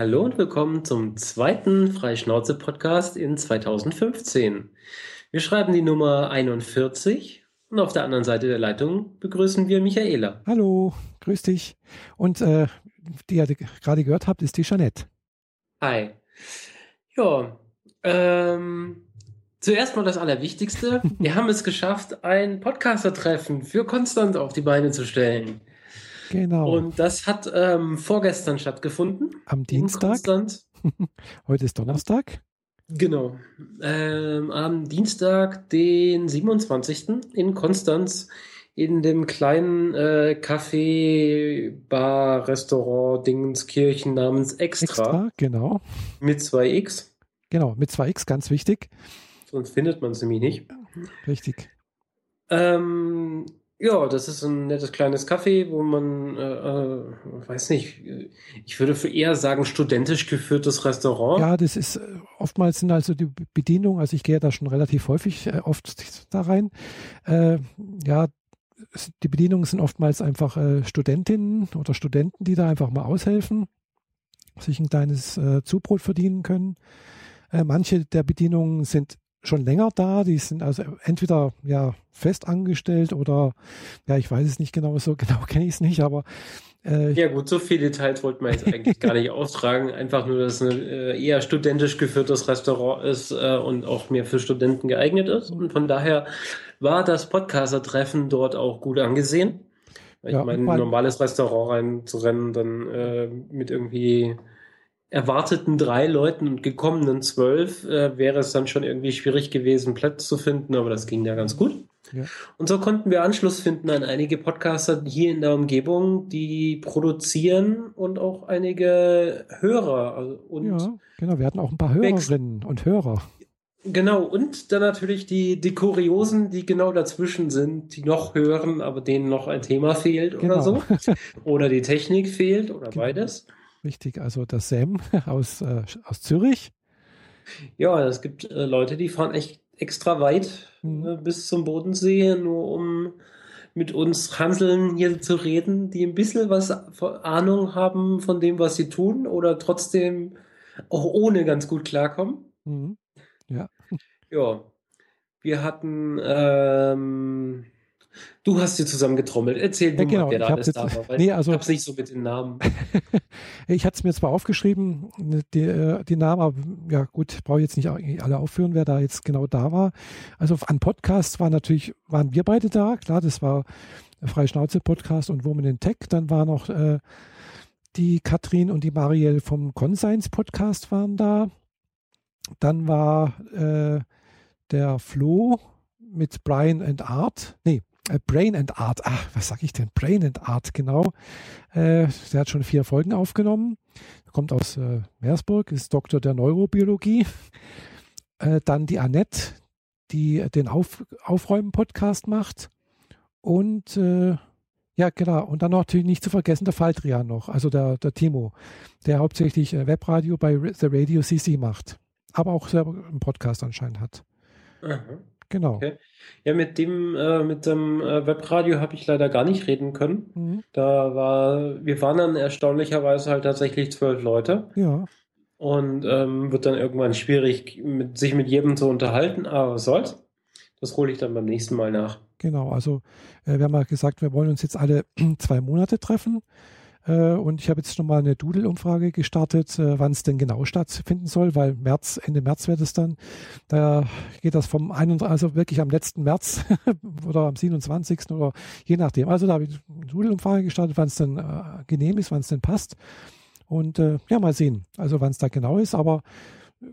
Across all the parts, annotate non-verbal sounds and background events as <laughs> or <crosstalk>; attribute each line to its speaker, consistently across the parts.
Speaker 1: Hallo und willkommen zum zweiten Freischnauze-Podcast in 2015. Wir schreiben die Nummer 41 und auf der anderen Seite der Leitung begrüßen wir Michaela.
Speaker 2: Hallo, grüß dich. Und äh, die ihr gerade gehört habt, ist die Jeanette.
Speaker 1: Hi. Ja, ähm, zuerst mal das Allerwichtigste. wir haben es geschafft, ein Podcaster-Treffen für Konstanz auf die Beine zu stellen.
Speaker 2: Genau.
Speaker 1: Und das hat ähm, vorgestern stattgefunden.
Speaker 2: Am Dienstag. <laughs> Heute ist Donnerstag.
Speaker 1: Genau. Ähm, am Dienstag, den 27. in Konstanz in dem kleinen äh, Café, Bar, Restaurant, Dingenskirchen namens Extra. Extra,
Speaker 2: genau.
Speaker 1: Mit 2x.
Speaker 2: Genau, mit 2x, ganz wichtig.
Speaker 1: Sonst findet man es nämlich nicht.
Speaker 2: Richtig.
Speaker 1: Ähm, ja, das ist ein nettes kleines Café, wo man, äh, äh, weiß nicht, ich würde eher sagen studentisch geführtes Restaurant.
Speaker 2: Ja, das ist äh, oftmals sind also die Bedienung, also ich gehe da schon relativ häufig äh, oft da rein. Äh, ja, die Bedienungen sind oftmals einfach äh, Studentinnen oder Studenten, die da einfach mal aushelfen, sich ein kleines Zubrot verdienen können. Manche der Bedienungen sind schon länger da. Die sind also entweder ja fest angestellt oder ja, ich weiß es nicht genau, so <laughs> genau kenne ich es nicht, aber
Speaker 1: äh, ja gut, so viele Details wollten wir jetzt eigentlich gar nicht austragen. Einfach nur, dass es ein äh, eher studentisch geführtes Restaurant ist äh, und auch mehr für Studenten geeignet ist. Und von daher war das Podcaster-Treffen dort auch gut angesehen. Ich ja, meine, ein normales Restaurant reinzurennen, dann äh, mit irgendwie erwarteten drei Leuten und gekommenen zwölf äh, wäre es dann schon irgendwie schwierig gewesen, Plätze zu finden, aber das ging ja ganz gut. Ja. Und so konnten wir Anschluss finden an einige Podcaster hier in der Umgebung, die produzieren und auch einige Hörer. Also und
Speaker 2: ja, genau, wir hatten auch ein paar Hörerinnen und Hörer.
Speaker 1: Genau, und dann natürlich die, die Kuriosen, die genau dazwischen sind, die noch hören, aber denen noch ein Thema fehlt genau. oder so. <laughs> Oder die Technik fehlt oder genau. beides.
Speaker 2: Richtig, also der Sam <laughs> aus, äh, aus Zürich.
Speaker 1: Ja, es gibt äh, Leute, die fahren echt extra weit mhm. äh, bis zum Bodensee, nur um mit uns Hanseln hier zu reden, die ein bisschen was Ahnung haben von dem, was sie tun oder trotzdem auch ohne ganz gut klarkommen.
Speaker 2: Mhm. Ja.
Speaker 1: Ja. Wir hatten ähm, Du hast sie zusammen getrommelt. Erzähl
Speaker 2: ja,
Speaker 1: du
Speaker 2: genau.
Speaker 1: mal, wer
Speaker 2: da alles
Speaker 1: da
Speaker 2: war. <laughs> Nee, also,
Speaker 1: ich hab's nicht so mit den Namen. <laughs>
Speaker 2: ich hatte es mir zwar aufgeschrieben, die, äh, die Namen, aber ja gut, brauche ich jetzt nicht alle aufführen, wer da jetzt genau da war. Also an Podcasts waren natürlich, waren wir beide da, klar, das war Freie Schnauze Podcast und Woman in Tech. Dann war noch äh, die Katrin und die Marielle vom Conscience Podcast waren da. Dann war äh, der Flo mit Brian and Art. Nee, Brain and Art. Ach, was sag ich denn? Brain and Art, genau. Äh, der hat schon vier Folgen aufgenommen. Kommt aus äh, Meersburg, ist Doktor der Neurobiologie. Äh, dann die Annette, die den Auf Aufräumen-Podcast macht. Und äh, ja, genau. Und dann natürlich nicht zu vergessen der Faltrian noch, also der, der Timo, der hauptsächlich äh, Webradio bei The Radio CC macht. Aber auch selber einen Podcast anscheinend hat.
Speaker 1: Mhm. Genau. Okay. Ja, mit dem, äh, mit dem äh, Webradio habe ich leider gar nicht reden können. Mhm. Da war, wir waren dann erstaunlicherweise halt tatsächlich zwölf Leute.
Speaker 2: Ja.
Speaker 1: Und ähm, wird dann irgendwann schwierig, mit, sich mit jedem zu unterhalten, aber was soll's. Das hole ich dann beim nächsten Mal nach.
Speaker 2: Genau, also äh, wir haben ja gesagt, wir wollen uns jetzt alle <clears throat> zwei Monate treffen. Äh, und ich habe jetzt schon mal eine Doodle-Umfrage gestartet, äh, wann es denn genau stattfinden soll, weil März, Ende März wird es dann. Da geht das vom 31, also wirklich am letzten März <laughs> oder am 27. oder je nachdem. Also da habe ich eine Doodle-Umfrage gestartet, wann es denn äh, genehm ist, wann es denn passt. Und ja, mal sehen, also wann es da genau ist. Aber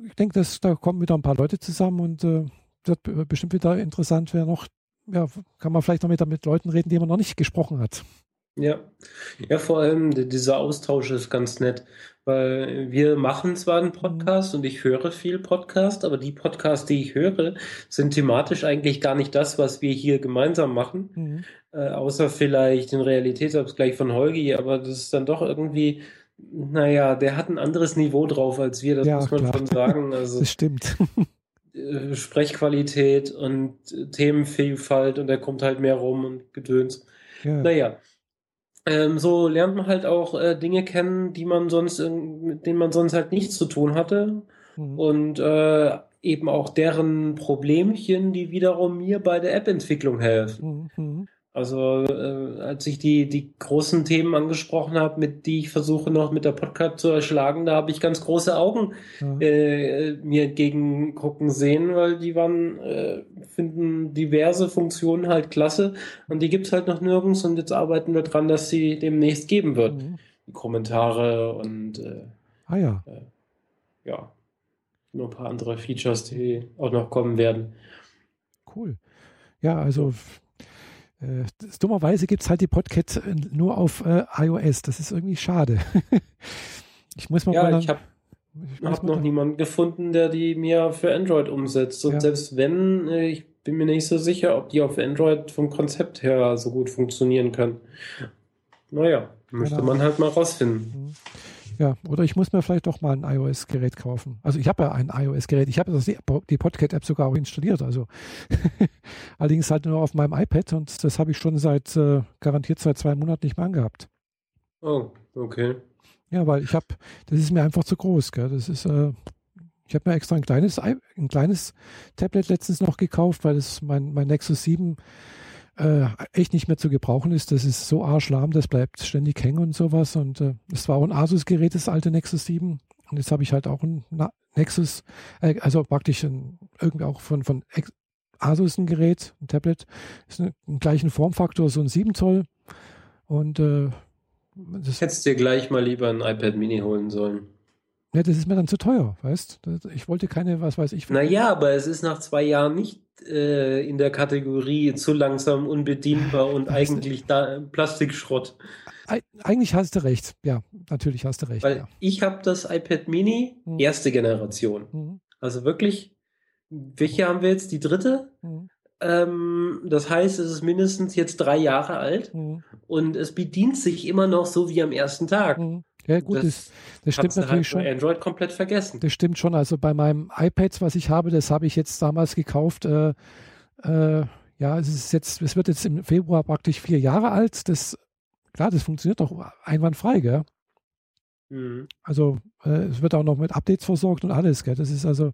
Speaker 2: ich denke, dass da kommen wieder ein paar Leute zusammen und wird bestimmt wieder interessant, wer noch, ja, kann man vielleicht noch mit, mit Leuten reden, die man noch nicht gesprochen hat.
Speaker 1: Ja, ja, vor allem dieser Austausch ist ganz nett, weil wir machen zwar einen Podcast und ich höre viel Podcast, aber die Podcasts, die ich höre, sind thematisch eigentlich gar nicht das, was wir hier gemeinsam machen, mhm. äh, außer vielleicht den Realitätsabgleich von Holgi, aber das ist dann doch irgendwie, naja, der hat ein anderes Niveau drauf als wir, das ja, muss man klar. schon sagen. <laughs>
Speaker 2: Also, das stimmt.
Speaker 1: Äh, Sprechqualität und Themenvielfalt und er kommt halt mehr rum und Gedöns. Ja. Naja. Ähm, so lernt man halt auch äh, Dinge kennen, die man sonst, mit denen man sonst halt nichts zu tun hatte. Mhm. Und äh, eben auch deren Problemchen, die wiederum mir bei der App-Entwicklung helfen. Mhm. Also äh, als ich die, die großen Themen angesprochen habe, mit die ich versuche noch mit der Podcast zu erschlagen, da habe ich ganz große Augen ja. äh, mir entgegengucken sehen, weil die waren, äh, finden diverse Funktionen halt klasse und die gibt's halt noch nirgends und jetzt arbeiten wir dran, dass sie demnächst geben wird. Mhm. Die Kommentare und äh,
Speaker 2: ah ja.
Speaker 1: Äh, ja, nur ein paar andere Features, die auch noch kommen werden.
Speaker 2: Cool. Ja, also äh, dummerweise gibt es halt die Podcat äh, nur auf äh, iOS. Das ist irgendwie schade. <laughs>
Speaker 1: ich muss mal ja, mal ich habe hab noch niemanden gefunden, der die mir für Android umsetzt. Und ja. selbst wenn, äh, ich bin mir nicht so sicher, ob die auf Android vom Konzept her so gut funktionieren können. Naja, möchte genau. man halt mal rausfinden.
Speaker 2: Mhm. Ja, oder ich muss mir vielleicht doch mal ein iOS-Gerät kaufen. Also ich habe ja ein iOS-Gerät. Ich habe die, Podcast-App sogar auch installiert. Also <laughs> allerdings halt nur auf meinem iPad und das habe ich schon seit äh, garantiert seit zwei Monaten nicht mehr angehabt.
Speaker 1: Oh, okay.
Speaker 2: Ja, weil ich habe, das ist mir einfach zu groß. Gell? Das ist, äh, ich habe mir extra ein kleines, ein kleines Tablet letztens noch gekauft, weil es mein, mein Nexus 7 äh, echt nicht mehr zu gebrauchen ist. Das ist so arschlahm, das bleibt ständig hängen und sowas. Und äh, es war auch ein Asus-Gerät, das alte Nexus 7. Und jetzt habe ich halt auch ein Na Nexus, äh, also praktisch ein, irgendwie auch von, von Asus ein Gerät, ein Tablet, ist eine, im gleichen Formfaktor, so ein 7 Zoll. Und äh,
Speaker 1: das hättest dir gleich mal lieber ein iPad Mini holen sollen.
Speaker 2: Ja, das ist mir dann zu teuer, weißt Ich wollte keine, was weiß ich.
Speaker 1: Naja, aber es ist nach zwei Jahren nicht äh, in der Kategorie zu langsam, unbedienbar und eigentlich da, Plastikschrott.
Speaker 2: Eigentlich hast du recht, ja, natürlich hast du recht.
Speaker 1: Weil
Speaker 2: ja.
Speaker 1: ich habe das iPad Mini, mhm. erste Generation. Mhm. Also wirklich, welche haben wir jetzt? Die dritte? Mhm. Ähm, das heißt, es ist mindestens jetzt drei Jahre alt mhm. und es bedient sich immer noch so wie am ersten Tag.
Speaker 2: Ja, gut, das, das, das stimmt natürlich halt schon.
Speaker 1: Android komplett vergessen.
Speaker 2: Das stimmt schon. Also bei meinem iPad, was ich habe, das habe ich jetzt damals gekauft. Äh, äh, ja, es ist jetzt, es wird jetzt im Februar praktisch vier Jahre alt. Das, klar, das funktioniert doch einwandfrei, gell? Mhm. Also äh, es wird auch noch mit Updates versorgt und alles, gell? Das ist also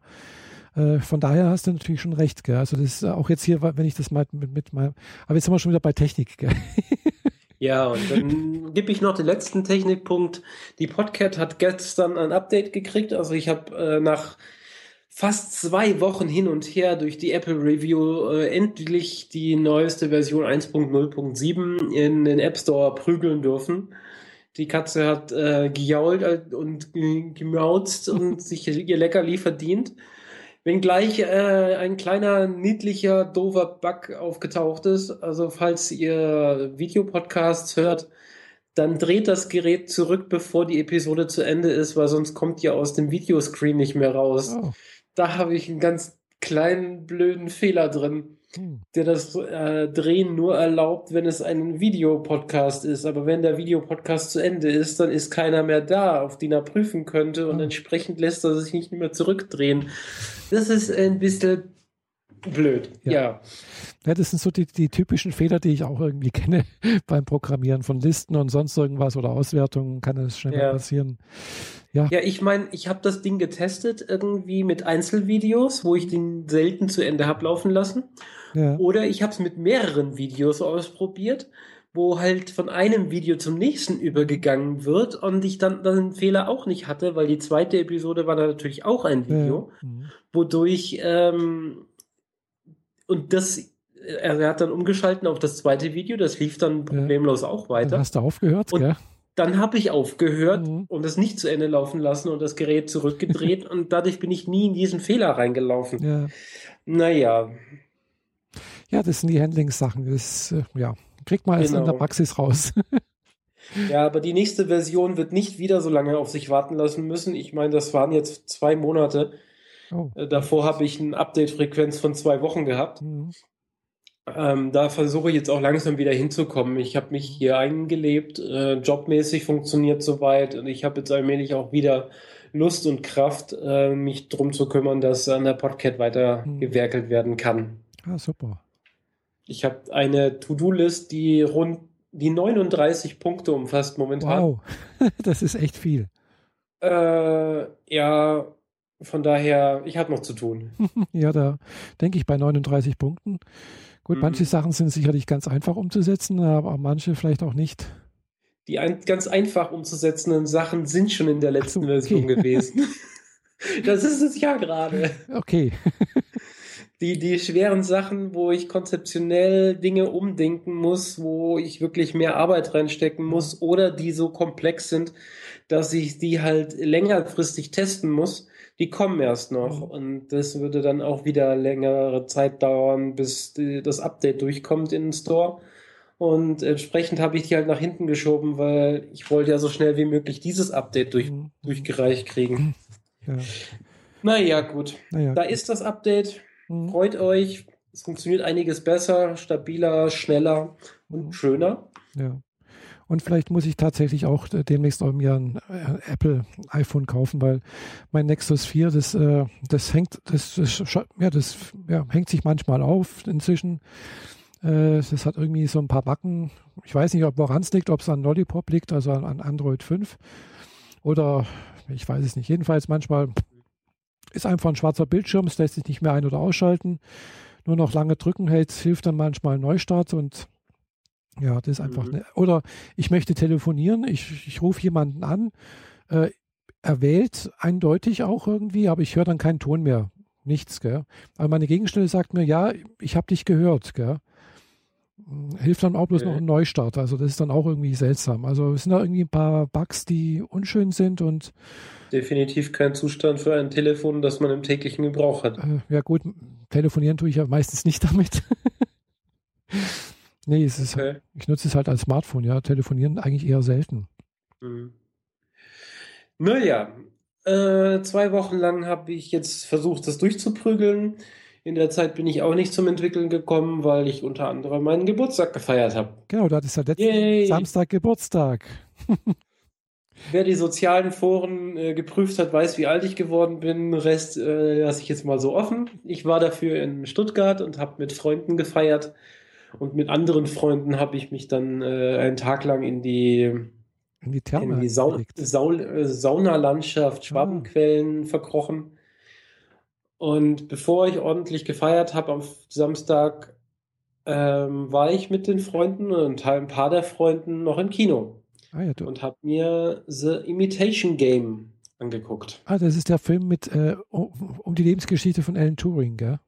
Speaker 2: äh, von daher hast du natürlich schon recht, gell? Also das ist auch jetzt hier, wenn ich das mal mit, mit meinem, aber jetzt sind wir schon wieder bei Technik, gell? <laughs>
Speaker 1: Ja, und dann gebe ich noch den letzten Technikpunkt. Die Podcat hat gestern ein Update gekriegt. Also ich habe äh, nach fast zwei Wochen hin und her durch die Apple Review äh, endlich die neueste Version 1.0.7 in den App Store prügeln dürfen. Die Katze hat äh, gejault und gemauzt und <laughs> sich ihr Leckerli verdient. Wenngleich äh, ein kleiner, niedlicher, doofer Bug aufgetaucht ist. Also falls ihr Videopodcasts hört, dann dreht das Gerät zurück, bevor die Episode zu Ende ist, weil sonst kommt ihr aus dem Videoscreen nicht mehr raus. Oh. Da habe ich einen ganz kleinen, blöden Fehler drin. Der das äh, Drehen nur erlaubt, wenn es ein Videopodcast ist. Aber wenn der Videopodcast zu Ende ist, dann ist keiner mehr da, auf den er prüfen könnte und hm. entsprechend lässt er sich nicht mehr zurückdrehen. Das ist ein bisschen blöd, ja. ja.
Speaker 2: ja. das sind so die, die typischen Fehler, die ich auch irgendwie <laughs> kenne beim Programmieren von Listen und sonst irgendwas oder Auswertungen kann das schnell ja. passieren.
Speaker 1: Ja, ja ich meine, ich habe das Ding getestet irgendwie mit Einzelvideos, wo ich den selten zu Ende habe laufen lassen. Ja. Oder ich habe es mit mehreren Videos ausprobiert, wo halt von einem Video zum nächsten übergegangen wird und ich dann, dann einen Fehler auch nicht hatte, weil die zweite Episode war da natürlich auch ein Video, ja. mhm. wodurch ähm, und das er hat dann umgeschalten auf das zweite Video, das lief dann problemlos ja. auch weiter. Dann
Speaker 2: hast du aufgehört,
Speaker 1: und
Speaker 2: gell?
Speaker 1: Dann habe ich aufgehört mhm. und es nicht zu Ende laufen lassen und das Gerät zurückgedreht <laughs> und dadurch bin ich nie in diesen Fehler reingelaufen. Ja. Naja.
Speaker 2: Ja, das sind die Handlingssachen. Das, äh, ja, kriegt man genau. in der genau. Praxis raus. <laughs>
Speaker 1: ja, aber die nächste Version wird nicht wieder so lange auf sich warten lassen müssen. Ich meine, das waren jetzt zwei Monate. Oh. Äh, davor habe ich eine Update-Frequenz von zwei Wochen gehabt. Mhm. Ähm, da versuche ich jetzt auch langsam wieder hinzukommen. Ich habe mich hier eingelebt, äh, jobmäßig funktioniert soweit und ich habe jetzt allmählich auch wieder Lust und Kraft, äh, mich drum zu kümmern, dass an der Podcat weiter mhm. gewerkelt werden kann.
Speaker 2: Ah, super.
Speaker 1: Ich habe eine To-Do-List, die rund die 39 Punkte umfasst momentan. Wow, <laughs>
Speaker 2: das ist echt viel.
Speaker 1: Äh, ja, von daher, ich habe noch zu tun. <laughs>
Speaker 2: ja, da denke ich bei 39 Punkten. Gut, mhm. manche Sachen sind sicherlich ganz einfach umzusetzen, aber manche vielleicht auch nicht.
Speaker 1: Die ein, ganz einfach umzusetzenden Sachen sind schon in der letzten so, okay. Version gewesen. <laughs> das ist es ja gerade.
Speaker 2: Okay.
Speaker 1: Die, die schweren Sachen, wo ich konzeptionell Dinge umdenken muss, wo ich wirklich mehr Arbeit reinstecken muss oder die so komplex sind, dass ich die halt längerfristig testen muss, die kommen erst noch. Mhm. Und das würde dann auch wieder längere Zeit dauern, bis das Update durchkommt in den Store. Und entsprechend habe ich die halt nach hinten geschoben, weil ich wollte ja so schnell wie möglich dieses Update durch, mhm. durchgereicht kriegen. Ja. Naja, gut. Naja, da gut. ist das Update. Mhm. Freut euch. Es funktioniert einiges besser, stabiler, schneller und mhm. schöner.
Speaker 2: Ja. Und vielleicht muss ich tatsächlich auch äh, demnächst auch mir ein äh, Apple iPhone kaufen, weil mein Nexus 4, das, äh, das hängt, das, das, ja, das ja, hängt sich manchmal auf inzwischen. Das hat irgendwie so ein paar Backen. Ich weiß nicht, woran es liegt, ob es an Lollipop liegt, also an Android 5. Oder ich weiß es nicht. Jedenfalls manchmal ist einfach ein schwarzer Bildschirm, es lässt sich nicht mehr ein- oder ausschalten. Nur noch lange drücken hält, hilft dann manchmal ein Neustart und ja, das ist einfach. Mhm. Ne, oder ich möchte telefonieren, ich, ich rufe jemanden an, äh, er wählt eindeutig auch irgendwie, aber ich höre dann keinen Ton mehr. Nichts, gell? Aber meine Gegenstelle sagt mir, ja, ich habe dich gehört, gell? hilft dann auch bloß okay. noch ein Neustart. Also das ist dann auch irgendwie seltsam. Also es sind da irgendwie ein paar Bugs, die unschön sind und
Speaker 1: definitiv kein Zustand für ein Telefon, das man im täglichen Gebrauch hat. Äh,
Speaker 2: ja gut, telefonieren tue ich ja meistens nicht <laughs> damit. nee, es ist, okay. ich nutze es halt als Smartphone, ja. Telefonieren eigentlich eher selten.
Speaker 1: Mhm. Naja, äh, zwei Wochen lang habe ich jetzt versucht, das durchzuprügeln. In der Zeit bin ich auch nicht zum Entwickeln gekommen, weil ich unter anderem meinen Geburtstag gefeiert habe.
Speaker 2: Genau, du hattest ja letzten Yay. Samstag Geburtstag. <laughs>
Speaker 1: Wer die sozialen Foren äh, geprüft hat, weiß, wie alt ich geworden bin. Rest äh, lasse ich jetzt mal so offen. Ich war dafür in Stuttgart und habe mit Freunden gefeiert. Und mit anderen Freunden habe ich mich dann äh, einen Tag lang in die,
Speaker 2: in die, Therme
Speaker 1: in die Sau Sau äh, Saunalandschaft, Schwabenquellen ah. verkrochen. Und bevor ich ordentlich gefeiert habe am Samstag, ähm, war ich mit den Freunden und ein paar der Freunden noch im Kino. Ah, ja, und habe mir The Imitation Game angeguckt.
Speaker 2: Ah, das ist der Film mit äh, um die Lebensgeschichte von Alan Turing, gell?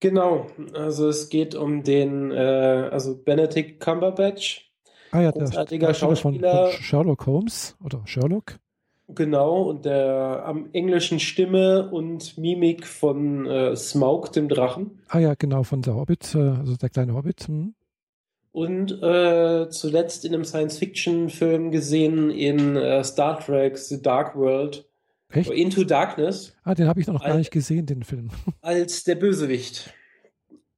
Speaker 1: Genau, also es geht um den, äh, also Benedict Cumberbatch,
Speaker 2: ah, ja, großartiger der, Schauspieler. Von Sherlock Holmes oder Sherlock.
Speaker 1: Genau, und der am englischen Stimme und Mimik von äh, Smaug, dem Drachen.
Speaker 2: Ah ja, genau, von der Hobbit, äh, also der kleine Hobbit. Hm.
Speaker 1: Und äh, zuletzt in einem Science-Fiction-Film gesehen in äh, Star Trek The Dark World.
Speaker 2: Echt?
Speaker 1: Into Darkness.
Speaker 2: Ah, den habe ich noch als, gar nicht gesehen, den Film. <laughs>
Speaker 1: Als der Bösewicht.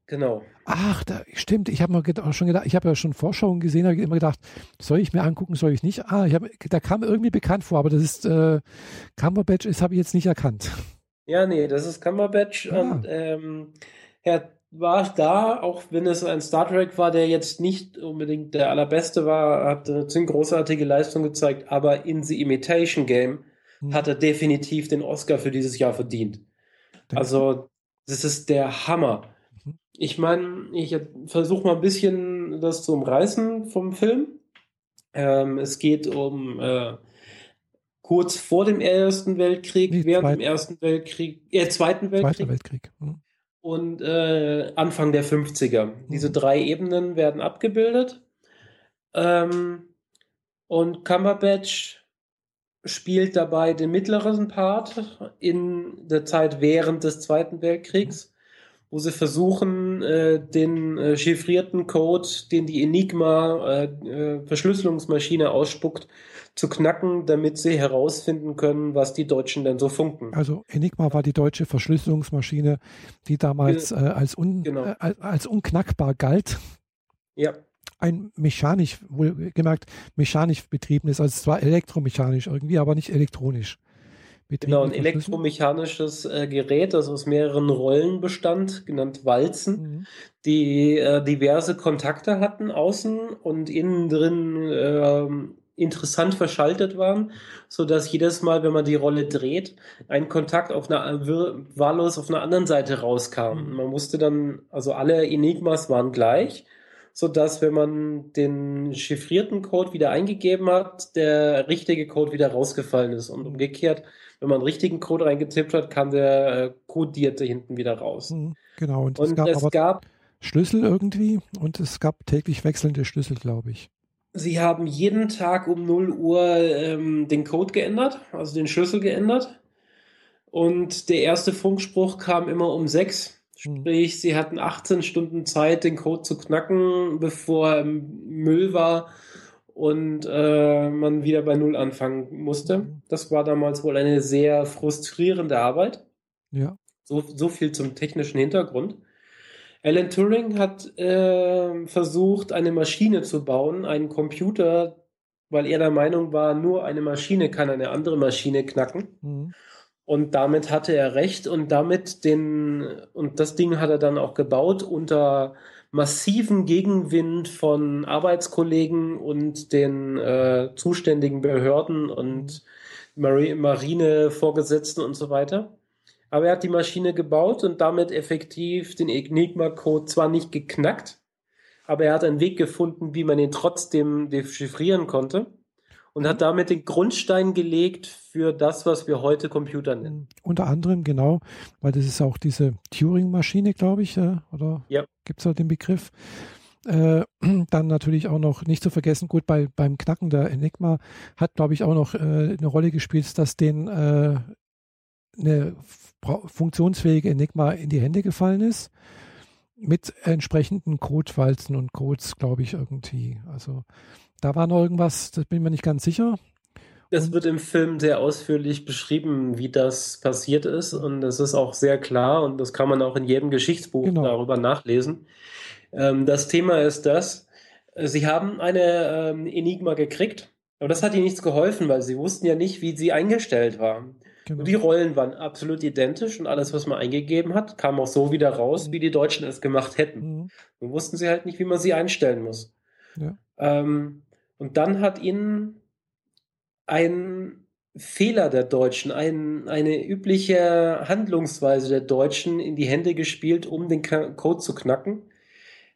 Speaker 1: Genau.
Speaker 2: Ach, da, stimmt. Ich habe mir schon gedacht, ich habe ja schon Vorschauen gesehen, habe immer gedacht, soll ich mir angucken, soll ich nicht? Ah, ich hab, da kam irgendwie bekannt vor, aber das ist äh, Cumberbatch, das habe ich jetzt nicht erkannt.
Speaker 1: Ja, nee, das ist Cumberbatch ah. und ähm, er war da, auch wenn es ein Star Trek war, der jetzt nicht unbedingt der allerbeste war, hat eine ziemlich großartige Leistung gezeigt, aber in The Imitation Game hm. hat er definitiv den Oscar für dieses Jahr verdient. Also, das ist der Hammer. Ich meine, ich versuche mal ein bisschen das zu umreißen vom Film. Ähm, es geht um äh, kurz vor dem Ersten Weltkrieg, nee, während dem Ersten Weltkrieg, äh, Zweiten Weltkrieg. Zweiter Weltkrieg. Mhm. Und äh, Anfang der 50er. Mhm. Diese drei Ebenen werden abgebildet. Ähm, und Cumberbatch spielt dabei den mittleren Part in der Zeit während des Zweiten Weltkriegs wo sie versuchen, äh, den äh, chiffrierten Code, den die Enigma äh, äh, Verschlüsselungsmaschine ausspuckt, zu knacken, damit sie herausfinden können, was die Deutschen denn so funken.
Speaker 2: Also Enigma war die deutsche Verschlüsselungsmaschine, die damals äh, als, un, genau. äh, als unknackbar galt.
Speaker 1: Ja.
Speaker 2: Ein mechanisch, wohlgemerkt, mechanisch betriebenes, also zwar elektromechanisch irgendwie, aber nicht elektronisch.
Speaker 1: genau, ein elektromechanisches äh, Gerät, das aus mehreren Rollen bestand, genannt Walzen, mhm. die äh, diverse Kontakte hatten außen und innen drin äh, interessant verschaltet waren, so dass jedes Mal, wenn man die Rolle dreht, ein Kontakt auf einer wahllos auf einer anderen Seite rauskam. Mhm. Man musste dann, also alle Enigmas waren gleich, so dass wenn man den chiffrierten Code wieder eingegeben hat, der richtige Code wieder rausgefallen ist und umgekehrt, wenn man einen richtigen Code reingetippt hat, kam der äh, kodierte hinten wieder raus. Mhm,
Speaker 2: genau. Und, und es gab, es gab Schlüssel irgendwie und es gab täglich wechselnde Schlüssel, glaube ich.
Speaker 1: Sie haben jeden Tag um 0 Uhr ähm, den Code geändert, also den Schlüssel geändert. Und der erste Funkspruch kam immer um 6. Hm. Sprich, sie hatten 18 Stunden Zeit, den Code zu knacken, bevor Müll war und äh, man wieder bei Null anfangen musste. Hm. Das war damals wohl eine sehr frustrierende Arbeit.
Speaker 2: Ja.
Speaker 1: So, so viel zum technischen Hintergrund. Alan Turing hat äh, versucht, eine Maschine zu bauen, einen Computer, weil er der Meinung war, nur eine Maschine kann eine andere Maschine knacken. Mhm. Und damit hatte er recht und damit den, und das Ding hat er dann auch gebaut unter massiven Gegenwind von Arbeitskollegen und den äh, zuständigen Behörden und mhm. Marine-Vorgesetzten und so weiter. Aber er hat die Maschine gebaut und damit effektiv den Enigma-Code zwar nicht geknackt, aber er hat einen Weg gefunden, wie man ihn trotzdem dechiffrieren konnte und hat damit den Grundstein gelegt für das, was wir heute Computer nennen.
Speaker 2: Unter anderem, genau, weil das ist auch diese Turing-Maschine, glaube ich, oder ja. gibt es da den Begriff? Äh, <clears throat> dann natürlich auch noch nicht zu vergessen, gut, bei, beim Knacken der Enigma hat, glaube ich, auch noch äh, eine Rolle gespielt, dass den äh, eine funktionsfähige Enigma in die Hände gefallen ist. Mit entsprechenden Codewalzen und Codes, glaube ich, irgendwie. Also da war noch irgendwas, das bin ich mir nicht ganz sicher.
Speaker 1: Das wird im Film sehr ausführlich beschrieben, wie das passiert ist. Und das ist auch sehr klar und das kann man auch in jedem Geschichtsbuch genau. darüber nachlesen. Ähm, das Thema ist das, sie haben eine ähm, Enigma gekriegt, aber das hat ihnen nichts geholfen, weil sie wussten ja nicht, wie sie eingestellt war. Genau. Die Rollen waren absolut identisch und alles, was man eingegeben hat, kam auch so wieder raus, wie die Deutschen es gemacht hätten. Mhm. Nun wussten sie halt nicht, wie man sie einstellen muss. Ja. Ähm, und dann hat ihnen ein Fehler der Deutschen, ein, eine übliche Handlungsweise der Deutschen in die Hände gespielt, um den Code zu knacken.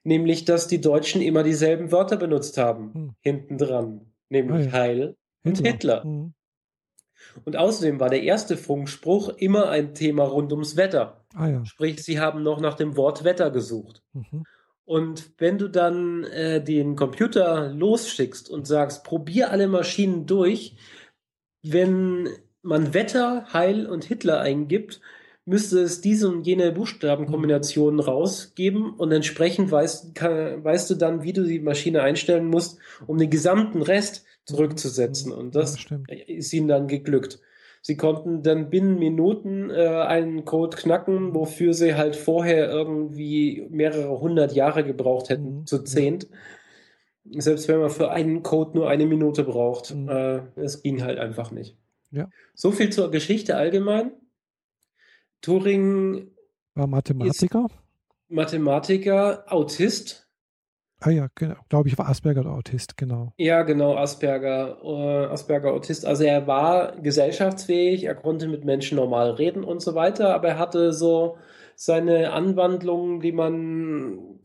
Speaker 1: Nämlich, dass die Deutschen immer dieselben Wörter benutzt haben, hm. hinten dran. Nämlich ah, ja. Heil und Hitler. Hitler. Hm. Und außerdem war der erste Funkspruch immer ein Thema rund ums Wetter. Ah, ja. Sprich, sie haben noch nach dem Wort Wetter gesucht. Mhm. Und wenn du dann äh, den Computer losschickst und sagst, probier alle Maschinen durch, wenn man Wetter, Heil und Hitler eingibt, müsste es diese und jene Buchstabenkombinationen rausgeben und entsprechend weißt, kann, weißt du dann, wie du die Maschine einstellen musst, um den gesamten Rest zurückzusetzen. Und das ja, ist ihnen dann geglückt. Sie konnten dann binnen Minuten äh, einen Code knacken, wofür sie halt vorher irgendwie mehrere hundert Jahre gebraucht hätten, mhm. zu zehnt. Selbst wenn man für einen Code nur eine Minute braucht. Mhm. Äh, es ging halt einfach nicht.
Speaker 2: Ja.
Speaker 1: So viel zur Geschichte allgemein. Turing
Speaker 2: war Mathematiker.
Speaker 1: Mathematiker, Autist.
Speaker 2: Ah ja, genau. glaube ich, war Asperger oder Autist, genau.
Speaker 1: Ja, genau, Asperger, äh, Asperger Autist. Also er war gesellschaftsfähig, er konnte mit Menschen normal reden und so weiter, aber er hatte so seine Anwandlungen, die man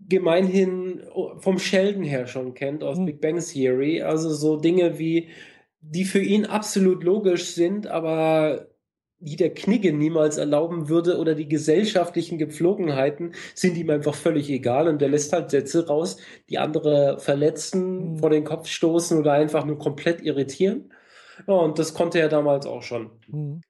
Speaker 1: gemeinhin vom Sheldon her schon kennt aus hm. Big Bang Theory. Also so Dinge wie, die für ihn absolut logisch sind, aber die der Knigge niemals erlauben würde oder die gesellschaftlichen Gepflogenheiten sind ihm einfach völlig egal und der lässt halt Sätze raus, die andere verletzen, mhm. vor den Kopf stoßen oder einfach nur komplett irritieren. Ja, und das konnte er damals auch schon. Mhm.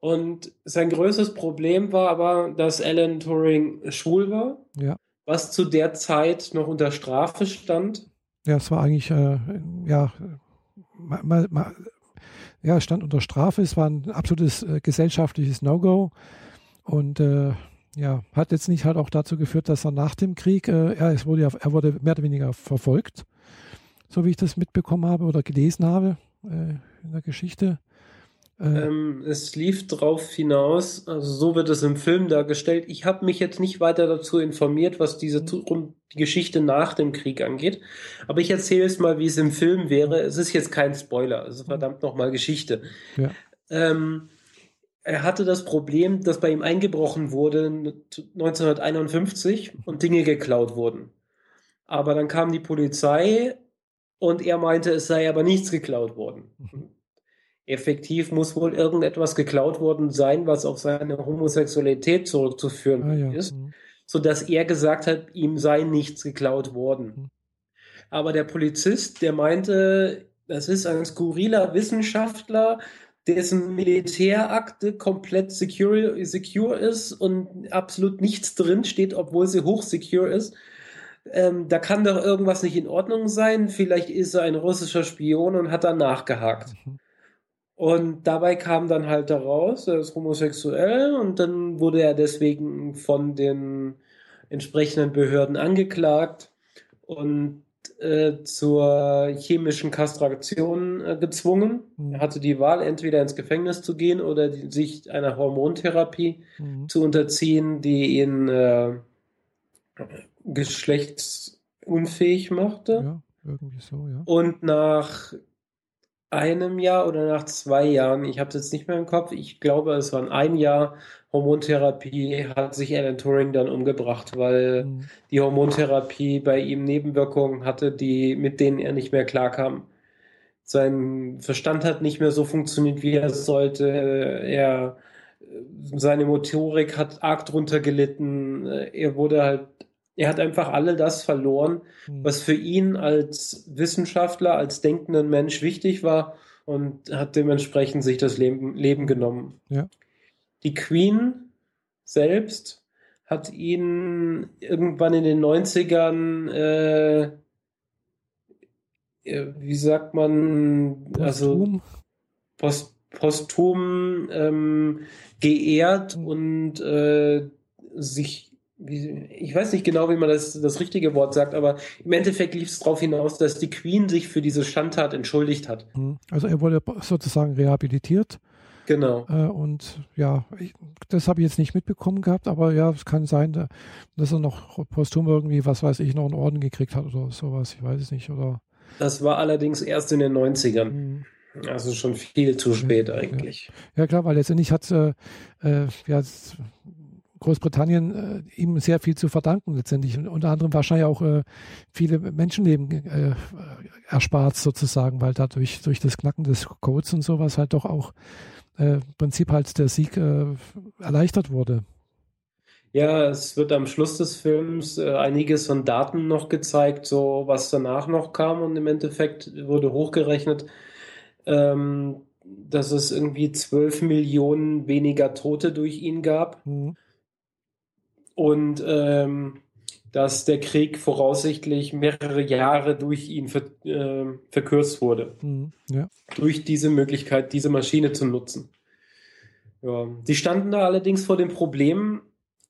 Speaker 1: Und sein größtes Problem war aber, dass Alan Turing schwul war,
Speaker 2: ja.
Speaker 1: was zu der Zeit noch unter Strafe stand.
Speaker 2: Ja, es war eigentlich, äh, ja, mal, mal, ja, stand unter Strafe. Es war ein absolutes äh, gesellschaftliches No-Go. Und äh, ja, hat jetzt nicht halt auch dazu geführt, dass er nach dem Krieg, äh, er, es wurde ja, er wurde mehr oder weniger verfolgt, so wie ich das mitbekommen habe oder gelesen habe äh, in der Geschichte.
Speaker 1: Äh, ähm, es lief darauf hinaus, also so wird es im Film dargestellt. Ich habe mich jetzt nicht weiter dazu informiert, was diese mhm. die Geschichte nach dem Krieg angeht. Aber ich erzähle es mal, wie es im Film wäre. Es ist jetzt kein Spoiler, also verdammt nochmal Geschichte. Ja. Ähm, er hatte das Problem, dass bei ihm eingebrochen wurde 1951 und Dinge geklaut wurden. Aber dann kam die Polizei und er meinte, es sei aber nichts geklaut worden. Mhm. Effektiv muss wohl irgendetwas geklaut worden sein, was auf seine Homosexualität zurückzuführen ah, ja. ist, mhm. sodass er gesagt hat, ihm sei nichts geklaut worden. Mhm. Aber der Polizist, der meinte, das ist ein skurriler Wissenschaftler, dessen Militärakte komplett secure, secure ist und absolut nichts drin steht, obwohl sie hoch secure ist. Ähm, da kann doch irgendwas nicht in Ordnung sein. Vielleicht ist er ein russischer Spion und hat dann nachgehakt. Mhm. Und dabei kam dann halt heraus, er ist homosexuell und dann wurde er deswegen von den entsprechenden Behörden angeklagt und äh, zur chemischen Kastration äh, gezwungen. Mhm. Er hatte die Wahl, entweder ins Gefängnis zu gehen oder die, sich einer Hormontherapie mhm. zu unterziehen, die ihn äh, geschlechtsunfähig machte. Ja, irgendwie so, ja. Und nach einem Jahr oder nach zwei Jahren, ich habe es jetzt nicht mehr im Kopf, ich glaube, es war ein Jahr Hormontherapie, hat sich Alan Turing dann umgebracht, weil mhm. die Hormontherapie bei ihm Nebenwirkungen hatte, die, mit denen er nicht mehr klarkam. Sein Verstand hat nicht mehr so funktioniert, wie er sollte. Er, seine Motorik hat arg drunter gelitten. Er wurde halt er hat einfach alle das verloren, mhm. was für ihn als Wissenschaftler, als denkenden Mensch wichtig war und hat dementsprechend sich das Leben, Leben genommen. Ja. Die Queen selbst hat ihn irgendwann in den 90ern, äh, äh, wie sagt man, posthum. also post, posthum ähm, geehrt mhm. und äh, sich wie, ich weiß nicht genau, wie man das, das richtige Wort sagt, aber im Endeffekt lief es darauf hinaus, dass die Queen sich für diese Schandtat entschuldigt hat.
Speaker 2: Mhm. Also er wurde sozusagen rehabilitiert.
Speaker 1: Genau.
Speaker 2: Äh, und ja, ich, das habe ich jetzt nicht mitbekommen gehabt, aber ja, es kann sein, dass er noch posthum irgendwie, was weiß ich, noch einen Orden gekriegt hat oder sowas. Ich weiß es nicht. Oder
Speaker 1: das war allerdings erst in den 90ern. Mhm. Also schon viel zu spät ja, eigentlich.
Speaker 2: Ja. ja. klar, weil letztendlich hat äh, äh ja, Großbritannien äh, ihm sehr viel zu verdanken letztendlich. Und unter anderem wahrscheinlich auch äh, viele Menschenleben äh, erspart sozusagen, weil dadurch durch das Knacken des Codes und sowas halt doch auch äh, im Prinzip halt der Sieg äh, erleichtert wurde.
Speaker 1: Ja, es wird am Schluss des Films äh, einiges von Daten noch gezeigt, so was danach noch kam und im Endeffekt wurde hochgerechnet, ähm, dass es irgendwie 12 Millionen weniger Tote durch ihn gab. Mhm und ähm, dass der Krieg voraussichtlich mehrere Jahre durch ihn ver, äh, verkürzt wurde. Mhm, ja. Durch diese Möglichkeit, diese Maschine zu nutzen. Ja. Sie standen da allerdings vor dem Problem,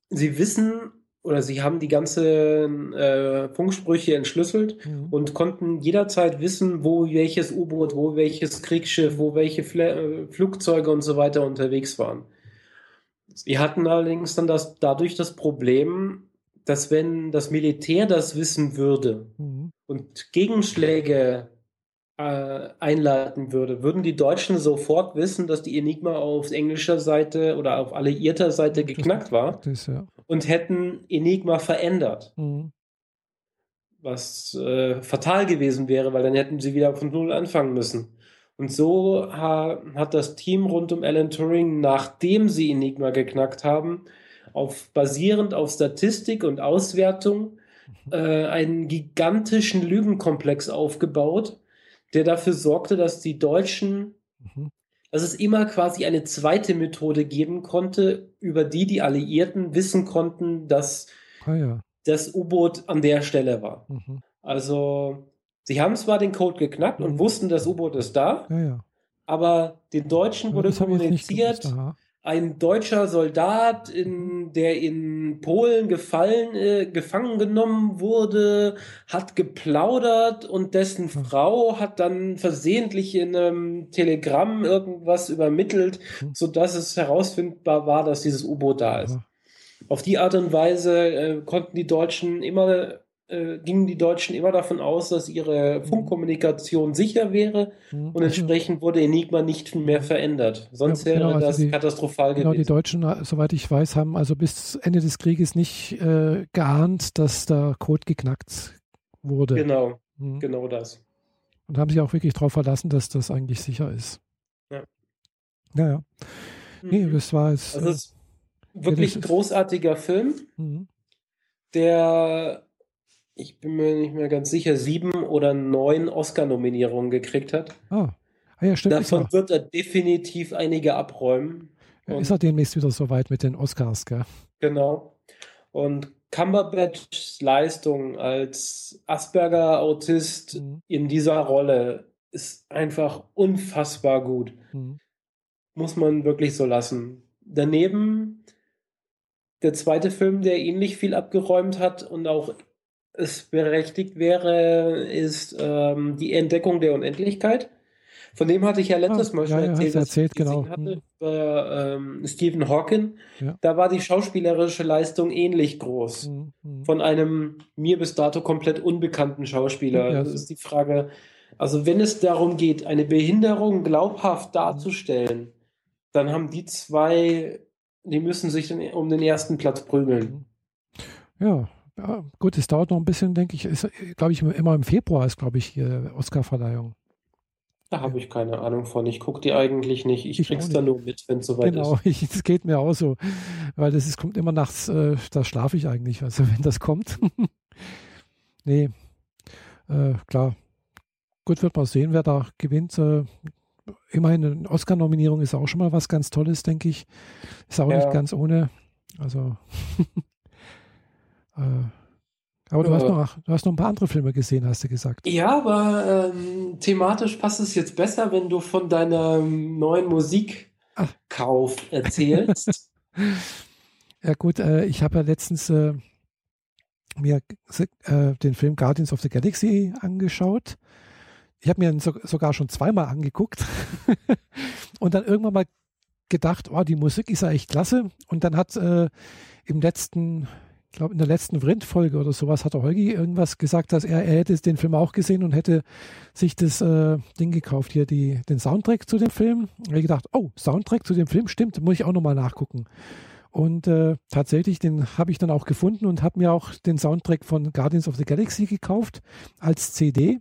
Speaker 1: sie wissen oder sie haben die ganzen äh, Funksprüche entschlüsselt mhm. und konnten jederzeit wissen, wo welches U-Boot, wo welches Kriegsschiff, wo welche Fl äh, Flugzeuge und so weiter unterwegs waren. Sie hatten allerdings dann das, dadurch das Problem, dass wenn das Militär das wissen würde mhm. und Gegenschläge äh, einleiten würde, würden die Deutschen sofort wissen, dass die Enigma auf englischer Seite oder auf alliierter Seite geknackt war ist, ja. und hätten Enigma verändert. Mhm. Was äh, fatal gewesen wäre, weil dann hätten sie wieder von Null anfangen müssen. Und so hat das Team rund um Alan Turing, nachdem sie Enigma geknackt haben, auf, basierend auf Statistik und Auswertung mhm. äh, einen gigantischen Lügenkomplex aufgebaut, der dafür sorgte, dass die Deutschen, mhm. dass es immer quasi eine zweite Methode geben konnte, über die die Alliierten wissen konnten, dass ah, ja. das U-Boot an der Stelle war. Mhm. Also Sie haben zwar den Code geknackt mhm. und wussten, das U-Boot ist da, ja, ja. aber den Deutschen wurde kommuniziert, ein deutscher Soldat, in, der in Polen gefallen, äh, gefangen genommen wurde, hat geplaudert und dessen hm. Frau hat dann versehentlich in einem Telegramm irgendwas übermittelt, hm. so dass es herausfindbar war, dass dieses U-Boot da ist. Auf die Art und Weise äh, konnten die Deutschen immer äh, gingen die Deutschen immer davon aus, dass ihre. Funkkommunikation sicher wäre mhm. und entsprechend wurde Enigma nicht mehr verändert. Sonst ja, genau, wäre also das die, katastrophal
Speaker 2: genau, gewesen. Genau, die Deutschen, äh, soweit ich weiß, haben also bis Ende des Krieges nicht äh, geahnt, dass der Code geknackt wurde.
Speaker 1: Genau, mhm. genau das.
Speaker 2: Und haben sich auch wirklich darauf verlassen, dass das eigentlich sicher ist. Ja. Naja. Mhm. Nee, das war es.
Speaker 1: Also, es ist wirklich ein großartiger Film, mhm. der ich bin mir nicht mehr ganz sicher, sieben oder neun Oscar-Nominierungen gekriegt hat.
Speaker 2: Ah. ah ja, stimmt.
Speaker 1: Davon wird er definitiv einige abräumen.
Speaker 2: Ja, ist er demnächst wieder soweit mit den Oscars, gell?
Speaker 1: Genau. Und Cumberbatchs Leistung als Asperger-Autist mhm. in dieser Rolle ist einfach unfassbar gut. Mhm. Muss man wirklich so lassen. Daneben der zweite Film, der ähnlich viel abgeräumt hat und auch es berechtigt wäre, ist ähm, die Entdeckung der Unendlichkeit. Von dem hatte ich ja letztes ah, Mal schon ja, erzählt,
Speaker 2: ja, erzählt genau.
Speaker 1: hatte, hm. bei ähm, Stephen Hawking. Ja. Da war die schauspielerische Leistung ähnlich groß. Mhm. Von einem mir bis dato komplett unbekannten Schauspieler. Das ist die Frage. Also, wenn es darum geht, eine Behinderung glaubhaft darzustellen, dann haben die zwei, die müssen sich um den ersten Platz prügeln.
Speaker 2: Ja, ja, gut, es dauert noch ein bisschen, denke ich. Ist, glaube ich, immer im Februar ist, glaube ich, hier Oscar-Verleihung.
Speaker 1: Da habe ich keine Ahnung von. Ich gucke die eigentlich nicht. Ich, ich krieg's da nur mit, wenn es soweit
Speaker 2: genau, ist. Genau, <laughs> es geht mir auch so. Weil das ist, kommt immer nachts, äh, da schlafe ich eigentlich, also <laughs> wenn das kommt. <laughs> nee, äh, klar. Gut, wird man sehen, wer da gewinnt. Äh, immerhin eine Oscar-Nominierung ist auch schon mal was ganz Tolles, denke ich. Ist auch ja. nicht ganz ohne. Also aber du, hast noch, du hast noch ein paar andere Filme gesehen, hast du gesagt.
Speaker 1: Ja, aber ähm, thematisch passt es jetzt besser, wenn du von deinem neuen Musikkauf Ach. erzählst. <laughs>
Speaker 2: ja gut, äh, ich habe ja letztens äh, mir äh, den Film Guardians of the Galaxy angeschaut. Ich habe mir ihn so, sogar schon zweimal angeguckt <laughs> und dann irgendwann mal gedacht, oh, die Musik ist ja echt klasse. Und dann hat äh, im letzten ich glaube, in der letzten Vrind-Folge oder sowas hat der Holgi irgendwas gesagt, dass er, er hätte den Film auch gesehen und hätte sich das äh, Ding gekauft, hier die, den Soundtrack zu dem Film. Und ich gedacht, oh, Soundtrack zu dem Film, stimmt, muss ich auch nochmal nachgucken. Und äh, tatsächlich, den habe ich dann auch gefunden und habe mir auch den Soundtrack von Guardians of the Galaxy gekauft als CD.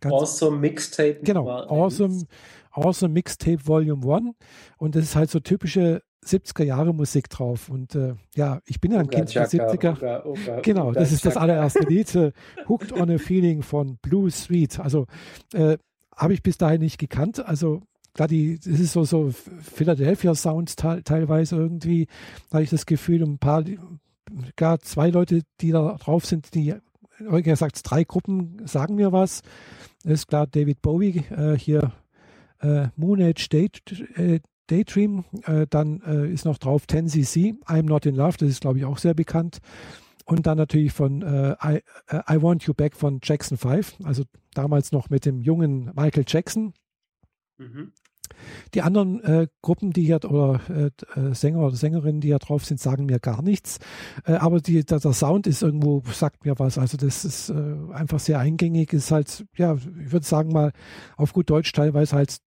Speaker 1: Ganz awesome Mixtape.
Speaker 2: Genau, awesome, awesome Mixtape Volume 1. Und das ist halt so typische 70er Jahre Musik drauf. Und äh, ja, ich bin ja ein Kind der 70er. Uga, Uga, genau, das ist das allererste <laughs> Lied. Äh, Hooked on a Feeling von Blue Sweet. Also äh, habe ich bis dahin nicht gekannt. Also klar, die, das ist so, so Philadelphia Sounds teilweise irgendwie. Da habe ich das Gefühl, ein paar, gar zwei Leute, die da drauf sind, die, wie gesagt, drei Gruppen sagen mir was. Das ist klar David Bowie, äh, hier äh, Moon Age Date, äh, Daydream. Äh, dann äh, ist noch drauf 10cc, I'm Not in Love, das ist glaube ich auch sehr bekannt. Und dann natürlich von äh, I, äh, I, Want You Back von Jackson 5, also damals noch mit dem jungen Michael Jackson. Mhm. Die anderen äh, Gruppen, die hier oder äh, äh, Sänger oder Sängerinnen, die hier drauf sind, sagen mir gar nichts. Äh, aber die, der, der, Sound ist irgendwo, sagt mir was. Also das ist äh, einfach sehr eingängig, ist halt, ja, ich würde sagen mal auf gut Deutsch teilweise halt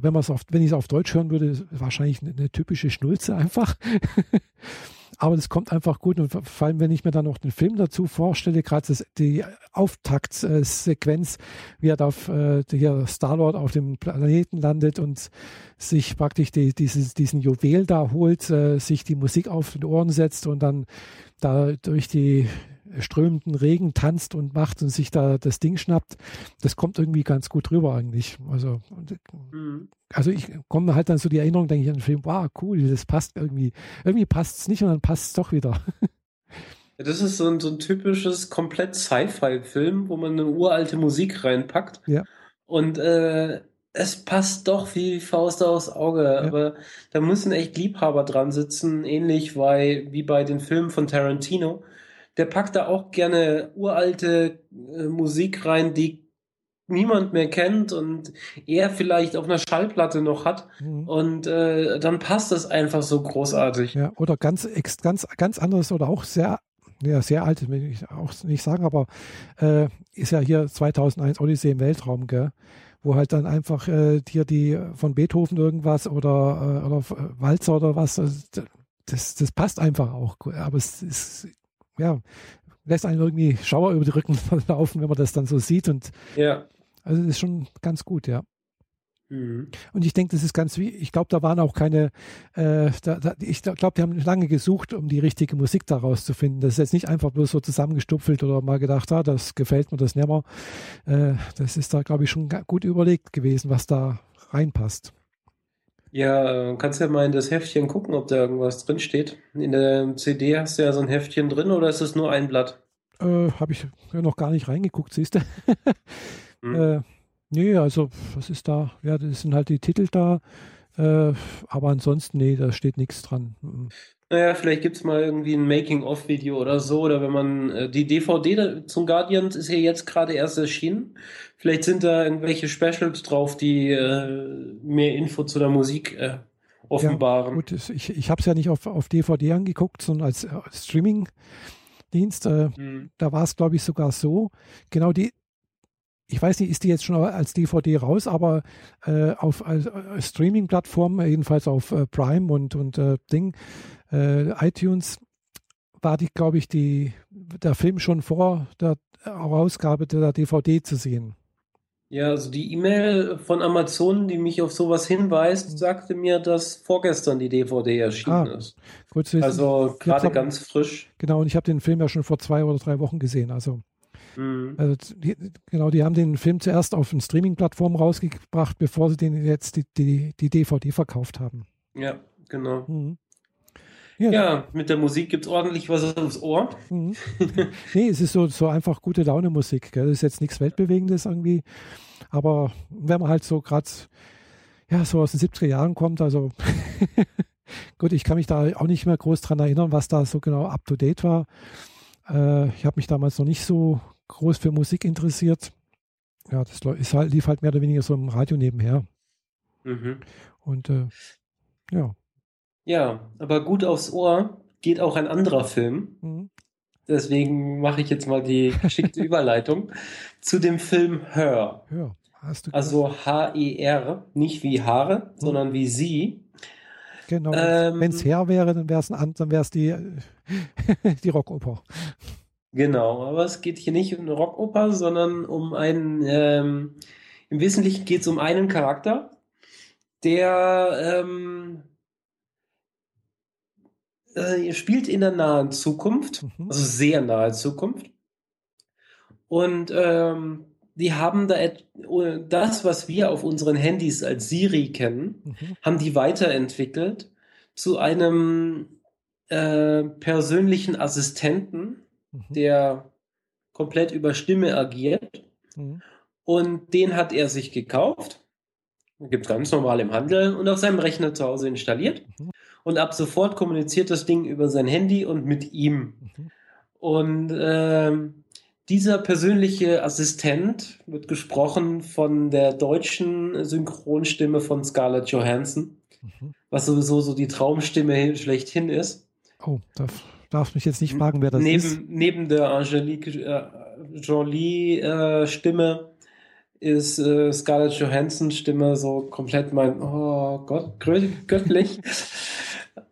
Speaker 2: wenn man es auf, wenn ich es auf Deutsch hören würde, wahrscheinlich eine, eine typische Schnulze einfach. <laughs> Aber das kommt einfach gut und vor allem, wenn ich mir dann noch den Film dazu vorstelle, gerade die Auftaktsequenz, wie er auf äh, hier Star-Lord auf dem Planeten landet und sich praktisch die, dieses, diesen Juwel da holt, äh, sich die Musik auf den Ohren setzt und dann da durch die strömenden Regen tanzt und macht und sich da das Ding schnappt, das kommt irgendwie ganz gut rüber eigentlich. Also, mhm. also ich komme halt dann so die Erinnerung, denke ich an den Film, wow, cool, das passt irgendwie. Irgendwie passt es nicht und dann passt es doch wieder. <laughs>
Speaker 1: Das ist so ein, so ein typisches komplett Sci-Fi-Film, wo man eine uralte Musik reinpackt.
Speaker 2: Ja.
Speaker 1: Und äh, es passt doch wie Faust aufs Auge, ja. aber da müssen echt Liebhaber dran sitzen, ähnlich wie bei den Filmen von Tarantino. Der packt da auch gerne uralte äh, Musik rein, die niemand mehr kennt und er vielleicht auf einer Schallplatte noch hat mhm. und äh, dann passt das einfach so großartig.
Speaker 2: Ja, oder ganz ganz ganz anderes oder auch sehr ja, sehr alt, will ich auch nicht sagen, aber äh, ist ja hier 2001 Odyssee im Weltraum, gell? wo halt dann einfach äh, hier die von Beethoven irgendwas oder, äh, oder Walzer oder was, das, das passt einfach auch. Aber es ist, ja, lässt einen irgendwie Schauer über die Rücken <laughs> laufen, wenn man das dann so sieht. Und
Speaker 1: ja.
Speaker 2: also das ist schon ganz gut, ja. Mhm. Und ich denke, das ist ganz wie, ich glaube, da waren auch keine, äh, da, da, ich glaube, die haben lange gesucht, um die richtige Musik daraus zu finden. Das ist jetzt nicht einfach bloß so zusammengestupfelt oder mal gedacht, ah, das gefällt mir, das nicht mehr. Äh, das ist da, glaube ich, schon gut überlegt gewesen, was da reinpasst.
Speaker 1: Ja, kannst ja mal in das Heftchen gucken, ob da irgendwas drin steht. In der CD hast du ja so ein Heftchen drin oder ist es nur ein Blatt?
Speaker 2: Äh, Habe ich noch gar nicht reingeguckt, siehst du. <laughs> hm. äh, Nee, also was ist da? Ja, das sind halt die Titel da. Äh, aber ansonsten, nee, da steht nichts dran. Mhm.
Speaker 1: Naja, vielleicht gibt es mal irgendwie ein Making-of-Video oder so. Oder wenn man äh, die DVD zum Guardian ist ja jetzt gerade erst erschienen. Vielleicht sind da irgendwelche Specials drauf, die äh, mehr Info zu der Musik äh, offenbaren. Ja,
Speaker 2: gut, ich, ich habe es ja nicht auf, auf DVD angeguckt, sondern als, als Streaming-Dienst. Äh, hm. Da war es, glaube ich, sogar so. Genau die, ich weiß nicht, ist die jetzt schon als DVD raus, aber äh, auf äh, Streaming-Plattformen, jedenfalls auf äh, Prime und, und äh, Ding, äh, iTunes, war die, glaube ich, die, der Film schon vor der Herausgabe der DVD zu sehen.
Speaker 1: Ja, also die E-Mail von Amazon, die mich auf sowas hinweist, sagte mir, dass vorgestern die DVD erschienen ah, ist. Gut, also gerade ganz frisch.
Speaker 2: Genau, und ich habe den Film ja schon vor zwei oder drei Wochen gesehen. Also Mhm. Also genau, die haben den Film zuerst auf den Streaming-Plattformen rausgebracht, bevor sie den jetzt die, die, die DVD verkauft haben.
Speaker 1: Ja, genau. Mhm. Ja. ja. mit der Musik gibt es ordentlich was aufs Ohr. Mhm. <laughs>
Speaker 2: nee, es ist so, so einfach gute Laune-Musik. Das ist jetzt nichts Weltbewegendes irgendwie. Aber wenn man halt so gerade ja, so aus den 70er Jahren kommt, also <laughs> gut, ich kann mich da auch nicht mehr groß dran erinnern, was da so genau up to date war. Äh, ich habe mich damals noch nicht so groß für Musik interessiert. Ja, das ist halt, lief halt mehr oder weniger so im Radio nebenher. Mhm. Und äh, ja.
Speaker 1: Ja, aber gut aufs Ohr geht auch ein anderer Film. Mhm. Deswegen mache ich jetzt mal die geschickte <laughs> Überleitung zu dem Film Her.
Speaker 2: Ja,
Speaker 1: also H-E-R, nicht wie Haare, mhm. sondern wie sie.
Speaker 2: Genau. Ähm, Wenn es her wäre, dann wäre es dann wäre es die, <laughs> die Rockoper.
Speaker 1: Genau, aber es geht hier nicht um eine Rockoper, sondern um einen, ähm, im Wesentlichen geht es um einen Charakter, der ähm, äh, spielt in der nahen Zukunft, mhm. also sehr nahe Zukunft. Und ähm, die haben da das, was wir auf unseren Handys als Siri kennen, mhm. haben die weiterentwickelt zu einem äh, persönlichen Assistenten, mhm. der komplett über Stimme agiert. Mhm. Und den hat er sich gekauft. Gibt es ganz normal im Handel und auf seinem Rechner zu Hause installiert. Mhm. Und ab sofort kommuniziert das Ding über sein Handy und mit ihm. Mhm. Und äh, dieser persönliche Assistent wird gesprochen von der deutschen Synchronstimme von Scarlett Johansson, mhm. was sowieso so die Traumstimme schlechthin ist.
Speaker 2: Oh, darf, mich jetzt nicht fragen, wer das
Speaker 1: neben,
Speaker 2: ist.
Speaker 1: Neben der Angelique äh, Jolie-Stimme äh, ist äh, Scarlett Johansson Stimme so komplett mein, oh Gott, göttlich. <laughs>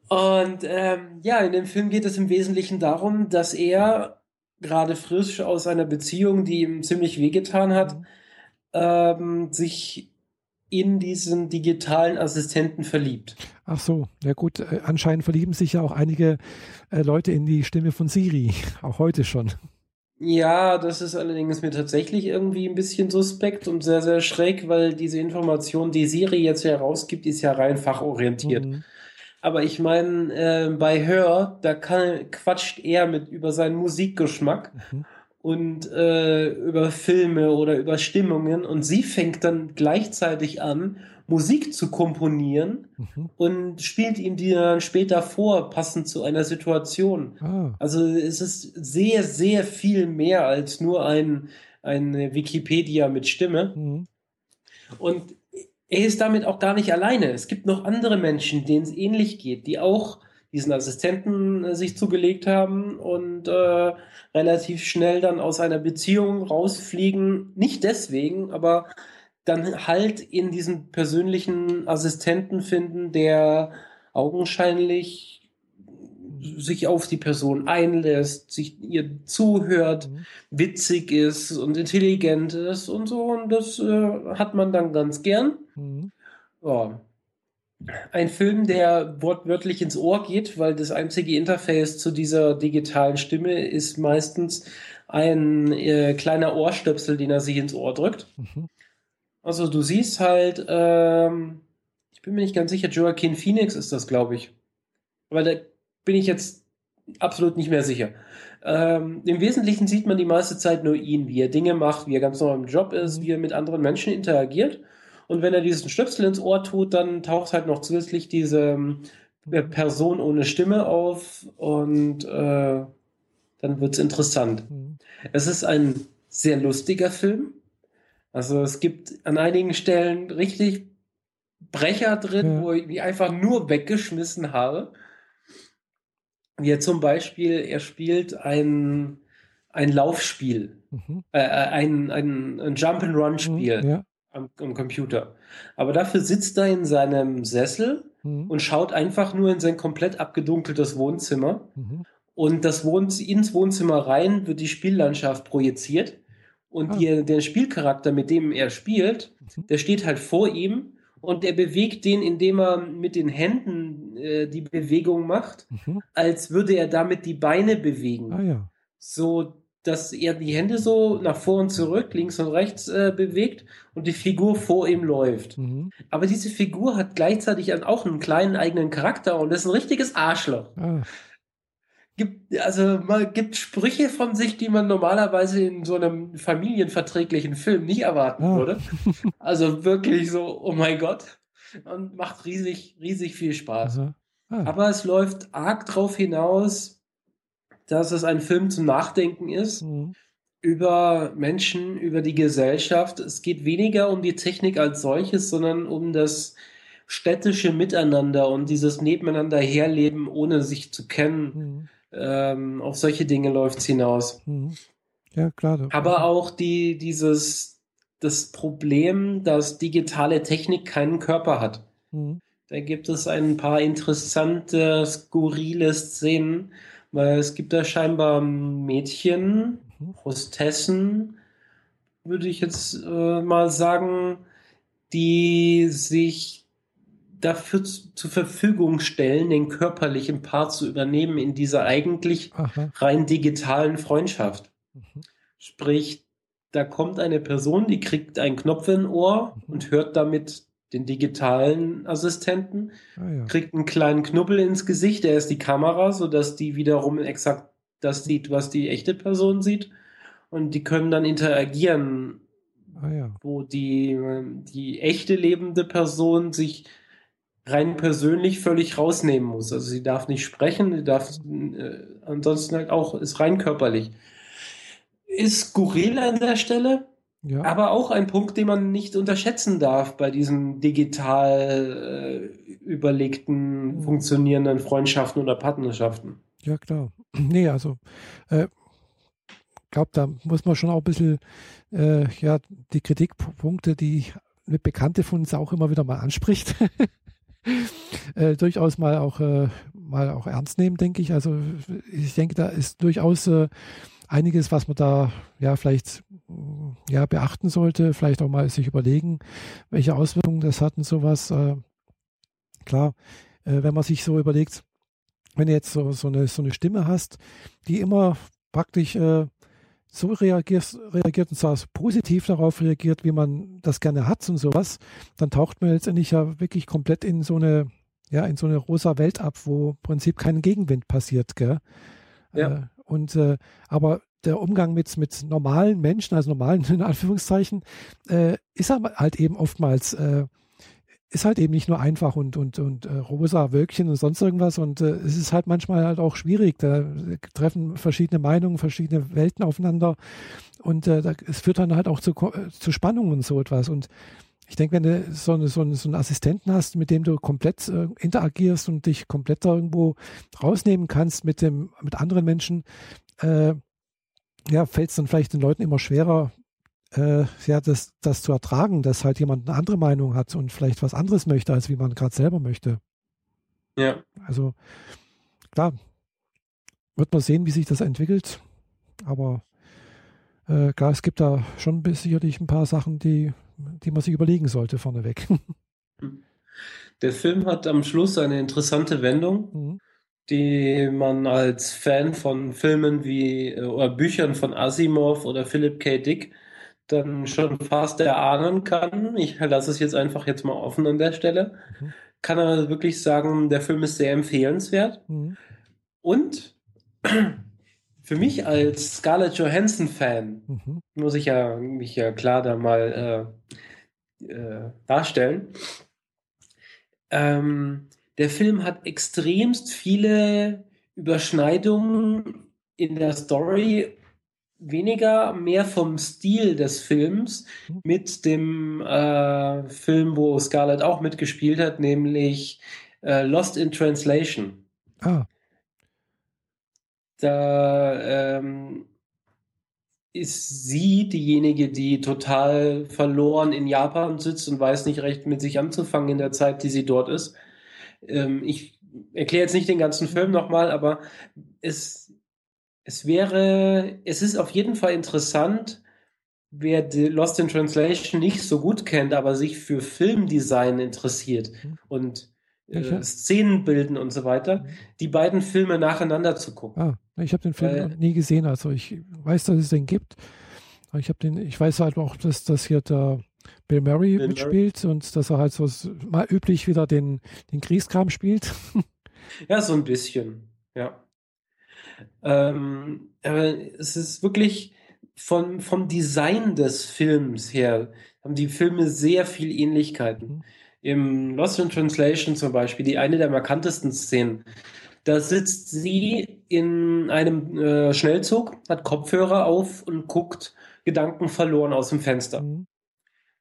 Speaker 1: Und ähm, ja, in dem Film geht es im Wesentlichen darum, dass er gerade frisch aus einer Beziehung, die ihm ziemlich wehgetan hat, mhm. ähm, sich in diesen digitalen Assistenten verliebt.
Speaker 2: Ach so, ja gut, äh, anscheinend verlieben sich ja auch einige äh, Leute in die Stimme von Siri, <laughs> auch heute schon.
Speaker 1: Ja, das ist allerdings mir tatsächlich irgendwie ein bisschen suspekt und sehr, sehr schräg, weil diese Information, die Siri jetzt herausgibt, ist ja rein fachorientiert. Mhm. Aber ich meine, äh, bei Hör, da kann, quatscht er mit über seinen Musikgeschmack. Mhm. Und äh, über Filme oder über Stimmungen und sie fängt dann gleichzeitig an, Musik zu komponieren mhm. und spielt ihm die dann später vor, passend zu einer Situation. Ah. Also es ist sehr, sehr viel mehr als nur ein, eine Wikipedia mit Stimme. Mhm. Und er ist damit auch gar nicht alleine. Es gibt noch andere Menschen, denen es ähnlich geht, die auch diesen Assistenten äh, sich zugelegt haben und äh, relativ schnell dann aus einer Beziehung rausfliegen. Nicht deswegen, aber dann halt in diesen persönlichen Assistenten finden, der augenscheinlich sich auf die Person einlässt, sich ihr zuhört, mhm. witzig ist und intelligent ist und so. Und das äh, hat man dann ganz gern. Mhm. Ja. Ein Film, der wortwörtlich ins Ohr geht, weil das einzige Interface zu dieser digitalen Stimme ist meistens ein äh, kleiner Ohrstöpsel, den er sich ins Ohr drückt. Mhm. Also du siehst halt, ähm, ich bin mir nicht ganz sicher, Joaquin Phoenix ist das, glaube ich. Aber da bin ich jetzt absolut nicht mehr sicher. Ähm, Im Wesentlichen sieht man die meiste Zeit nur ihn, wie er Dinge macht, wie er ganz normal im Job ist, wie er mit anderen Menschen interagiert. Und wenn er diesen Stöpsel ins Ohr tut, dann taucht halt noch zusätzlich diese äh, Person ohne Stimme auf und äh, dann wird's interessant. Mhm. Es ist ein sehr lustiger Film. Also es gibt an einigen Stellen richtig Brecher drin, ja. wo ich mich einfach nur weggeschmissen habe. Wie er zum Beispiel, er spielt ein, ein Laufspiel, mhm. äh, äh ein, ein, ein Jump-and-Run-Spiel. Mhm, ja am, am Computer. Aber dafür sitzt er in seinem Sessel mhm. und schaut einfach nur in sein komplett abgedunkeltes Wohnzimmer. Mhm. Und das Wohn ins Wohnzimmer rein wird die Spiellandschaft projiziert. Und ah. die, der Spielcharakter, mit dem er spielt, mhm. der steht halt vor ihm und er bewegt den, indem er mit den Händen äh, die Bewegung macht, mhm. als würde er damit die Beine bewegen. Ah, ja. So dass er die Hände so nach vor und zurück, links und rechts äh, bewegt und die Figur vor ihm läuft. Mhm. Aber diese Figur hat gleichzeitig auch einen kleinen eigenen Charakter und ist ein richtiges Arschloch. Ah. Gibt, also man gibt Sprüche von sich, die man normalerweise in so einem familienverträglichen Film nicht erwarten ah. würde. <laughs> Also wirklich so, oh mein Gott. Und macht riesig, riesig viel Spaß. Also, ah. Aber es läuft arg drauf hinaus, dass es ein Film zum Nachdenken ist mhm. über Menschen, über die Gesellschaft. Es geht weniger um die Technik als solches, sondern um das städtische Miteinander und dieses Nebeneinander herleben, ohne sich zu kennen. Mhm. Ähm, auf solche Dinge läuft es hinaus. Mhm.
Speaker 2: Ja, klar.
Speaker 1: Aber auch die, dieses, das Problem, dass digitale Technik keinen Körper hat. Mhm. Da gibt es ein paar interessante, skurrile Szenen, weil es gibt da scheinbar Mädchen, mhm. Hostessen, würde ich jetzt äh, mal sagen, die sich dafür zu, zur Verfügung stellen, den körperlichen Part zu übernehmen in dieser eigentlich Aha. rein digitalen Freundschaft. Mhm. Sprich, da kommt eine Person, die kriegt einen Knopf in Ohr mhm. und hört damit den digitalen Assistenten, ah, ja. kriegt einen kleinen Knubbel ins Gesicht, der ist die Kamera, sodass die wiederum exakt das sieht, was die echte Person sieht. Und die können dann interagieren, ah, ja. wo die, die echte lebende Person sich rein persönlich völlig rausnehmen muss. Also sie darf nicht sprechen, sie darf äh, ansonsten halt auch, ist rein körperlich. Ist skurril an der Stelle, ja. Aber auch ein Punkt, den man nicht unterschätzen darf bei diesen digital äh, überlegten, mhm. funktionierenden Freundschaften oder Partnerschaften.
Speaker 2: Ja, klar. <clears throat> Nee, also äh, glaube, da muss man schon auch ein bisschen äh, ja, die Kritikpunkte, die eine Bekannte von uns auch immer wieder mal anspricht, <laughs> äh, durchaus mal auch, äh, mal auch ernst nehmen, denke ich. Also ich denke, da ist durchaus äh, einiges, was man da ja vielleicht ja, beachten sollte, vielleicht auch mal sich überlegen, welche Auswirkungen das hat und sowas. Äh, klar, äh, wenn man sich so überlegt, wenn du jetzt so, so, eine, so eine Stimme hast, die immer praktisch äh, so reagiert, reagiert und zwar positiv darauf reagiert, wie man das gerne hat und sowas, dann taucht man letztendlich ja wirklich komplett in so eine, ja, in so eine rosa Welt ab, wo im Prinzip kein Gegenwind passiert, gell? Ja. Äh, und äh, aber der Umgang mit, mit normalen Menschen, also normalen <laughs> in Anführungszeichen, äh, ist halt eben oftmals, äh, ist halt eben nicht nur einfach und, und, und äh, rosa Wölkchen und sonst irgendwas. Und äh, es ist halt manchmal halt auch schwierig. Da treffen verschiedene Meinungen, verschiedene Welten aufeinander. Und äh, es führt dann halt auch zu, zu Spannungen und so etwas. Und ich denke, wenn du so, eine, so, eine, so einen Assistenten hast, mit dem du komplett äh, interagierst und dich komplett da irgendwo rausnehmen kannst mit dem, mit anderen Menschen, äh, ja, fällt es dann vielleicht den Leuten immer schwerer, äh, ja, das, das zu ertragen, dass halt jemand eine andere Meinung hat und vielleicht was anderes möchte, als wie man gerade selber möchte.
Speaker 1: Ja.
Speaker 2: Also, klar, wird man sehen, wie sich das entwickelt. Aber äh, klar, es gibt da schon sicherlich ein paar Sachen, die, die man sich überlegen sollte vorneweg. <laughs>
Speaker 1: Der Film hat am Schluss eine interessante Wendung. Mhm die man als Fan von Filmen wie äh, oder Büchern von Asimov oder Philip K. Dick dann schon fast erahnen kann. Ich lasse es jetzt einfach jetzt mal offen an der Stelle. Mhm. Kann er wirklich sagen, der Film ist sehr empfehlenswert. Mhm. Und für mich als Scarlett Johansson-Fan mhm. muss ich ja mich ja klar da mal äh, äh, darstellen. Ähm, der Film hat extremst viele Überschneidungen in der Story, weniger mehr vom Stil des Films mit dem äh, Film, wo Scarlett auch mitgespielt hat, nämlich äh, Lost in Translation. Ah. Da ähm, ist sie diejenige, die total verloren in Japan sitzt und weiß nicht recht mit sich anzufangen in der Zeit, die sie dort ist. Ähm, ich erkläre jetzt nicht den ganzen Film nochmal, aber es, es wäre, es ist auf jeden Fall interessant, wer Lost in Translation nicht so gut kennt, aber sich für Filmdesign interessiert mhm. und äh, Szenen bilden und so weiter, mhm. die beiden Filme nacheinander zu gucken.
Speaker 2: Ah, ich habe den Film Weil, nie gesehen, also ich weiß, dass es den gibt. Ich habe den, ich weiß halt auch, dass das hier der Bill Murray Bill mitspielt Murray. und dass er halt so mal üblich wieder den, den Kriegskram spielt. <laughs>
Speaker 1: ja, so ein bisschen, ja. Ähm, aber es ist wirklich von, vom Design des Films her, haben die Filme sehr viel Ähnlichkeiten. Mhm. Im Lost in Translation zum Beispiel, die eine der markantesten Szenen, da sitzt sie in einem äh, Schnellzug, hat Kopfhörer auf und guckt Gedanken verloren aus dem Fenster. Mhm.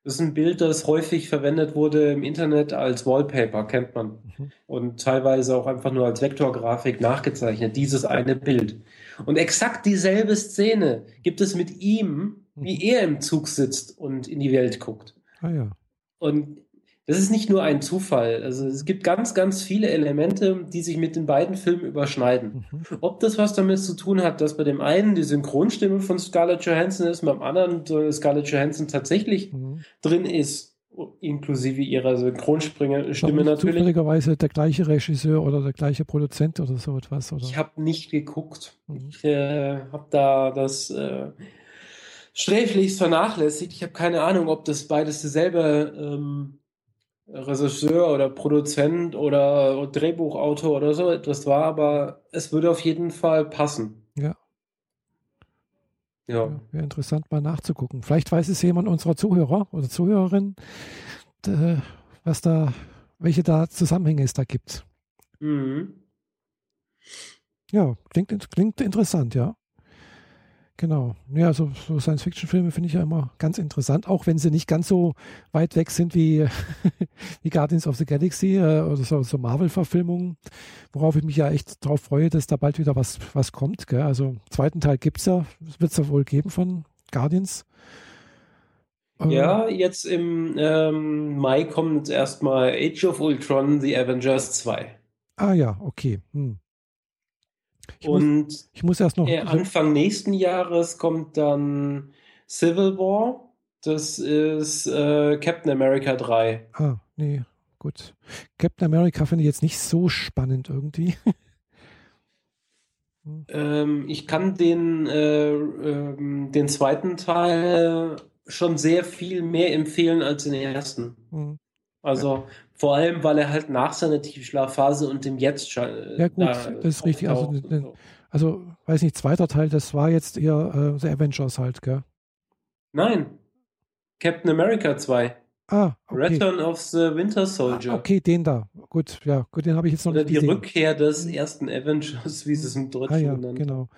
Speaker 1: Das ist ein Bild, das häufig verwendet wurde im Internet als Wallpaper, kennt man. Mhm. Und teilweise auch einfach nur als Vektorgrafik nachgezeichnet, dieses eine Bild. Und exakt dieselbe Szene gibt es mit ihm, wie mhm. er im Zug sitzt und in die Welt guckt.
Speaker 2: Ah ja.
Speaker 1: Und das ist nicht nur ein Zufall. Also es gibt ganz, ganz viele Elemente, die sich mit den beiden Filmen überschneiden. Mhm. Ob das was damit zu tun hat, dass bei dem einen die Synchronstimme von Scarlett Johansson ist, beim anderen Scarlett Johansson tatsächlich mhm. drin ist, inklusive ihrer Synchronstimme natürlich.
Speaker 2: Zufälligerweise der gleiche Regisseur oder der gleiche Produzent oder so etwas. Oder?
Speaker 1: Ich habe nicht geguckt. Mhm. Ich äh, habe da das äh, sträflichst vernachlässigt. Ich habe keine Ahnung, ob das beides dieselbe ähm, Regisseur oder Produzent oder Drehbuchautor oder so etwas war, aber es würde auf jeden Fall passen.
Speaker 2: Ja. Ja. Wäre interessant mal nachzugucken. Vielleicht weiß es jemand unserer Zuhörer oder Zuhörerin, was da, welche da Zusammenhänge es da gibt. Mhm. Ja, klingt, klingt interessant, ja. Genau. Ja, so, so Science-Fiction-Filme finde ich ja immer ganz interessant, auch wenn sie nicht ganz so weit weg sind wie, <laughs> wie Guardians of the Galaxy äh, oder so, so Marvel-Verfilmungen, worauf ich mich ja echt drauf freue, dass da bald wieder was, was kommt. Gell? Also zweiten Teil gibt es ja, wird es ja wohl geben von Guardians.
Speaker 1: Ähm, ja, jetzt im ähm, Mai kommt erstmal Age of Ultron, The Avengers 2.
Speaker 2: Ah ja, okay. Hm.
Speaker 1: Ich und
Speaker 2: muss, ich muss erst noch.
Speaker 1: Äh, Anfang nächsten Jahres kommt dann Civil War. Das ist äh, Captain America 3.
Speaker 2: Ah, nee, gut. Captain America finde ich jetzt nicht so spannend irgendwie. <laughs>
Speaker 1: ähm, ich kann den, äh, ähm, den zweiten Teil schon sehr viel mehr empfehlen als den ersten. Mhm. Also vor allem, weil er halt nach seiner Tiefschlafphase und dem Jetzt
Speaker 2: Ja gut, das ist richtig. Also den, Also, weiß nicht, zweiter Teil, das war jetzt eher äh, The Avengers halt, gell?
Speaker 1: Nein. Captain America 2.
Speaker 2: Ah, okay.
Speaker 1: Return of the Winter Soldier.
Speaker 2: Ah, okay, den da. Gut, ja, gut, den habe ich jetzt noch
Speaker 1: Oder
Speaker 2: nicht
Speaker 1: die
Speaker 2: gesehen.
Speaker 1: Rückkehr des ersten Avengers, <laughs> wie sie es im Deutschen
Speaker 2: ah ja,
Speaker 1: genannt
Speaker 2: genau.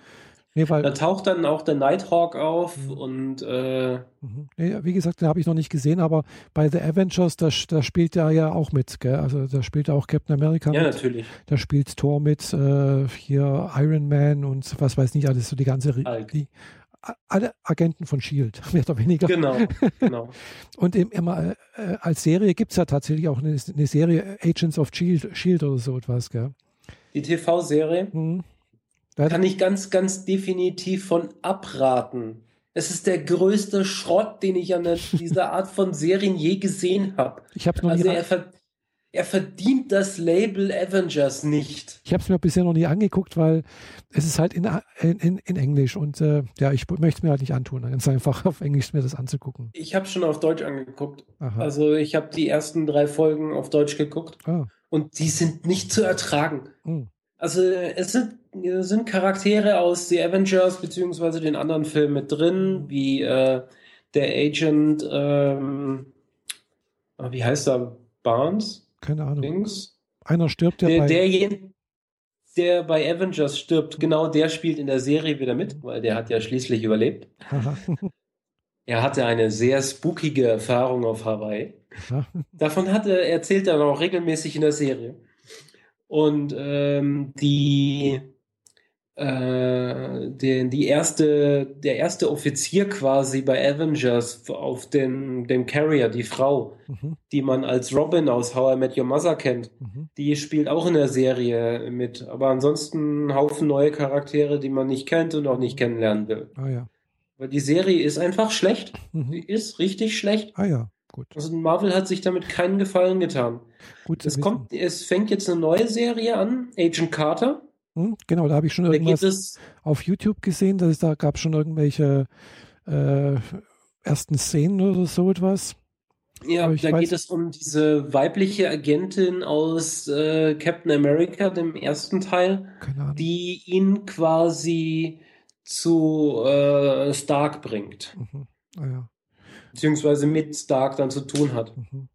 Speaker 2: Nee,
Speaker 1: Da taucht dann auch der Nighthawk auf
Speaker 2: Mhm.
Speaker 1: und äh,
Speaker 2: Mhm. Nee, wie gesagt, den habe ich noch nicht gesehen, aber bei The Avengers, da, da spielt er ja auch mit, gell? Also da spielt auch Captain America
Speaker 1: ja,
Speaker 2: mit,
Speaker 1: natürlich.
Speaker 2: da spielt Thor mit, äh, hier Iron Man und was weiß nicht alles, so die ganze, die, alle Agenten von S.H.I.E.L.D., <laughs> mehr oder weniger.
Speaker 1: Genau, genau. <laughs>
Speaker 2: Und im, immer, äh, als Serie gibt es ja tatsächlich auch eine, eine Serie Agents of S.H.I.E.L.D. Shield oder so etwas, gell?
Speaker 1: Die TV-Serie
Speaker 2: Mhm.
Speaker 1: Kann ich ganz, ganz definitiv von abraten. Es ist der größte Schrott, den ich an der, <laughs> dieser Art von Serien je gesehen habe.
Speaker 2: ich habe es noch
Speaker 1: Also
Speaker 2: nie,
Speaker 1: er, ver er verdient das Label Avengers nicht.
Speaker 2: ich habe es mir bisher noch nie angeguckt, weil es ist halt in, in, in, Englisch und äh, ja, ich möchte es mir halt nicht antun, ganz einfach <laughs> auf Englisch mir das anzugucken.
Speaker 1: Ich habe schon auf Deutsch angeguckt.
Speaker 2: Aha.
Speaker 1: Also ich habe die ersten drei Folgen auf Deutsch geguckt
Speaker 2: ah,
Speaker 1: und die sind nicht zu ertragen.
Speaker 2: hm.
Speaker 1: Also es sind, es sind Charaktere aus The Avengers beziehungsweise den anderen Filmen mit drin, wie äh, der Agent, ähm, ah, wie heißt er, Barnes,
Speaker 2: keine Ahnung.
Speaker 1: Dings?
Speaker 2: Einer stirbt ja
Speaker 1: Der,
Speaker 2: bei.
Speaker 1: derjenige, der bei Avengers stirbt, genau der spielt in der Serie wieder mit, weil der hat ja schließlich überlebt. <laughs> Er hatte eine sehr spookige Erfahrung auf Hawaii. Davon hat er, erzählt er auch regelmäßig in der Serie. Und ähm, die, äh, den, die erste, der erste Offizier quasi bei Avengers auf den, dem Carrier, die Frau,
Speaker 2: Mhm.
Speaker 1: die man als Robin aus How I Met Your Mother kennt,
Speaker 2: Mhm.
Speaker 1: die spielt auch in der Serie mit. Aber ansonsten ein Haufen neue Charaktere, die man nicht kennt und auch nicht kennenlernen will.
Speaker 2: Ah ja.
Speaker 1: Weil die Serie ist einfach schlecht. Die
Speaker 2: Mhm.
Speaker 1: ist richtig schlecht.
Speaker 2: Ah ja, gut.
Speaker 1: Also Marvel hat sich damit keinen Gefallen getan.
Speaker 2: Gut,
Speaker 1: Es kommt, es fängt jetzt eine neue Serie an, Agent Carter.
Speaker 2: Hm, genau, da habe ich schon irgendwas
Speaker 1: es,
Speaker 2: auf YouTube gesehen, dass es da gab schon irgendwelche äh, ersten Szenen oder so etwas.
Speaker 1: ja, da
Speaker 2: weiß-
Speaker 1: geht es um diese weibliche Agentin aus äh, Captain America, dem ersten Teil, die ihn quasi zu äh, Stark bringt,
Speaker 2: Mhm. Ah ja.
Speaker 1: beziehungsweise mit Stark dann zu tun hat.
Speaker 2: Mhm.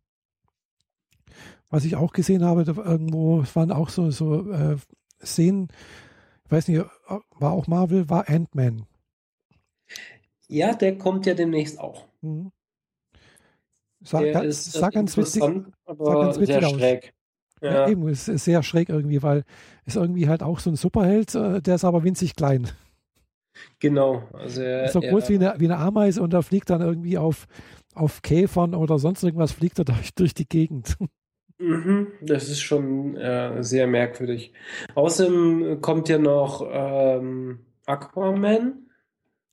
Speaker 2: Was ich auch gesehen habe, da irgendwo, es waren auch so, so äh, Szenen, ich weiß nicht, war auch Marvel, war Ant-Man.
Speaker 1: Ja, der kommt ja demnächst auch.
Speaker 2: Mhm. Sah,
Speaker 1: Der
Speaker 2: ganz,
Speaker 1: ist äh,
Speaker 2: sah ganz witzig,
Speaker 1: interessant,
Speaker 2: sah
Speaker 1: aber
Speaker 2: ganz witzig
Speaker 1: sehr
Speaker 2: aus.
Speaker 1: schräg.
Speaker 2: Ja.
Speaker 1: Ja,
Speaker 2: eben, es ist sehr schräg irgendwie, weil es irgendwie halt auch so ein Superheld, äh, der ist aber winzig klein.
Speaker 1: genau. Also er,
Speaker 2: so groß wie eine, wie eine Ameise und da fliegt dann irgendwie auf, auf Käfern oder sonst irgendwas, fliegt er durch, <laughs> durch die Gegend.
Speaker 1: Mhm, das ist schon äh, sehr merkwürdig. Außerdem kommt ja noch ähm, Aquaman.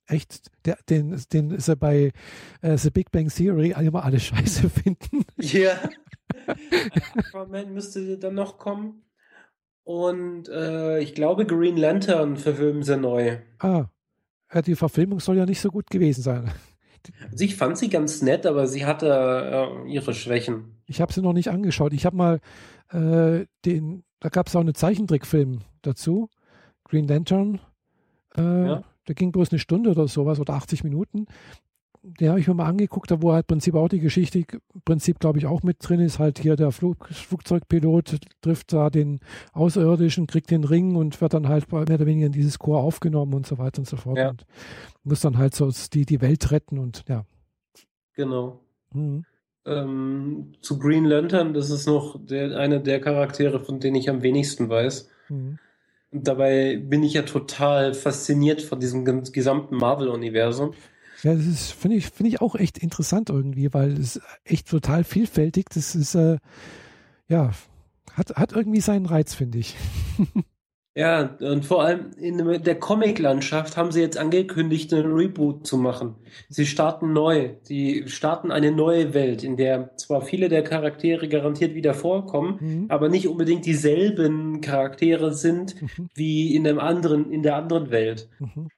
Speaker 2: Echt, der, den, den sie bei äh, The Big Bang Theory immer alle scheiße finden.
Speaker 1: Ja. <laughs> Aquaman müsste dann noch kommen. Und äh, ich glaube, Green Lantern verfilmen sie neu.
Speaker 2: Ah, die Verfilmung soll ja nicht so gut gewesen sein.
Speaker 1: Also ich fand sie ganz nett, aber sie hatte äh, ihre Schwächen.
Speaker 2: Ich habe sie noch nicht angeschaut. Ich habe mal äh, den, da gab es auch einen Zeichentrickfilm dazu, Green Lantern. Äh,
Speaker 1: Ja.
Speaker 2: Der ging bloß eine Stunde oder sowas oder 80 Minuten. Den habe ich mir mal angeguckt, da wo halt im Prinzip auch die Geschichte, im Prinzip glaube ich auch mit drin ist, halt hier der Flug, Flugzeugpilot trifft da den Außerirdischen, kriegt den Ring und wird dann halt mehr oder weniger in dieses Chor aufgenommen und so weiter und so fort.
Speaker 1: Ja.
Speaker 2: Und muss dann halt so die, die Welt retten und ja.
Speaker 1: Genau.
Speaker 2: Mhm.
Speaker 1: Ähm, zu Green Lantern, das ist noch der, einer der Charaktere, von denen ich am wenigsten weiß.
Speaker 2: Mhm.
Speaker 1: Und dabei bin ich ja total fasziniert von diesem gesamten Marvel-Universum.
Speaker 2: Ja, das ist, finde ich, finde ich auch echt interessant irgendwie, weil es echt total vielfältig. Das ist, äh, ja, hat, hat irgendwie seinen Reiz, finde ich. <laughs>
Speaker 1: Ja, und vor allem in der Comic-Landschaft haben sie jetzt angekündigt, einen Reboot zu machen. Sie starten neu. Sie starten eine neue Welt, in der zwar viele der Charaktere garantiert wieder vorkommen,
Speaker 2: Mhm.
Speaker 1: aber nicht unbedingt dieselben Charaktere sind
Speaker 2: Mhm.
Speaker 1: wie in dem anderen, in der anderen Welt.
Speaker 2: Mhm.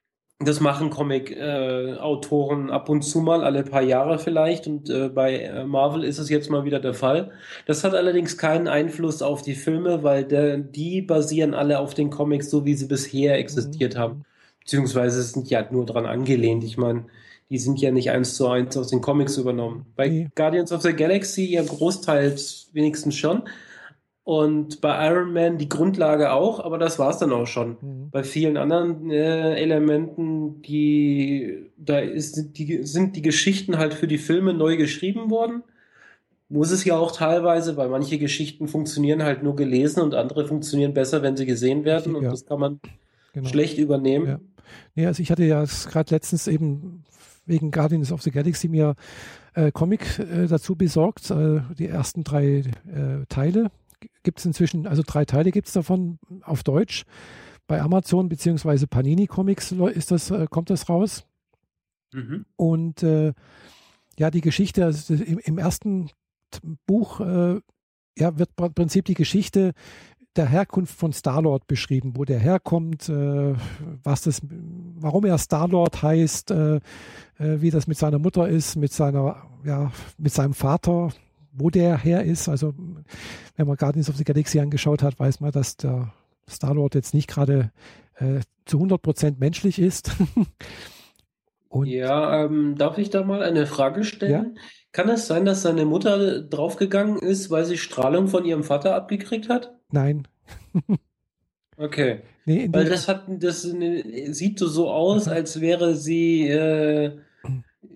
Speaker 1: Das machen Comic-Autoren ab und zu mal, alle paar Jahre vielleicht. Und äh, bei äh, Marvel ist es jetzt mal wieder der Fall. Das hat allerdings keinen Einfluss auf die Filme, weil der, die basieren alle auf den Comics, so wie sie bisher existiert mhm. haben. Beziehungsweise sind ja nur dran angelehnt. Ich meine, die sind ja nicht eins zu eins aus den Comics übernommen. Bei nee. Guardians of the Galaxy ja großteils wenigstens schon. Und bei Iron Man die Grundlage auch, aber das war es dann auch schon. Mhm. Bei vielen anderen äh, Elementen, die da ist, die, sind die Geschichten halt für die Filme neu geschrieben worden. Muss es ja auch teilweise, weil manche Geschichten funktionieren halt nur gelesen und andere funktionieren besser, wenn sie gesehen werden. Und ja. das kann man genau. schlecht übernehmen.
Speaker 2: Ja. Nee, also ich hatte ja gerade letztens eben wegen Guardians of the Galaxy mir äh, Comic äh, dazu besorgt, äh, die ersten drei äh, Teile gibt es inzwischen, also drei Teile gibt es davon auf Deutsch. Bei Amazon bzw. Panini Comics ist das, äh, kommt das raus. Mhm. Und äh, ja, die Geschichte, also im, im ersten Buch äh, ja, wird im Prinzip die Geschichte der Herkunft von Starlord beschrieben, wo der herkommt, äh, was das, warum er Starlord heißt, äh, äh, wie das mit seiner Mutter ist, mit seiner, ja, mit seinem Vater, wo der her ist. Also wenn man Guardians of the Galaxy angeschaut hat, weiß man, dass der Star-Lord jetzt nicht gerade äh, zu 100% menschlich ist. <laughs>
Speaker 1: ja, ähm, darf ich da mal eine Frage stellen? Ja? Kann es sein, dass seine Mutter draufgegangen ist, weil sie Strahlung von ihrem Vater abgekriegt hat?
Speaker 2: Nein.
Speaker 1: okay. Nee, weil das hat, das sieht so aus, als wäre sie äh,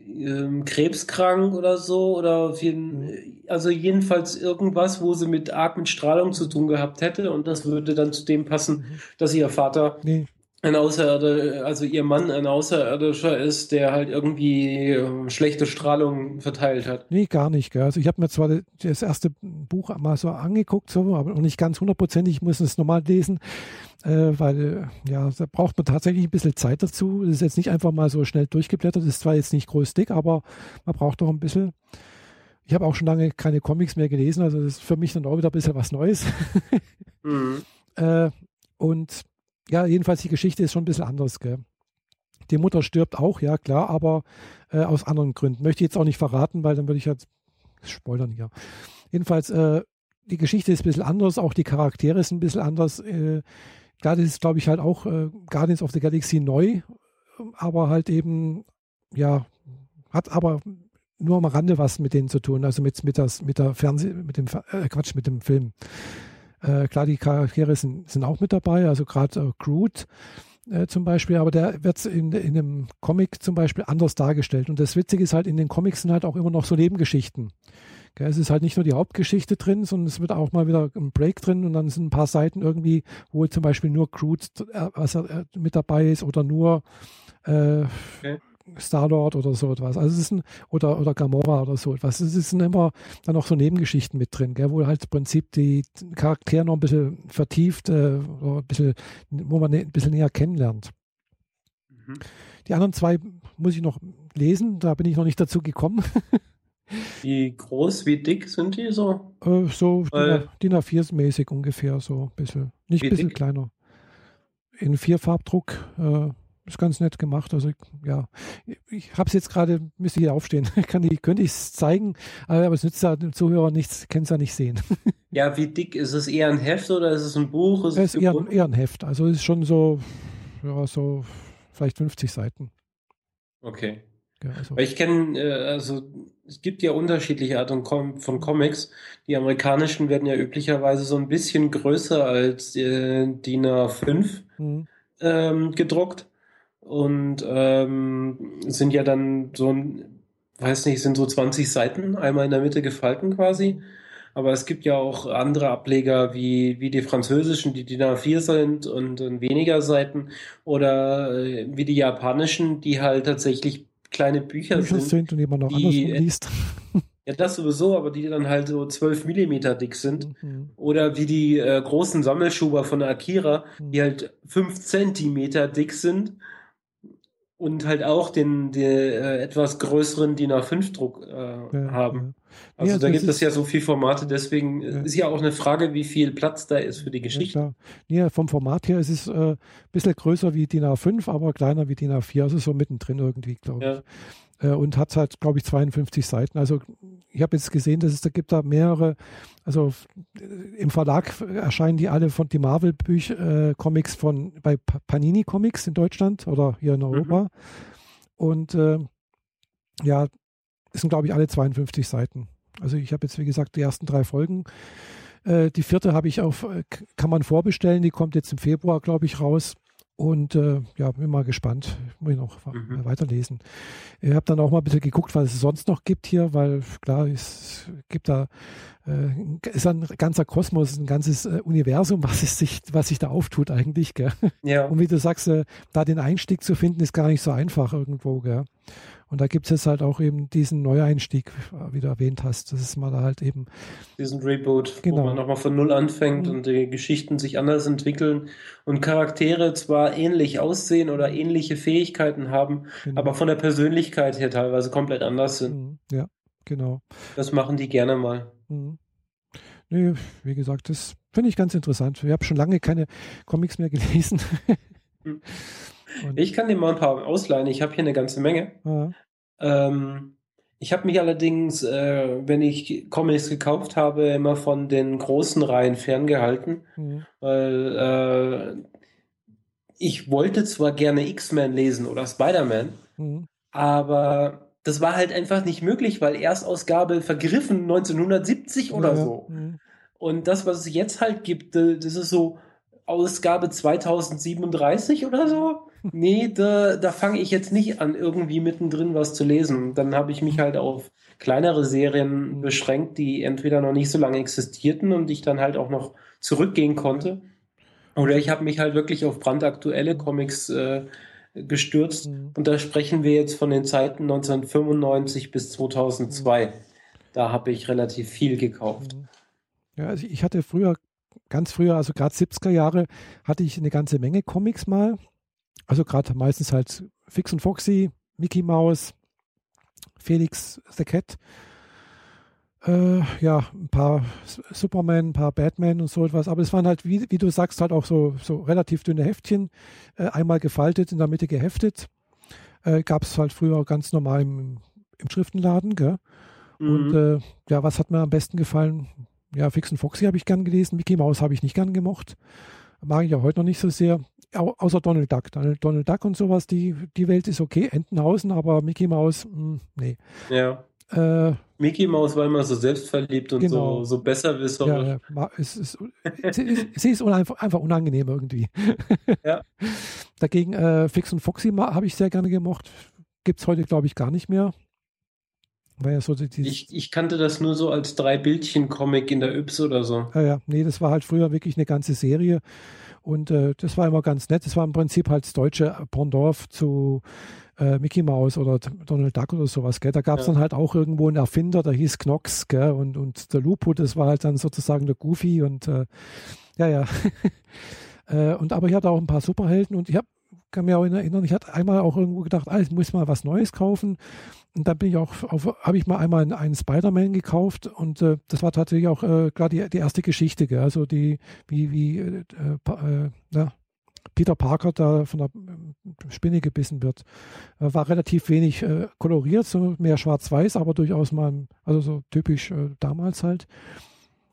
Speaker 1: ähm, krebskrank oder so oder jeden, also jedenfalls irgendwas, wo sie mit arg mit Strahlung zu tun gehabt hätte und das würde dann zu dem passen, mhm. dass ihr Vater nee. Ein Außerirdischer, also ihr Mann ein Außerirdischer ist, der halt irgendwie äh, schlechte Strahlung verteilt hat.
Speaker 2: Nee, gar nicht. Gell. Also ich habe mir zwar das erste Buch mal so angeguckt, so, aber noch nicht ganz hundertprozentig, ich muss es nochmal lesen äh, weil ja, da braucht man tatsächlich ein bisschen Zeit dazu. Das ist jetzt nicht einfach mal so schnell durchgeblättert, das ist zwar jetzt nicht groß dick, aber man braucht doch ein bisschen. Ich habe auch schon lange keine Comics mehr gelesen, also das ist für mich dann auch wieder ein bisschen was Neues. mhm. <laughs> äh, und ja, jedenfalls die Geschichte ist schon ein bisschen anders. Gell? Die Mutter stirbt auch, ja klar, aber äh, aus anderen Gründen. Möchte ich jetzt auch nicht verraten, weil dann würde ich jetzt spoilern hier. Jedenfalls, äh, die Geschichte ist ein bisschen anders, auch die Charaktere sind ein bisschen anders. Äh, Klar, das ist, glaube ich, halt auch äh, Guardians of the Galaxy neu, aber halt eben, ja, hat aber nur am Rande was mit denen zu tun, also mit, mit, das, mit der Fernseh, mit dem, äh, Quatsch, mit dem Film. Äh, klar, die Charaktere sind, sind auch mit dabei, also gerade äh, Groot äh, zum Beispiel, aber der wird in, in einem Comic zum Beispiel anders dargestellt. Und das Witzige ist halt, in den Comics sind halt auch immer noch so Nebengeschichten. Es ist halt nicht nur die Hauptgeschichte drin, sondern es wird auch mal wieder ein Break drin und dann sind ein paar Seiten irgendwie, wo zum Beispiel nur Groot äh, was er, mit dabei ist oder nur äh, okay. Star-Lord oder so etwas. Also es ist ein, oder, oder Gamora oder so etwas. Es sind immer dann noch so Nebengeschichten mit drin, gell, wo halt im Prinzip die Charaktere noch ein bisschen vertieft, äh, oder ein bisschen, wo man ein bisschen näher kennenlernt. Mhm. Die anderen zwei muss ich noch lesen, da bin ich noch nicht dazu gekommen. <laughs>
Speaker 1: Wie groß, wie dick sind die so?
Speaker 2: Äh, so DIN A4-mäßig ungefähr, so ein bisschen. Nicht ein bisschen dick? kleiner. In Vierfarbdruck. Äh, ist ganz nett gemacht. Also ja, ich habe es jetzt gerade, müsste hier aufstehen. <laughs> Kann die, könnte ich es zeigen, aber es nützt ja dem Zuhörer nichts, können es ja nicht sehen. <laughs>
Speaker 1: Ja, wie dick? Ist es eher ein Heft oder ist es ein Buch?
Speaker 2: Ist es ist eher, eher, ein Heft. Also es ist schon so, ja, so vielleicht 50 Seiten.
Speaker 1: Okay. Ja, also. Ich kenne, äh, also es gibt ja unterschiedliche Arten von Comics. Die amerikanischen werden ja üblicherweise so ein bisschen größer als äh, DIN A5 mhm. ähm, gedruckt und ähm, sind ja dann so ein, weiß nicht, sind so 20 Seiten einmal in der Mitte gefalten quasi. Aber es gibt ja auch andere Ableger wie, wie die französischen, die DIN A4 sind und, und weniger Seiten oder äh, wie die japanischen, die halt tatsächlich kleine Bücher, Bücher sind,
Speaker 2: sind und die man noch die, andersrum liest. <laughs>
Speaker 1: Ja, das sowieso, aber die dann halt so 12 Millimeter dick sind. Mhm. Oder wie die äh, großen Sammelschuber von Akira, mhm. die halt 5 Zentimeter dick sind. Und halt auch den, den äh, etwas größeren DIN A5-Druck äh, ja, haben. Ja. Also ja, da gibt es ja so viele Formate, deswegen ja. ist ja auch eine Frage, wie viel Platz da ist für die Geschichte.
Speaker 2: Ja, vom Format her ist es äh, ein bisschen größer wie DIN A5, aber kleiner wie DIN A4, also so mittendrin irgendwie, glaube ich. Äh, und hat halt, glaube ich, 52 Seiten. Also ich habe jetzt gesehen, dass es da gibt da mehrere, also äh, im Verlag erscheinen die alle von die Marvel-Comics äh, von bei Panini Comics in Deutschland oder hier in Europa. Mhm. Und äh, ja, es sind, glaube ich, alle 52 Seiten. Also ich habe jetzt, wie gesagt, die ersten drei Folgen. Äh, die vierte habe ich auf, äh, kann man vorbestellen, die kommt jetzt im Februar, glaube ich, raus. Und äh, ja, bin mal gespannt. Muss ich noch mhm. weiterlesen. Ich habe dann auch mal ein bisschen geguckt, was es sonst noch gibt hier, weil klar, es gibt da äh, ist ein ganzer Kosmos, ein ganzes äh, Universum, <laughs> was es sich, was sich da auftut eigentlich. Gell? Ja. Und wie du sagst, äh, da den Einstieg zu finden, ist gar nicht so einfach irgendwo. Gell? Und da gibt es jetzt halt auch eben diesen Neueinstieg, wie du erwähnt hast. Das ist mal halt eben.
Speaker 1: Diesen Reboot, genau. wo man nochmal von Null anfängt mhm. und die Geschichten sich anders entwickeln und Charaktere zwar ähnlich aussehen oder ähnliche Fähigkeiten haben, genau. aber von der Persönlichkeit her teilweise komplett anders sind. Mhm.
Speaker 2: Ja, genau.
Speaker 1: Das machen die gerne mal. Mhm.
Speaker 2: Nee, wie gesagt, das finde ich ganz interessant. Ich habe schon lange keine Comics mehr gelesen. <laughs>
Speaker 1: Und ich kann dir mal ein paar ausleihen. Ich habe hier eine ganze Menge. Ja. Ähm, ich habe mich allerdings, äh, wenn ich Comics gekauft habe, immer von den großen Reihen ferngehalten, mhm. weil äh, ich wollte zwar gerne X-Men lesen oder Spider-Man, mhm. aber das war halt einfach nicht möglich, weil Erstausgabe vergriffen 1970 oder ja. so. Mhm. Und das, was es jetzt halt gibt, äh, das ist so Ausgabe 2037 oder so nee, da, da fange ich jetzt nicht an, irgendwie mittendrin was zu lesen. Dann habe ich mich halt auf kleinere Serien beschränkt, die entweder noch nicht so lange existierten und ich dann halt auch noch zurückgehen konnte. Oder ich habe mich halt wirklich auf brandaktuelle Comics äh, gestürzt. Mhm. Und da sprechen wir jetzt von den Zeiten 1995 bis 2002. Mhm. Da habe ich relativ viel gekauft. Mhm.
Speaker 2: Ja, also ich hatte früher, ganz früher, also gerade 70er Jahre, hatte ich eine ganze Menge Comics mal. Also gerade meistens halt Fix und Foxy, Mickey Mouse, Felix the Cat. Äh, ja, ein paar Superman, ein paar Batman und so etwas. Aber es waren halt, wie, wie du sagst, halt auch so, so relativ dünne Heftchen. Äh, einmal gefaltet, in der Mitte geheftet. Äh, Gab es halt früher ganz normal im, im Schriftenladen. Gell? Mhm. Und äh, ja, was hat mir am besten gefallen? Ja, Fix und Foxy habe ich gern gelesen. Mickey Mouse habe ich nicht gern gemocht. Mag ich ja heute noch nicht so sehr außer Donald Duck. Donald, Duck und sowas, die, die Welt ist okay, Entenhausen, aber Mickey Mouse, mh, hm, nee.
Speaker 1: Ja. Äh, Mickey Mouse war immer so selbstverliebt und genau. so, so besserwisserisch. Ja, ja. Es ist,
Speaker 2: sie ist einfach, einfach unangenehm irgendwie. <laughs> Ja. Dagegen äh, Fix und Foxy habe ich sehr gerne gemocht. Gibt es heute, glaube ich, gar nicht mehr.
Speaker 1: Ja so ich, ich kannte das nur so als drei Bildchen-Comic in der Yps oder so.
Speaker 2: Ja, ja, nee, das war halt früher wirklich eine ganze Serie. Und äh, das war immer ganz nett. Das war im Prinzip halt das deutsche Pendant zu äh, Mickey Mouse oder Donald Duck oder sowas. Gell? Da gab es ja. dann halt auch irgendwo einen Erfinder, der hieß Knox. Gell? Und, und der Lupo, das war halt dann sozusagen der Goofy. Und äh, ja, ja. <laughs> äh, und aber ich hatte auch ein paar Superhelden und ich habe kann mich auch erinnern, ich hatte einmal auch irgendwo gedacht, ah, ich muss mal was Neues kaufen. Und dann bin ich auch habe ich mal einmal einen, Spider-Man gekauft und äh, das war tatsächlich auch äh, gerade die, die erste Geschichte, gell? also die, wie, wie äh, äh, na, Peter Parker da von der äh, Spinne gebissen wird. Äh, war relativ wenig äh, koloriert, so mehr schwarz-weiß, aber durchaus mal, also so typisch äh, damals halt.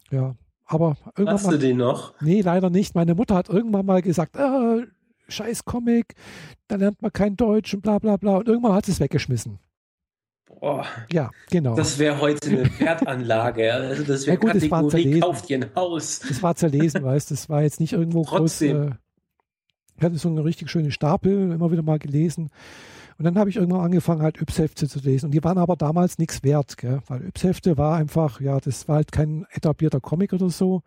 Speaker 2: Ja, aber
Speaker 1: irgendwann. Hast du den noch?
Speaker 2: Nee, leider nicht. Meine Mutter hat irgendwann mal gesagt, äh, scheiß Comic, da lernt man kein Deutsch und bla bla bla. Und irgendwann hat sie es weggeschmissen.
Speaker 1: Boah.
Speaker 2: Ja, genau.
Speaker 1: Das wäre heute eine Wertanlage. Also das wäre ja, Kategorie, kauft ihr ein Haus.
Speaker 2: Das war zerlesen, weißt du. Das war jetzt nicht irgendwo
Speaker 1: Trotzdem. groß. Äh,
Speaker 2: ich hatte so eine richtig schöne Stapel, immer wieder mal gelesen. Und dann habe ich irgendwann angefangen, halt Yps-Hefte zu lesen. Und die waren aber damals nichts wert, gell? weil Yps-Hefte war einfach, ja, das war halt kein etablierter Comic oder so.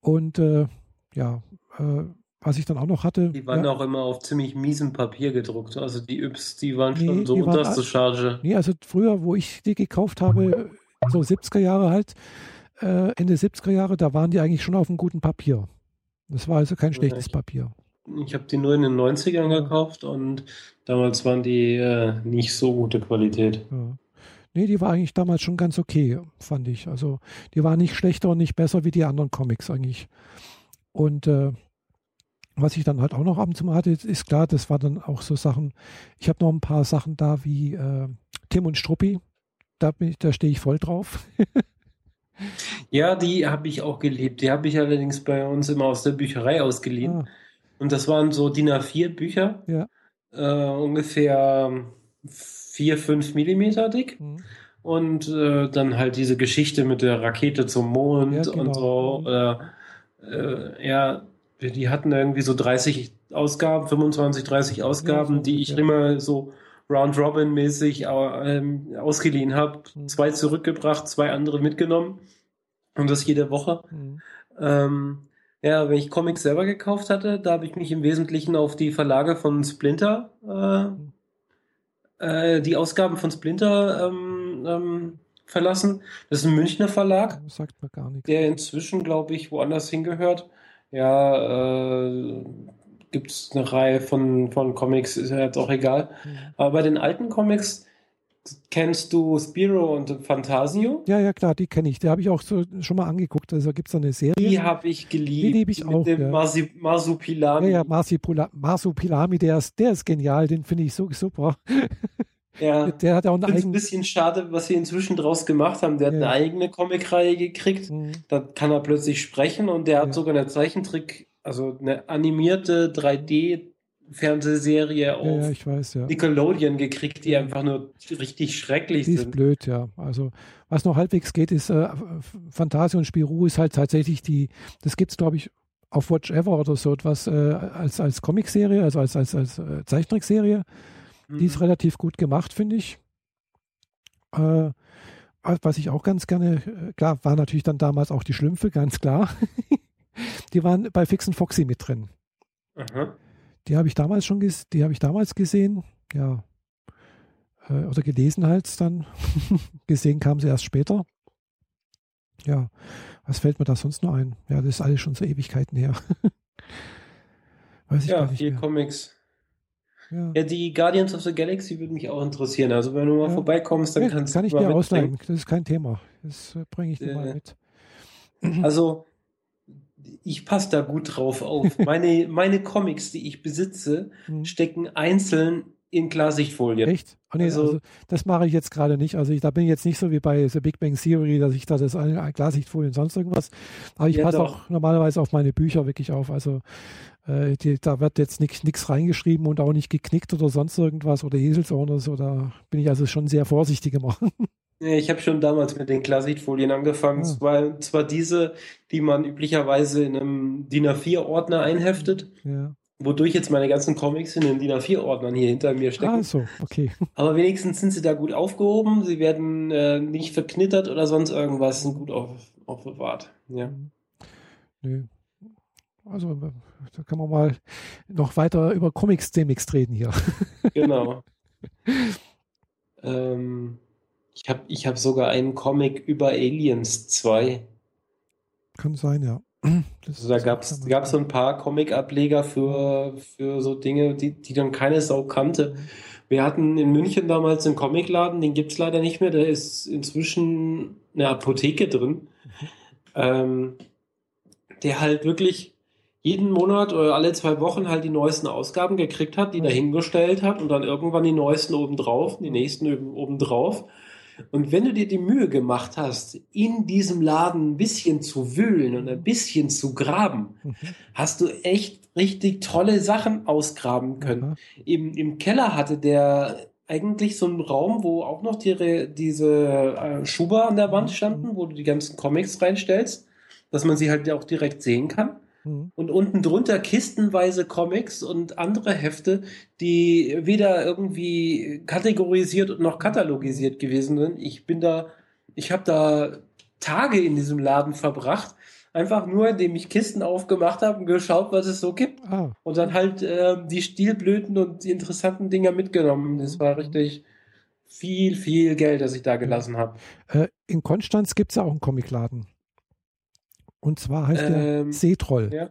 Speaker 2: Und äh, ja, äh, was ich dann auch noch hatte.
Speaker 1: Die waren ja, auch immer auf ziemlich miesem Papier gedruckt. Also die Yps, die waren nee, schon so unterste Charge.
Speaker 2: Nee, also früher, wo ich die gekauft habe, so 70er Jahre halt, äh, Ende 70er Jahre, da waren die eigentlich schon auf einem guten Papier. Das war also kein schlechtes Papier.
Speaker 1: ich hab die nur in den 90ern gekauft und damals waren die äh, nicht so gute Qualität.
Speaker 2: Ja. Nee, die war eigentlich damals schon ganz okay, fand ich. Also die war nicht schlechter und nicht besser wie die anderen Comics eigentlich. Und äh, was ich dann halt auch noch ab und zu mal hatte, ist klar, das war dann auch so Sachen. Ich habe noch ein paar Sachen da wie äh, Tim und Struppi. Da, da stehe ich voll drauf. <laughs>
Speaker 1: ja, die habe ich auch geliebt. Die habe ich allerdings bei uns immer aus der Bücherei ausgeliehen. Ah. Und das waren so DIN A4 Bücher.
Speaker 2: Ja.
Speaker 1: Äh, ungefähr 4, 5 Millimeter dick. Mhm. Und äh, dann halt diese Geschichte mit der Rakete zum Mond ja, genau. und so. Äh, ja, die hatten irgendwie so 30 Ausgaben, 25, 30 Ausgaben, ja, die ich ja. immer so Round-Robin-mäßig ähm, ausgeliehen habe. Mhm. Zwei zurückgebracht, zwei andere mitgenommen. Und das jede Woche. Mhm. Ähm, ja, wenn ich Comics selber gekauft hatte, da habe ich mich im Wesentlichen auf die Verlage von Splinter, äh, mhm. äh, die Ausgaben von Splinter ähm, ähm, verlassen. Das ist ein Münchner Verlag.
Speaker 2: Das sagt mir gar nichts.
Speaker 1: Der inzwischen, glaube ich, woanders hingehört. Ja, äh, gibt es eine Reihe von, von Comics, ist ja jetzt auch egal. Mhm. Aber bei den alten Comics kennst du Spiro und Fantasio?
Speaker 2: Ja, ja, klar, die kenne ich. Die habe ich auch so schon mal angeguckt. Also gibt es eine Serie.
Speaker 1: Die habe ich geliebt.
Speaker 2: Die liebe ich
Speaker 1: mit
Speaker 2: auch.
Speaker 1: Dem ja. Marsi Marsupilami.
Speaker 2: Ja, ja, Marsupila Marsupilami, der ist, der ist genial. Den finde ich so super. <laughs>
Speaker 1: Ja,
Speaker 2: der hat auch eine
Speaker 1: eigene. ein bisschen schade, was sie inzwischen draus gemacht haben. Der hat eine eigene Comicreihe gekriegt. Mhm. Da kann er plötzlich sprechen und der hat sogar eine Zeichentrick, also eine animierte 3D Fernsehserie auf
Speaker 2: ja, ich weiß, ja.
Speaker 1: Nickelodeon gekriegt, die einfach nur richtig schrecklich
Speaker 2: die
Speaker 1: sind.
Speaker 2: ist blöd, ja. Also was noch halbwegs geht, ist äh, Fantasie und Spirou ist halt tatsächlich die, das gibt es glaube ich auf Watch Ever oder so etwas äh, als, als Comicserie, also als, als, als äh, Zeichentrickserie. Die ist mhm. relativ gut gemacht, finde ich. Äh, was ich auch ganz gerne, äh, klar, war natürlich dann damals auch die Schlümpfe, ganz klar. <laughs> die waren bei Fix und Foxy mit drin. Aha. Die habe ich damals schon die habe ich damals gesehen, ja. Äh, oder gelesen halt dann. <laughs> gesehen kam sie erst später. Ja, was fällt mir da sonst noch ein? Ja, das ist alles schon so Ewigkeiten her. <laughs>
Speaker 1: Weiß ich ja, vier mehr. Comics. Ja. ja. die Guardians of the Galaxy würde mich auch interessieren. Also wenn du mal ja. vorbeikommst, dann ja, kannst
Speaker 2: kann du Kann ich dir ausleihen. Das ist kein Thema. Das äh, bringe ich dir äh, mal mit. <clears throat>
Speaker 1: Also ich passe da gut drauf auf. <laughs> Meine, meine Comics, die ich besitze, mhm. stecken einzeln in Klarsichtfolien.
Speaker 2: Echt? Oh nee, also, also, das mache ich jetzt gerade nicht. Also ich, da bin ich jetzt nicht so wie bei The Big Bang Theory, dass ich da das eine Klarsichtfolien sonst irgendwas. Aber ich ja, passe auch normalerweise auf meine Bücher wirklich auf. Also äh, die, da wird jetzt nichts reingeschrieben und auch nicht geknickt oder sonst irgendwas oder Eselsohren oder so. Da bin ich also schon sehr vorsichtig immer. <laughs>
Speaker 1: Ich habe schon damals mit den Klarsichtfolien angefangen. Ah. Zwar, zwar diese, die man üblicherweise in einem DIN A4-Ordner einheftet.
Speaker 2: Ja.
Speaker 1: Wodurch jetzt meine ganzen Comics in den DIN A4-Ordnern hier hinter mir stecken.
Speaker 2: Ah, so, okay. <laughs>
Speaker 1: Aber wenigstens sind sie da gut aufgehoben. Sie werden äh, nicht verknittert oder sonst irgendwas, sind gut auf, aufbewahrt. Ja. Mhm.
Speaker 2: Nö. Also da kann man mal noch weiter über Comics demnächst reden hier. <laughs>
Speaker 1: Genau. ähm, ich habe ich hab sogar einen Comic über Aliens 2.
Speaker 2: Kann sein, ja. <clears throat>
Speaker 1: Das also da gab es so ein paar Comic-Ableger für, für so Dinge, die, die dann keine Sau kannte. Wir hatten in München damals einen Comicladen, den gibt es leider nicht mehr, da ist inzwischen eine Apotheke drin, mhm. ähm, der halt wirklich jeden Monat oder alle zwei Wochen halt die neuesten Ausgaben gekriegt hat, die mhm. dahingestellt hat und dann irgendwann die neuesten obendrauf, die nächsten obendrauf. Und wenn du dir die Mühe gemacht hast, in diesem Laden ein bisschen zu wühlen und ein bisschen zu graben, mhm. hast du echt richtig tolle Sachen ausgraben können. Mhm. Im, Im Keller hatte der eigentlich so einen Raum, wo auch noch die, diese äh, Schuber an der Wand standen, wo du die ganzen Comics reinstellst, dass man sie halt auch direkt sehen kann. Mhm. Und unten drunter kistenweise Comics und andere Hefte, die weder irgendwie kategorisiert noch katalogisiert gewesen sind. Ich bin da, ich habe da Tage in diesem Laden verbracht, einfach nur, indem ich Kisten aufgemacht habe und geschaut, was es so gibt. Ah. Und dann halt äh, die Stilblüten und die interessanten Dinger mitgenommen. Das war mhm. richtig viel, viel Geld, das ich da gelassen habe.
Speaker 2: Äh, in Konstanz gibt es ja auch einen Comicladen. Und zwar heißt ähm, der Seetroll.
Speaker 1: Ja.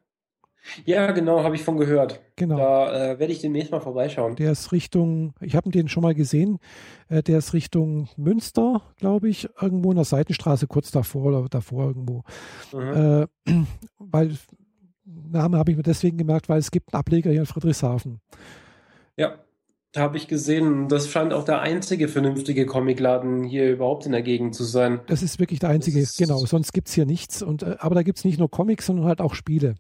Speaker 1: Ja, genau, habe ich von gehört.
Speaker 2: Genau.
Speaker 1: Da äh, werde ich demnächst mal vorbeischauen.
Speaker 2: Der ist Richtung, ich habe den schon mal gesehen, äh, der ist Richtung Münster, glaube ich, irgendwo in der Seitenstraße kurz davor oder davor irgendwo. Mhm. Äh, <clears throat> weil Name habe ich mir deswegen gemerkt, weil es gibt einen Ableger hier in Friedrichshafen.
Speaker 1: Ja, habe ich gesehen, das scheint auch der einzige vernünftige Comicladen hier überhaupt in der Gegend zu sein.
Speaker 2: Das ist wirklich der einzige, genau. Sonst gibt es hier nichts. Und, äh, aber da gibt es nicht nur Comics, sondern halt auch Spiele.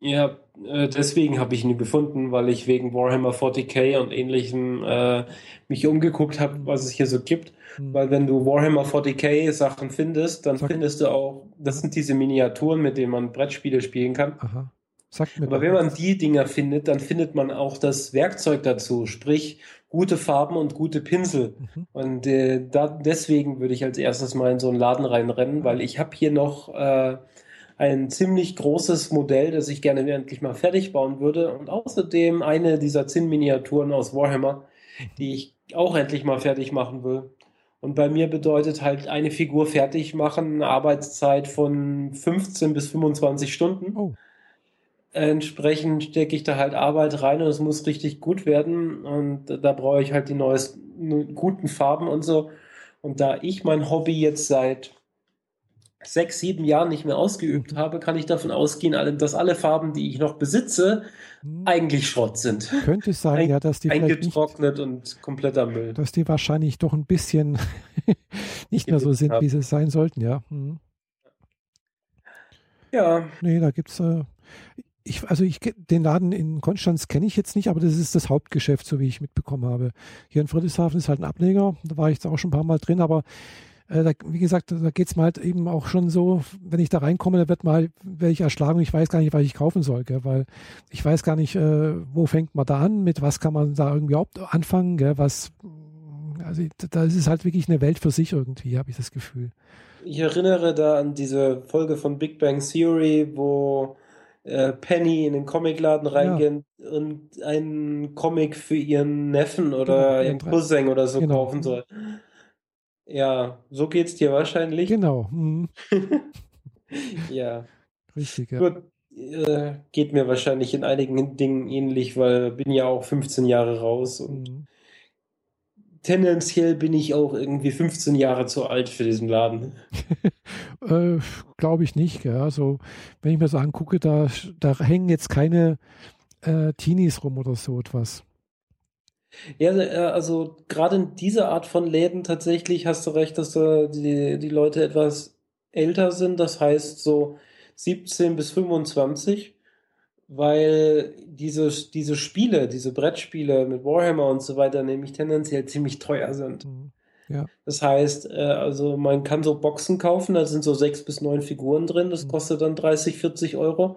Speaker 1: Ja, äh, deswegen habe ich ihn gefunden, weil ich wegen Warhammer 40k und ähnlichem äh, mich umgeguckt habe, was es hier so gibt. Hm. Weil wenn du Warhammer 40k Sachen findest, dann Sag findest du auch, das sind diese Miniaturen, mit denen man Brettspiele spielen kann. Aha. Sag mir Aber wenn man die Dinger findet, dann findet man auch das Werkzeug dazu, sprich gute Farben und gute Pinsel. Mhm. Und äh, da, deswegen würde ich als erstes mal in so einen Laden reinrennen, weil ich habe hier noch äh, ein ziemlich großes Modell, das ich gerne endlich mal fertig bauen würde. Und außerdem eine dieser Zinn-Miniaturen aus Warhammer, die ich auch endlich mal fertig machen will. Und bei mir bedeutet halt eine Figur fertig machen eine Arbeitszeit von 15 bis 25 Stunden. Oh. Entsprechend stecke ich da halt Arbeit rein und es muss richtig gut werden. Und da brauche ich halt die neuesten, guten Farben und so. Und da ich mein Hobby jetzt seit sechs, sieben Jahren nicht mehr ausgeübt habe, kann ich davon ausgehen, dass alle Farben, die ich noch besitze, hm. eigentlich Schrott sind.
Speaker 2: Könnte es sein, Ein, ja, dass die
Speaker 1: eingetrocknet und kompletter Müll.
Speaker 2: Dass die wahrscheinlich doch ein bisschen <laughs> nicht mehr so sind, wie sie sein sollten, ja. Hm. Ja. Nee, da gibt's äh, ich, also ich den Laden in Konstanz kenne ich jetzt nicht, aber das ist das Hauptgeschäft, so wie ich mitbekommen habe. Hier in Friedrichshafen ist halt ein Ableger, da war ich jetzt auch schon ein paar Mal drin, aber äh, da, wie gesagt, da geht es mir halt eben auch schon so, wenn ich da reinkomme, da wird mal werde ich erschlagen ich weiß gar nicht, was ich kaufen soll, gell? weil ich weiß gar nicht, äh, wo fängt man da an, mit was kann man da irgendwie anfangen, gell? was, also da ist es halt wirklich eine Welt für sich irgendwie, habe ich das Gefühl.
Speaker 1: Ich erinnere da an diese Folge von Big Bang Theory, wo äh, Penny in den Comicladen reingehen ja. und einen Comic für ihren Neffen oder genau, ihren Cousin oder so genau. kaufen soll. Ja, so geht's dir wahrscheinlich.
Speaker 2: Genau. Mhm. <laughs>
Speaker 1: ja.
Speaker 2: Richtig, ja.
Speaker 1: Gut, äh, geht mir wahrscheinlich in einigen Dingen ähnlich, weil bin ja auch 15 Jahre raus und mhm. Tendenziell bin ich auch irgendwie 15 Jahre zu alt für diesen Laden. <laughs>
Speaker 2: äh, Glaube ich nicht. Ja. Also, wenn ich mir so angucke, da, da hängen jetzt keine äh, Teenies rum oder so etwas.
Speaker 1: Ja, äh, also gerade in dieser Art von Läden tatsächlich hast du recht, dass da die, die Leute etwas älter sind, das heißt so 17 bis 25, weil diese, diese Spiele, diese Brettspiele mit Warhammer und so weiter nämlich tendenziell ziemlich teuer sind. Mhm. Ja. Das heißt, äh, also man kann so Boxen kaufen, da sind so sechs bis neun Figuren drin, das mhm. kostet dann 30, 40 Euro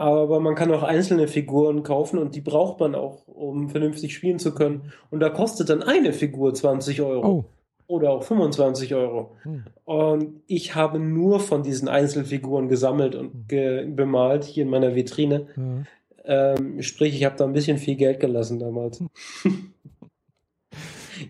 Speaker 1: aber man kann auch einzelne Figuren kaufen und die braucht man auch, um vernünftig spielen zu können. Und da kostet dann eine Figur 20 Euro. Oh. Oder auch 25 Euro. Hm. Und ich habe nur von diesen Einzelfiguren gesammelt und hm. ge bemalt hier in meiner Vitrine. Hm. Ähm, sprich, ich habe da ein bisschen viel Geld gelassen damals. Hm. <laughs>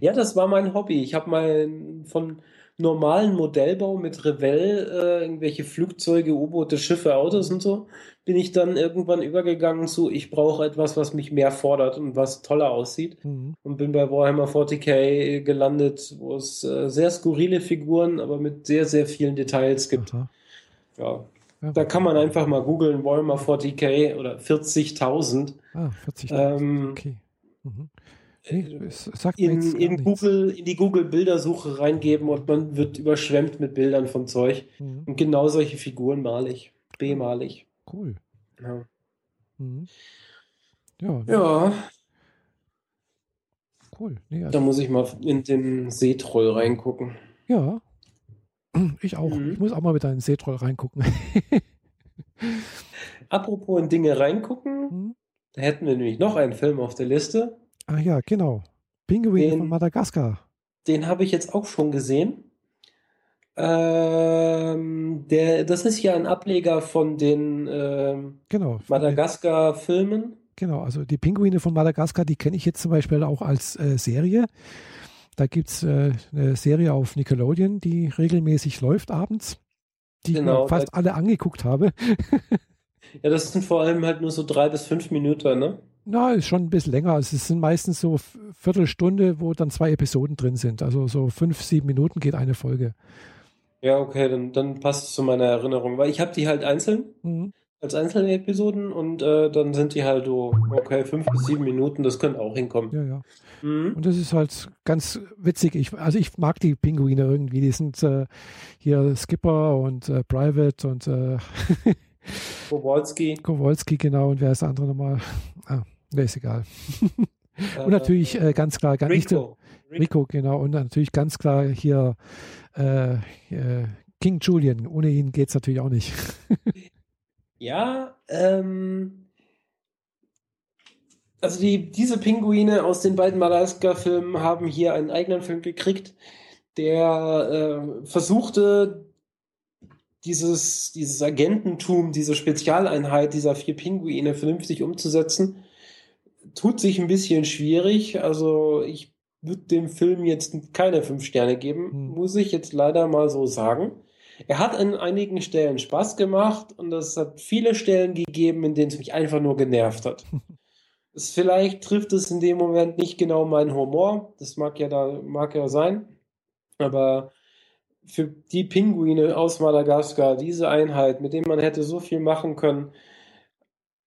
Speaker 1: ja, das war mein Hobby. Ich habe mal von normalen Modellbau mit Revell, äh, irgendwelche Flugzeuge, U-Boote, Schiffe, Autos und so, bin ich dann irgendwann übergegangen zu, ich brauche etwas, was mich mehr fordert und was toller aussieht. Mhm. Und bin bei Warhammer 40k gelandet, wo es äh, sehr skurrile Figuren, aber mit sehr, sehr vielen Details gibt. Aha. Ja. ja. Da kann man einfach mal googeln, Warhammer 40k oder 40.000.
Speaker 2: Ah, 40.000. Ähm, okay. Mhm.
Speaker 1: Nee, in, in Google, in die Google-Bildersuche reingeben und man wird überschwemmt mit Bildern von Zeug. Mhm. Und genau solche Figuren male ich. B-male ich.
Speaker 2: Cool.
Speaker 1: Ja.
Speaker 2: Mhm.
Speaker 1: Ja. Ja.
Speaker 2: Cool. Nee,
Speaker 1: also da muss ich mal in den Seetroll reingucken.
Speaker 2: Ja. <clears throat> Ich auch. Mhm. Ich muss auch mal mit einem Seetroll reingucken. <laughs>
Speaker 1: Apropos in Dinge reingucken, mhm. da hätten wir nämlich noch einen Film auf der Liste.
Speaker 2: Ah ja, genau. Pinguin von Madagaskar.
Speaker 1: Den habe ich jetzt auch schon gesehen. Ähm, der, das ist ja ein Ableger von den ähm,
Speaker 2: genau,
Speaker 1: Madagaskar-Filmen.
Speaker 2: Genau, also die Pinguine von Madagaskar, die kenne ich jetzt zum Beispiel auch als äh, Serie. Da gibt es äh, eine Serie auf Nickelodeon, die regelmäßig läuft abends, die genau, ich fast alle angeguckt habe. <laughs>
Speaker 1: Ja, das sind vor allem halt nur so drei bis fünf Minuten, ne?
Speaker 2: Na, ist schon ein bisschen länger. Es sind meistens so Viertelstunde, wo dann zwei Episoden drin sind. Also so fünf, sieben Minuten geht eine Folge.
Speaker 1: Ja, okay, dann, dann passt es zu meiner Erinnerung, weil ich habe die halt einzeln, mhm. als einzelne Episoden und äh, dann sind die halt so, okay, fünf bis sieben Minuten, das könnte auch hinkommen.
Speaker 2: Ja, ja. Mhm. Und das ist halt ganz witzig. Ich, also ich mag die Pinguine irgendwie. Die sind äh, hier Skipper und äh, Private und äh, <laughs>
Speaker 1: Kowalski.
Speaker 2: Kowalski, genau. Und wer ist der andere nochmal? Der ist egal. <laughs> und natürlich äh, ganz klar, gar Rico. nicht Rico, genau. Und natürlich ganz klar hier äh, äh, King Julian. Ohne ihn geht es natürlich auch nicht. <laughs>
Speaker 1: ja, ähm, also die, diese Pinguine aus den beiden Madagaskar-Filmen haben hier einen eigenen Film gekriegt, der äh, versuchte, dieses, dieses Agententum, diese Spezialeinheit dieser vier Pinguine vernünftig umzusetzen. Tut sich ein bisschen schwierig. Also ich würde dem Film jetzt keine fünf Sterne geben, hm. muss ich jetzt leider mal so sagen. Er hat an einigen Stellen Spaß gemacht und es hat viele Stellen gegeben, in denen es mich einfach nur genervt hat. <laughs> es, vielleicht trifft es in dem Moment nicht genau meinen Humor, das mag ja da mag ja sein, aber für die Pinguine aus Madagaskar, diese Einheit, mit dem man hätte so viel machen können,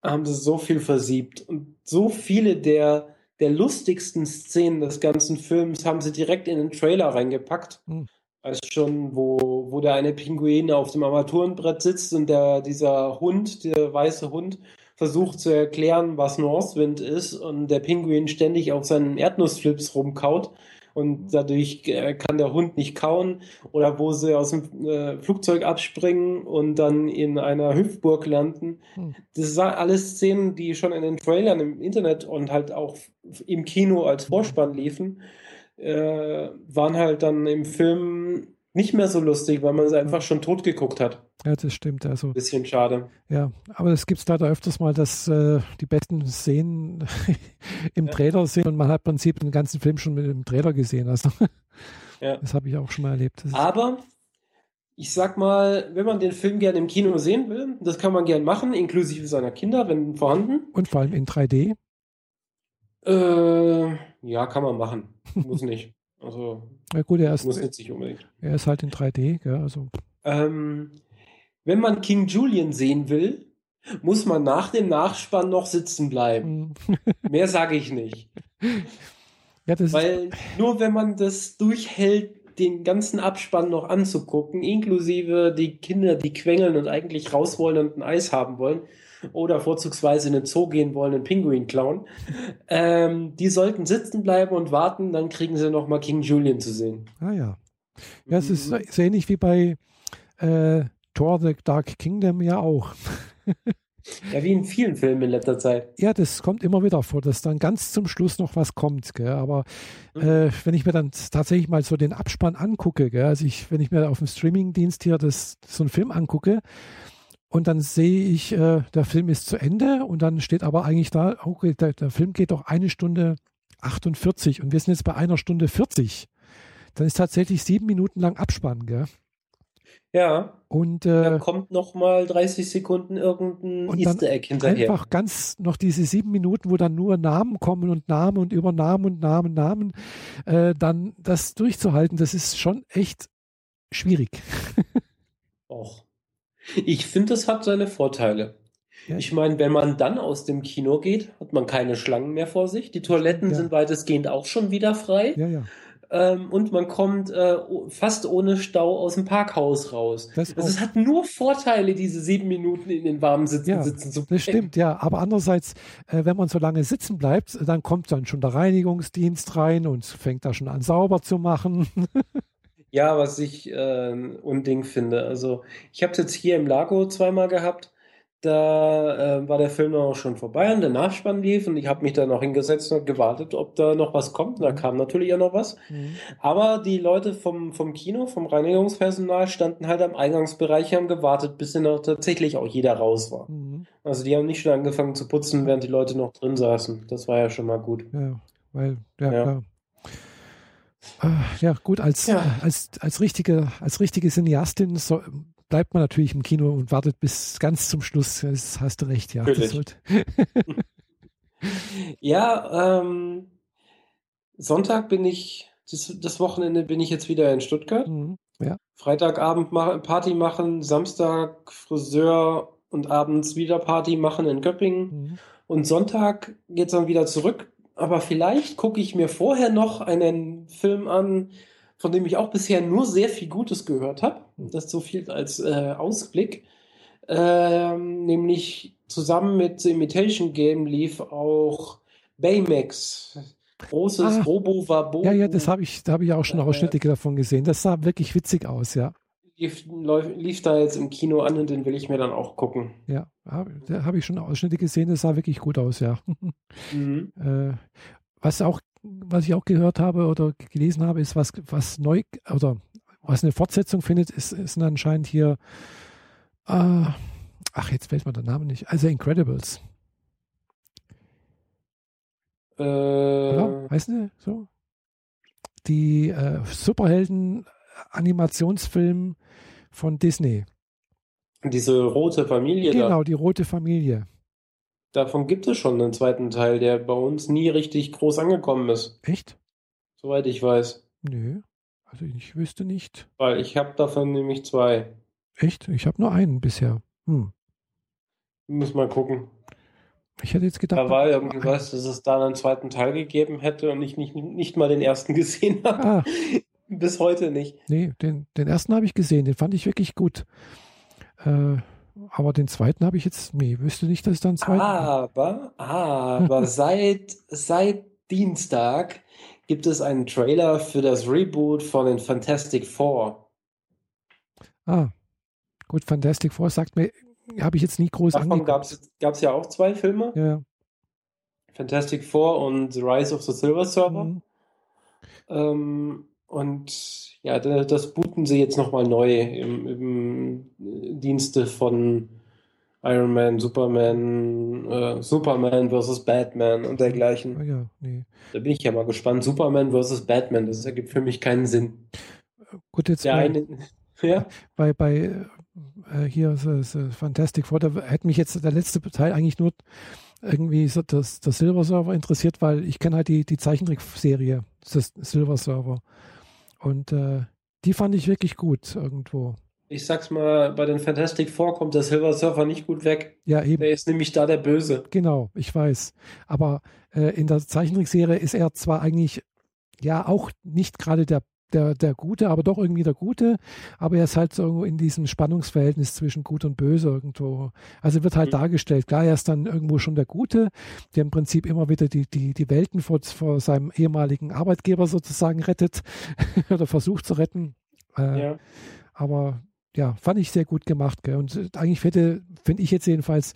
Speaker 1: haben sie so viel versiebt und so viele der der lustigsten Szenen des ganzen Films haben sie direkt in den Trailer reingepackt. Mhm. Als schon, wo, wo der eine Pinguin auf dem Armaturenbrett sitzt und der, dieser Hund, der weiße Hund, versucht zu erklären, was Northwind ist und der Pinguin ständig auf seinen Erdnussflips rumkaut und dadurch äh, kann der Hund nicht kauen oder wo sie aus dem äh, Flugzeug abspringen und dann in einer Hüpfburg landen. Hm. Das sind alles Szenen, die schon in den Trailern im Internet und halt auch im Kino als Vorspann liefen, äh, waren halt dann im Film nicht mehr so lustig, weil man es einfach schon tot geguckt hat.
Speaker 2: Ja, das stimmt. Also,
Speaker 1: Bisschen schade.
Speaker 2: Ja, aber es gibt leider öfters mal, dass äh, die besten Szenen <laughs> im ja. Trailer sind und man hat im Prinzip den ganzen Film schon mit dem Trailer gesehen. Also, <laughs> ja. Das habe ich auch schon mal erlebt.
Speaker 1: aber ich sag mal, wenn man den Film gerne im Kino sehen will, das kann man gern machen, inklusive seiner Kinder, wenn vorhanden.
Speaker 2: Und vor allem in 3D?
Speaker 1: Äh, ja, kann man machen. Muss nicht. Also,
Speaker 2: ja gut, er ist,
Speaker 1: muss jetzt nicht unbedingt.
Speaker 2: Er ist halt in 3D, gell, also.
Speaker 1: Ähm, wenn man King Julian sehen will, muss man nach dem Nachspann noch sitzen bleiben. Hm. <laughs> Mehr sage ich nicht. Ja, Weil nur wenn man das durchhält, den ganzen Abspann noch anzugucken, inklusive die Kinder, die quengeln und eigentlich raus wollen und ein Eis haben wollen, oder vorzugsweise in den Zoo gehen wollen, einen Pinguin klauen, ähm, die sollten sitzen bleiben und warten, dann kriegen sie noch mal King Julian zu sehen.
Speaker 2: Ah ja. Ja, es ist, mhm. ähnlich wie bei äh, Thor The Dark Kingdom ja auch.
Speaker 1: Ja, wie in vielen Filmen in letzter Zeit.
Speaker 2: Ja, das kommt immer wieder vor, dass dann ganz zum Schluss noch was kommt. Gell? Aber mhm. äh, wenn ich mir dann tatsächlich mal so den Abspann angucke, gell? also ich, wenn ich mir auf dem Streamingdienst hier das, so einen Film angucke, und dann sehe ich, äh, der Film ist zu Ende und dann steht aber eigentlich da, okay, der, der, Film geht doch eine Stunde 48 und wir sind jetzt bei einer Stunde 40. Dann ist tatsächlich sieben Minuten lang Abspann, gell?
Speaker 1: Ja.
Speaker 2: Und äh,
Speaker 1: da kommt noch mal 30 Sekunden irgendein und Easter Egg hinterher.
Speaker 2: Einfach ganz noch diese sieben Minuten, wo dann nur Namen kommen und Namen und über Namen und Namen, Namen, äh, dann das durchzuhalten, das ist schon echt schwierig. <laughs>
Speaker 1: Och. Ich finde, das hat seine Vorteile. Ja. Ich meine, wenn man dann aus dem Kino geht, hat man keine Schlangen mehr vor sich. Die Toiletten ja. sind weitestgehend auch schon wieder frei.
Speaker 2: Ja, ja.
Speaker 1: Ähm, und man kommt äh, fast ohne Stau aus dem Parkhaus raus. Das also es hat nur Vorteile, diese sieben Minuten in den warmen Sitzen
Speaker 2: ja,
Speaker 1: sitzen zu
Speaker 2: bleiben. Das stimmt, ja. Aber andererseits, äh, wenn man so lange sitzen bleibt, dann kommt dann schon der Reinigungsdienst rein und fängt da schon an sauber zu machen. <laughs>
Speaker 1: Ja, was ich äh, unding finde. Also ich habe es jetzt hier im Lago zweimal gehabt. Da äh, war der Film auch schon vorbei und der Nachspann lief und ich habe mich da noch hingesetzt und gewartet, ob da noch was kommt. Und da kam natürlich ja noch was. Mhm. Aber die Leute vom, vom Kino, vom Reinigungspersonal standen halt am Eingangsbereich und haben gewartet, bis dann auch tatsächlich auch jeder raus war. Mhm. Also die haben nicht schon angefangen zu putzen, während die Leute noch drin saßen. Das war ja schon mal gut.
Speaker 2: Ja, weil, ja, ja. klar. Ja, gut, als, ja. als, als, richtige, als richtige Cineastin so, bleibt man natürlich im Kino und wartet bis ganz zum Schluss. Das hast du recht, ja. <laughs>
Speaker 1: ja, ähm, Sonntag bin ich, das, das, Wochenende bin ich jetzt wieder in Stuttgart. Mhm,
Speaker 2: ja.
Speaker 1: Freitagabend mach, Party machen, Samstag Friseur und abends wieder Party machen in Göppingen. Mhm. Und Sonntag geht es dann wieder zurück. Aber vielleicht gucke ich mir vorher noch einen Film an, von dem ich auch bisher nur sehr viel Gutes gehört habe. Das so viel als äh, Ausblick. Ähm, nämlich zusammen mit The Imitation Game lief auch Baymax. Großes ah, Robo Wabo.
Speaker 2: Ja, ja, das habe ich, da habe ich auch schon Ausschnitte äh, davon gesehen. Das sah wirklich witzig aus, ja.
Speaker 1: Lief, lief, da jetzt im Kino an und den will ich mir dann auch gucken.
Speaker 2: Ja, da habe ich schon Ausschnitte gesehen, das sah wirklich gut aus, ja. <laughs> Mhm. Äh, was auch was ich auch gehört habe oder gelesen habe, ist, was, was neu oder was eine Fortsetzung findet, ist, ist anscheinend hier, äh, ach, jetzt fällt mir der Name nicht, also Incredibles.
Speaker 1: Äh, Oder?
Speaker 2: Weißt du, so? Die äh, Superhelden-Animationsfilm von Disney.
Speaker 1: Diese rote Familie.
Speaker 2: Genau, da. die rote Familie.
Speaker 1: Davon gibt es schon einen zweiten Teil, der bei uns nie richtig groß angekommen ist.
Speaker 2: Echt?
Speaker 1: Soweit ich weiß.
Speaker 2: Nö, also ich wüsste nicht.
Speaker 1: Weil ich habe davon nämlich zwei.
Speaker 2: Echt? Ich habe nur einen bisher. Hm.
Speaker 1: Muss mal gucken.
Speaker 2: Ich hätte jetzt gedacht.
Speaker 1: Da war irgendwas, dass es da einen zweiten Teil gegeben hätte und ich nicht, nicht mal den ersten <laughs> gesehen habe. Ah. Bis heute nicht.
Speaker 2: Nee, den, den ersten habe ich gesehen, den fand ich wirklich gut. Äh, aber den zweiten habe ich jetzt, nee, wüsste nicht, dass es dann zweiten
Speaker 1: Aber, aber <laughs> seit, seit Dienstag gibt es einen Trailer für das Reboot von den Fantastic Four.
Speaker 2: Ah, gut, Fantastic Four sagt mir, habe ich jetzt nie groß
Speaker 1: Davon gab es ja auch zwei Filme.
Speaker 2: Ja.
Speaker 1: Fantastic Four und The Rise of the Silver Surfer. Mhm. Ähm, und ja, das booten sie jetzt nochmal neu im, im, Dienste von Iron Man, Superman, äh, Superman vs. Batman und dergleichen.
Speaker 2: Oh ja, nee.
Speaker 1: Da bin ich ja mal gespannt. Superman vs. Batman, das ergibt für mich keinen Sinn.
Speaker 2: Gut, jetzt
Speaker 1: Der bei, eine, <laughs> ja?
Speaker 2: bei, bei äh, hier so, so Fantastic Four, da hätte mich jetzt der letzte Teil eigentlich nur irgendwie so das, das Silver Server interessiert, weil ich kenne halt die, die Zeichentrickserie, das Silver Server. Und äh, die fand ich wirklich gut irgendwo.
Speaker 1: Ich sag's mal, bei den Fantastic Four kommt der Silver Surfer nicht gut weg.
Speaker 2: Ja, eben.
Speaker 1: Der ist nämlich da der Böse.
Speaker 2: Genau, ich weiß. Aber äh, in der Zeichentrickserie ist er zwar eigentlich ja auch nicht gerade der der, der Gute, aber doch irgendwie der Gute. Aber er ist halt so in diesem Spannungsverhältnis zwischen Gut und Böse irgendwo. Also wird halt mhm. dargestellt. Klar, er ist dann irgendwo schon der Gute, der im Prinzip immer wieder die, die, die Welten vor, vor seinem ehemaligen Arbeitgeber sozusagen rettet <laughs> oder versucht zu retten. Äh, ja. Aber ja, fand ich sehr gut gemacht. Gell? Und eigentlich hätte, finde ich jetzt jedenfalls,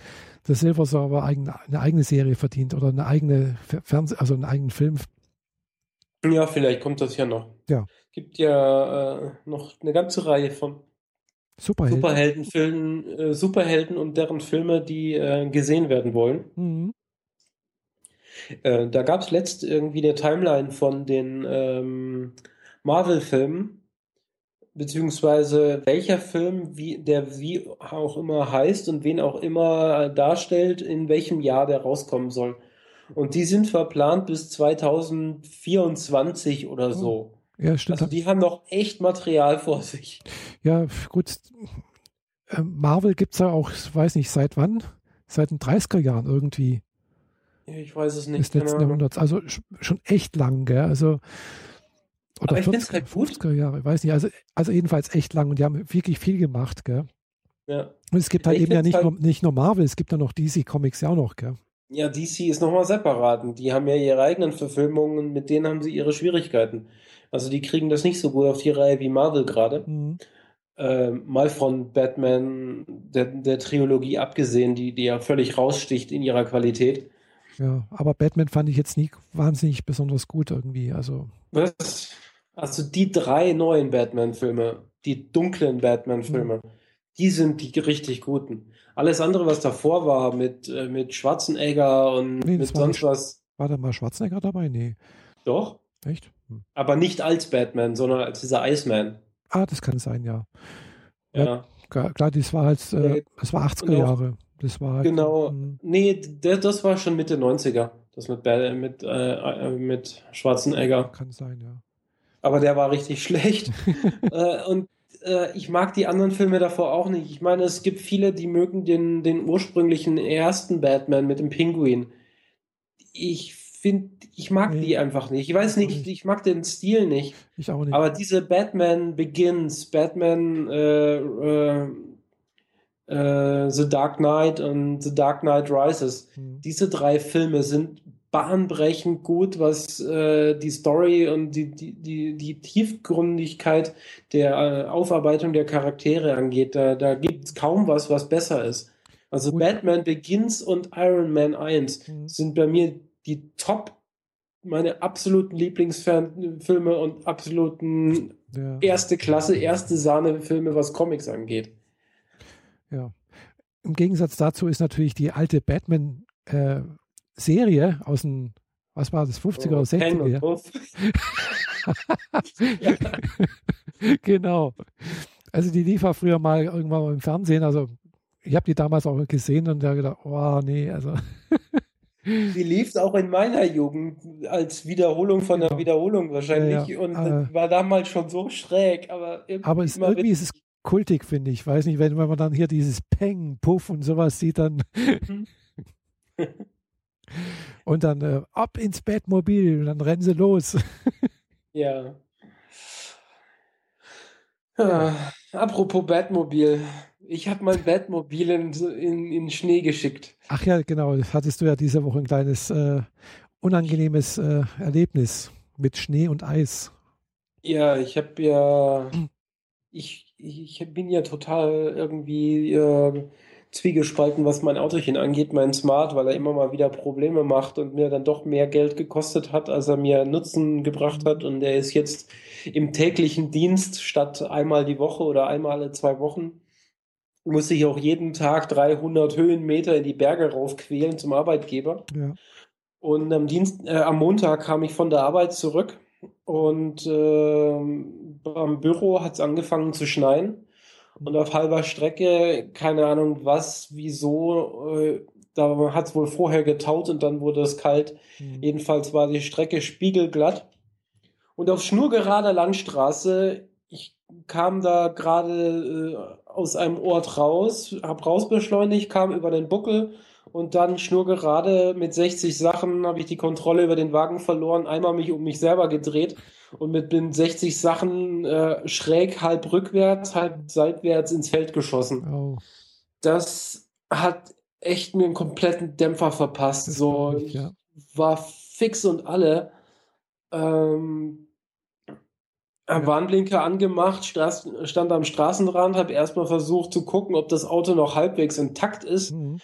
Speaker 2: der Silver Server eine eigene Serie verdient oder eine eigene Fernseh-, also einen eigenen Film.
Speaker 1: Ja, vielleicht kommt das ja noch.
Speaker 2: Ja
Speaker 1: gibt ja äh, noch eine ganze Reihe von
Speaker 2: Superhelden.
Speaker 1: Superheldenfilmen, äh, Superhelden und deren Filme, die äh, gesehen werden wollen. Mhm. Äh, da gab es letzt irgendwie eine Timeline von den ähm, Marvel-Filmen, beziehungsweise welcher Film, wie, der wie auch immer heißt und wen auch immer darstellt, in welchem Jahr der rauskommen soll. Und die sind verplant bis 2024 oder so.
Speaker 2: Ja, stimmt.
Speaker 1: Also die haben noch echt Material vor sich.
Speaker 2: Ja, gut. Ähm, Marvel gibt es ja auch, weiß nicht, seit wann? Seit den 30er Jahren irgendwie.
Speaker 1: Ich weiß es nicht.
Speaker 2: Des letzten Jahrhunderts. Also schon echt lang, gell? Also, oder Aber ich 40, halt 50er Jahre, weiß nicht. Also, also jedenfalls echt lang und die haben wirklich viel gemacht, gell?
Speaker 1: Ja.
Speaker 2: Und es gibt halt ich eben ja nicht, halt nur, nicht nur Marvel, es gibt ja noch DC Comics ja auch noch, gell?
Speaker 1: Ja, DC ist nochmal separat. Und die haben ja ihre eigenen Verfilmungen, mit denen haben sie ihre Schwierigkeiten. Also die kriegen das nicht so gut auf die Reihe wie Marvel gerade. Mhm. Äh, mal von Batman, der, der Trilogie abgesehen, die, die ja völlig raussticht in ihrer Qualität.
Speaker 2: Ja, aber Batman fand ich jetzt nie wahnsinnig besonders gut irgendwie. Also,
Speaker 1: Was? also die drei neuen Batman-Filme, die dunklen Batman-Filme, mhm. die sind die richtig guten. Alles andere, was davor war, mit, äh, mit Schwarzenegger und nee, mit sonst was.
Speaker 2: War da mal Schwarzenegger dabei? Nee.
Speaker 1: Doch.
Speaker 2: Echt?
Speaker 1: Hm. Aber nicht als Batman, sondern als dieser Iceman.
Speaker 2: Ah, das kann sein, ja.
Speaker 1: Ja.
Speaker 2: klar, das war halt, äh, das war 80er Jahre. Das war halt,
Speaker 1: genau. Hm. Nee, das war schon Mitte 90er. Das mit, mit, äh, mit Schwarzenegger.
Speaker 2: Kann sein, ja.
Speaker 1: Aber der war richtig <laughs> schlecht. <laughs> äh, und äh, ich mag die anderen Filme davor auch nicht. Ich meine, es gibt viele, die mögen den, den ursprünglichen ersten Batman mit dem Pinguin. Ich finde, ich mag nee, die einfach nicht. Ich weiß nicht, nicht, ich mag den Stil nicht.
Speaker 2: Ich auch nicht.
Speaker 1: Aber diese Batman Begins, Batman äh, äh, äh, The Dark Knight und The Dark Knight Rises, hm. diese drei Filme sind bahnbrechend gut, was äh, die Story und die, die, die, die Tiefgründigkeit der äh, Aufarbeitung der Charaktere angeht. Da, da gibt es kaum was, was besser ist. Also gut. Batman Begins und Iron Man 1 mhm. sind bei mir die Top, meine absoluten Lieblingsfilme und absoluten ja. erste Klasse, erste Sahne-Filme, was Comics angeht.
Speaker 2: Ja. Im Gegensatz dazu ist natürlich die alte Batman äh, Serie aus den, was war das, 50er oder 60er? <laughs> <laughs> ja. genau. Also die lief auch früher mal irgendwann mal im Fernsehen. Also ich habe die damals auch gesehen und da gedacht, oh nee, also.
Speaker 1: Die lief auch in meiner Jugend als Wiederholung von der. Wiederholung wahrscheinlich ja, ja. und äh, war damals schon so schräg, aber,
Speaker 2: aber es, irgendwie ist es kultig, finde ich. Weiß nicht, wenn, wenn man dann hier dieses Peng, Puff und sowas sieht, dann. Mhm. <laughs> Und dann äh, ab ins Bettmobil, und dann rennen sie los.
Speaker 1: ja. Ah, apropos Batmobil. Ich habe mein Batmobil in, in, in, Schnee geschickt.
Speaker 2: Ach ja, genau. Hattest du ja diese Woche ein kleines äh, unangenehmes äh, Erlebnis mit Schnee und Eis.
Speaker 1: Ja, ich habe ja. Ich, ich bin ja total irgendwie äh, zwiegespalten, was mein Autochen angeht, mein Smart, weil er immer mal wieder Probleme macht und mir dann doch mehr Geld gekostet hat, als er mir Nutzen gebracht hat. Und er ist jetzt im täglichen Dienst statt einmal die Woche oder einmal alle zwei Wochen. Muss ich auch jeden Tag 300 Höhenmeter in die Berge raufquälen zum Arbeitgeber. Ja. Und am, Dienst, äh, am Montag kam ich von der Arbeit zurück und äh, am Büro hat es angefangen zu schneien. Und auf halber Strecke, keine Ahnung was, wieso, äh, da hat es wohl vorher getaut und dann wurde es kalt. Mhm. Jedenfalls war die Strecke spiegelglatt. Und auf schnurgerader Landstraße, ich kam da gerade äh, aus einem Ort raus, hab rausbeschleunigt, kam über den Buckel und dann schnurgerade mit 60 Sachen habe ich die Kontrolle über den Wagen verloren, einmal mich um mich selber gedreht und mit den 60 Sachen äh, schräg halb rückwärts, halb seitwärts ins Feld geschossen. Oh. Das hat echt mir einen kompletten Dämpfer verpasst. So, ich, ja. war fix und alle. Ähm, ja. Warnblinker angemacht, stand am Straßenrand, habe erstmal versucht zu gucken, ob das Auto noch halbwegs intakt ist. Mhm.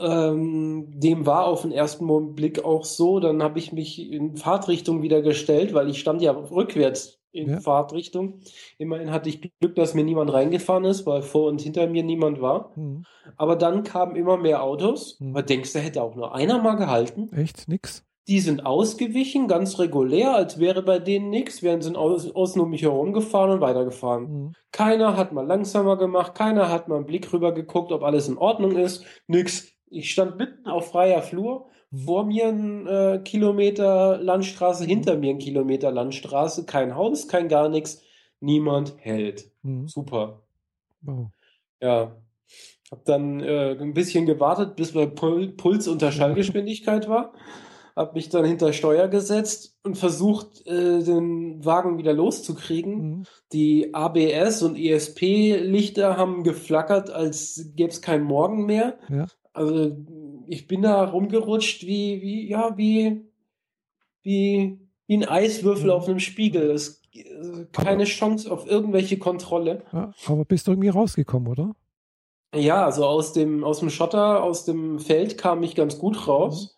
Speaker 1: Ähm, dem war auf den ersten Blick auch so. Dann habe ich mich in Fahrtrichtung wieder gestellt, weil ich stand ja rückwärts in ja. Fahrtrichtung. Immerhin hatte ich Glück, dass mir niemand reingefahren ist, weil vor und hinter mir niemand war. Mhm. Aber dann kamen immer mehr Autos. Mhm. Man denkst, da hätte auch nur einer mal gehalten.
Speaker 2: Echt? Nix?
Speaker 1: Die sind ausgewichen, ganz regulär, als wäre bei denen nichts, während sie aus, außen um mich herum gefahren und weitergefahren. Mhm. Keiner hat mal langsamer gemacht, keiner hat mal einen Blick rüber geguckt, ob alles in Ordnung ist. Nix. Ich stand mitten auf freier Flur, vor mir ein äh, Kilometer Landstraße, mhm. hinter mir ein Kilometer Landstraße, kein Haus, kein gar nichts, niemand hält. Mhm. Super. Wow. Ja. Hab dann äh, ein bisschen gewartet, bis mein Pul Puls unter Schallgeschwindigkeit war. <laughs> Hab mich dann hinter Steuer gesetzt und versucht, äh, den Wagen wieder loszukriegen. Mhm. Die ABS und ESP-Lichter haben geflackert, als gäbe es keinen Morgen mehr. Ja. Also ich bin da rumgerutscht wie, wie, ja, wie, wie, wie ein Eiswürfel mhm. auf einem Spiegel. Es, keine aber, Chance auf irgendwelche Kontrolle.
Speaker 2: Ja, aber bist du irgendwie rausgekommen, oder?
Speaker 1: Ja, also aus dem, aus dem Schotter, aus dem Feld kam ich ganz gut raus. Mhm äh,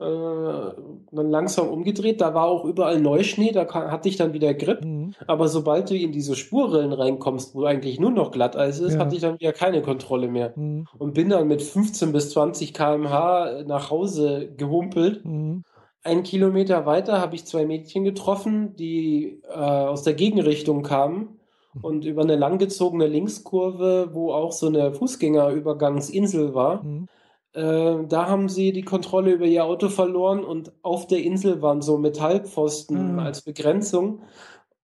Speaker 1: dann langsam umgedreht. Da war auch überall Neuschnee, da kann, hatte ich dann wieder Grip. Mhm. Aber sobald du in diese Spurrillen reinkommst, wo eigentlich nur noch Glatteis ist, ja. hatte ich dann wieder keine Kontrolle mehr. Mhm. Und bin dann mit 15 bis 20 km/h nach Hause gehumpelt. Mhm. Ein Kilometer weiter habe ich zwei Mädchen getroffen, die äh, aus der Gegenrichtung kamen und über eine langgezogene Linkskurve, wo auch so eine Fußgängerübergangsinsel war, mhm. Äh, da haben sie die Kontrolle über ihr Auto verloren und auf der Insel waren so Metallpfosten mhm. als Begrenzung.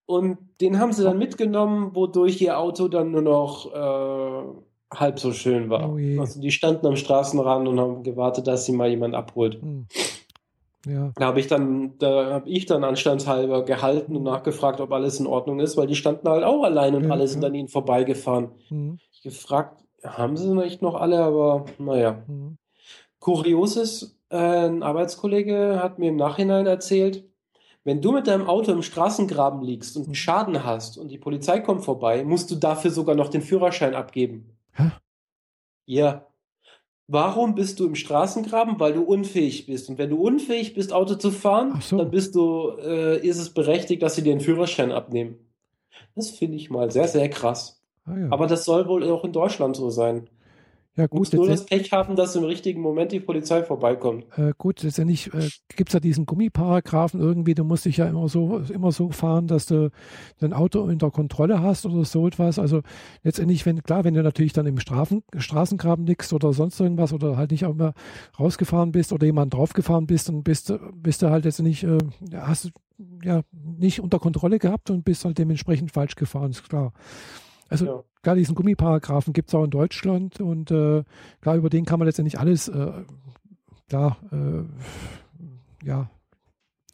Speaker 1: Und den haben sie dann mitgenommen, wodurch ihr Auto dann nur noch äh, halb so schön war. Oh also die standen am Straßenrand und haben gewartet, dass sie mal jemand abholt. Mhm. Ja. Da habe ich dann, da habe ich dann anstandshalber gehalten und nachgefragt, ob alles in Ordnung ist, weil die standen halt auch allein und ja, alle sind ja. an ihnen vorbeigefahren. Mhm. Ich gefragt, haben sie nicht noch alle, aber naja. Mhm. Kurios ist, äh, ein Arbeitskollege hat mir im Nachhinein erzählt, wenn du mit deinem Auto im Straßengraben liegst und einen mhm. Schaden hast und die Polizei kommt vorbei, musst du dafür sogar noch den Führerschein abgeben. Hä? Ja. Warum bist du im Straßengraben? Weil du unfähig bist. Und wenn du unfähig bist, Auto zu fahren, so. dann bist du, äh, ist es berechtigt, dass sie dir den Führerschein abnehmen. Das finde ich mal sehr, sehr krass. Ah, ja. Aber das soll wohl auch in Deutschland so sein. Ja, gut. Du musst nur das Pech haben, dass im richtigen Moment die Polizei vorbeikommt.
Speaker 2: Äh, gut, letztendlich äh, gibt es ja diesen Gummiparagraphen irgendwie, du musst dich ja immer so, immer so fahren, dass du dein Auto unter Kontrolle hast oder so etwas. Also letztendlich, wenn, klar, wenn du natürlich dann im Strafen, Straßengraben liegst oder sonst irgendwas oder halt nicht auch mehr rausgefahren bist oder jemand draufgefahren bist, dann bist, bist du halt letztendlich, äh, hast ja nicht unter Kontrolle gehabt und bist halt dementsprechend falsch gefahren, ist klar. Also ja. klar, diesen Gummiparagraphen gibt es auch in Deutschland und äh, klar, über den kann man letztendlich alles äh, da, äh, ja,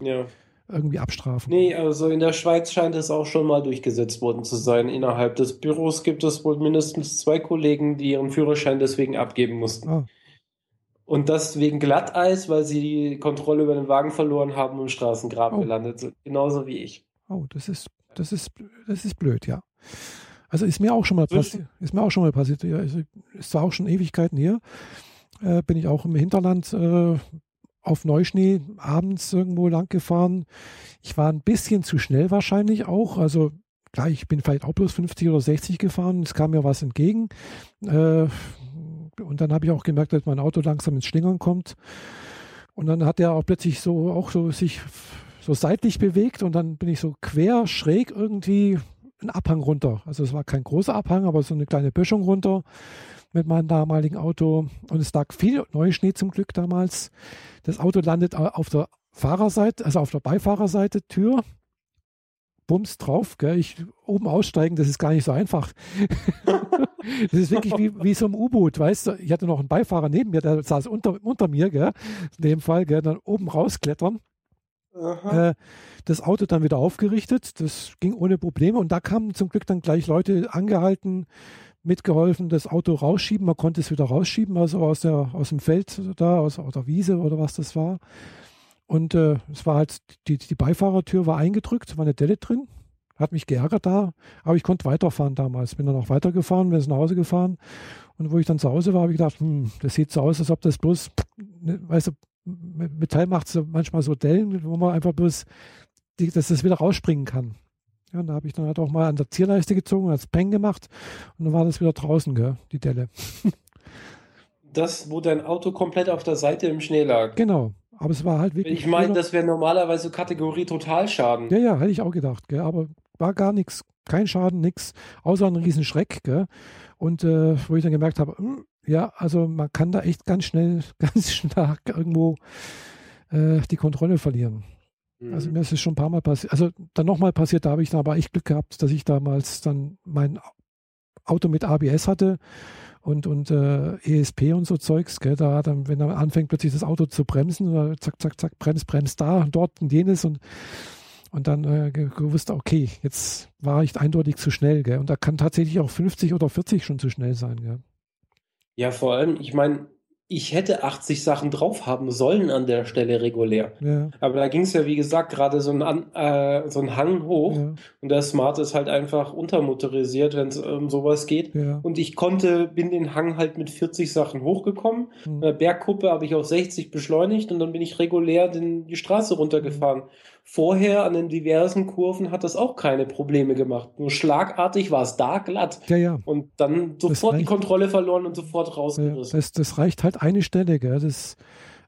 Speaker 1: ja,
Speaker 2: irgendwie abstrafen.
Speaker 1: Nee, also in der Schweiz scheint es auch schon mal durchgesetzt worden zu sein. Innerhalb des Büros gibt es wohl mindestens zwei Kollegen, die ihren Führerschein deswegen abgeben mussten. Ah. Und das wegen Glatteis, weil sie die Kontrolle über den Wagen verloren haben und im Straßengraben oh. gelandet sind. Genauso wie ich.
Speaker 2: Oh, das ist, das ist, das ist blöd, ja. Also ist mir auch schon mal passiert. Ist mir auch schon mal passiert. Ja, also ist zwar auch schon Ewigkeiten her. Äh, bin ich auch im Hinterland äh, auf Neuschnee abends irgendwo lang gefahren. Ich war ein bisschen zu schnell wahrscheinlich auch. Also klar, ich bin vielleicht auch bloß 50 oder 60 gefahren. Es kam mir was entgegen. Äh, und dann habe ich auch gemerkt, dass mein Auto langsam ins Schlingern kommt. Und dann hat er auch plötzlich so auch so sich so seitlich bewegt und dann bin ich so quer schräg irgendwie einen Abhang runter. Also es war kein großer Abhang, aber so eine kleine Böschung runter mit meinem damaligen Auto. Und es lag viel Neuschnee zum Glück damals. Das Auto landet auf der Fahrerseite, also auf der Beifahrerseite Tür. Bums drauf, gell? ich oben aussteigen, das ist gar nicht so einfach. <laughs> das ist wirklich wie, wie so ein U-Boot, weißt du? Ich hatte noch einen Beifahrer neben mir, der saß unter, unter mir, gell? in dem Fall, gell? dann oben rausklettern. Äh, das Auto dann wieder aufgerichtet. Das ging ohne Probleme. Und da kamen zum Glück dann gleich Leute angehalten, mitgeholfen, das Auto rausschieben. Man konnte es wieder rausschieben, also aus, der, aus dem Feld da, aus, aus der Wiese oder was das war. Und äh, es war halt, die, die Beifahrertür war eingedrückt, war eine Delle drin. Hat mich geärgert da, aber ich konnte weiterfahren damals. Bin dann auch weitergefahren, bin nach Hause gefahren. Und wo ich dann zu Hause war, habe ich gedacht, hm, das sieht so aus, als ob das bloß, ne, weißt du, Metall macht so manchmal so Dellen, wo man einfach bloß, die, dass das wieder rausspringen kann. Ja, und da habe ich dann halt auch mal an der Zierleiste gezogen, als Peng gemacht und dann war das wieder draußen, gell, die Delle. <laughs>
Speaker 1: das, wo dein Auto komplett auf der Seite im Schnee lag.
Speaker 2: Genau. Aber es war halt wirklich.
Speaker 1: Ich meine, das wäre normalerweise Kategorie Totalschaden.
Speaker 2: Ja, ja, hätte ich auch gedacht, gell? aber war gar nichts, kein Schaden, nichts, außer ein Riesen-Schreck. Gell? Und äh, wo ich dann gemerkt habe, hm, ja, also man kann da echt ganz schnell, <laughs> ganz stark irgendwo äh, die Kontrolle verlieren. Mhm. Also mir ist es schon ein paar Mal passiert. Also dann nochmal passiert, da habe ich dann aber echt Glück gehabt, dass ich damals dann mein Auto mit ABS hatte und, und äh, ESP und so Zeugs, gell, da dann, wenn er anfängt plötzlich das Auto zu bremsen, zack, zack, zack, bremst, bremst da und dort und jenes und und dann äh, gewusst, okay, jetzt war ich eindeutig zu schnell, gell? Und da kann tatsächlich auch 50 oder 40 schon zu schnell sein, gell?
Speaker 1: Ja, vor allem, ich meine, ich hätte 80 Sachen drauf haben sollen an der Stelle regulär. Ja. Aber da ging es ja, wie gesagt, gerade so, ein, äh, so ein Hang hoch. Ja. Und der Smart ist halt einfach untermotorisiert, wenn es um sowas geht. Ja. Und ich konnte, bin den Hang halt mit 40 Sachen hochgekommen. Mhm. Bergkuppe habe ich auf 60 beschleunigt und dann bin ich regulär den, die Straße runtergefahren. Mhm. Vorher an den diversen Kurven hat das auch keine Probleme gemacht. Nur schlagartig war es da glatt.
Speaker 2: Ja, ja.
Speaker 1: Und dann sofort die Kontrolle verloren und sofort rausgerissen.
Speaker 2: Ja, das, das reicht halt eine Stelle, gell? Das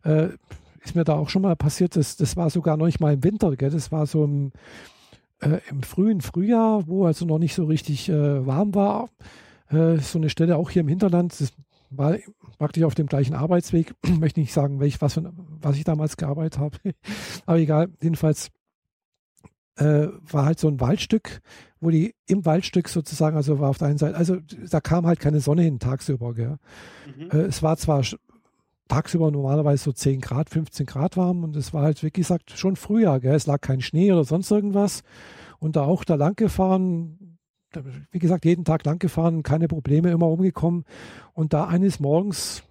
Speaker 2: äh, ist mir da auch schon mal passiert. Das, das war sogar noch nicht mal im Winter, gell? Das war so im äh, im frühen Frühjahr, wo also noch nicht so richtig äh, warm war, äh, so eine Stelle auch hier im Hinterland, das war praktisch auf dem gleichen Arbeitsweg, <clears throat> möchte nicht sagen, welch, was, für, was ich damals gearbeitet habe, <laughs> aber egal, jedenfalls äh, war halt so ein Waldstück, wo die im Waldstück sozusagen, also war auf der einen Seite, also da kam halt keine Sonne hin tagsüber. Gell. Mhm. Äh, es war zwar tagsüber normalerweise so 10 Grad, 15 Grad warm und es war halt, wie gesagt, schon Frühjahr. Gell. Es lag kein Schnee oder sonst irgendwas. Und da auch da lang gefahren, wie gesagt, jeden Tag lang gefahren, keine Probleme, immer rumgekommen. Und da eines Morgens,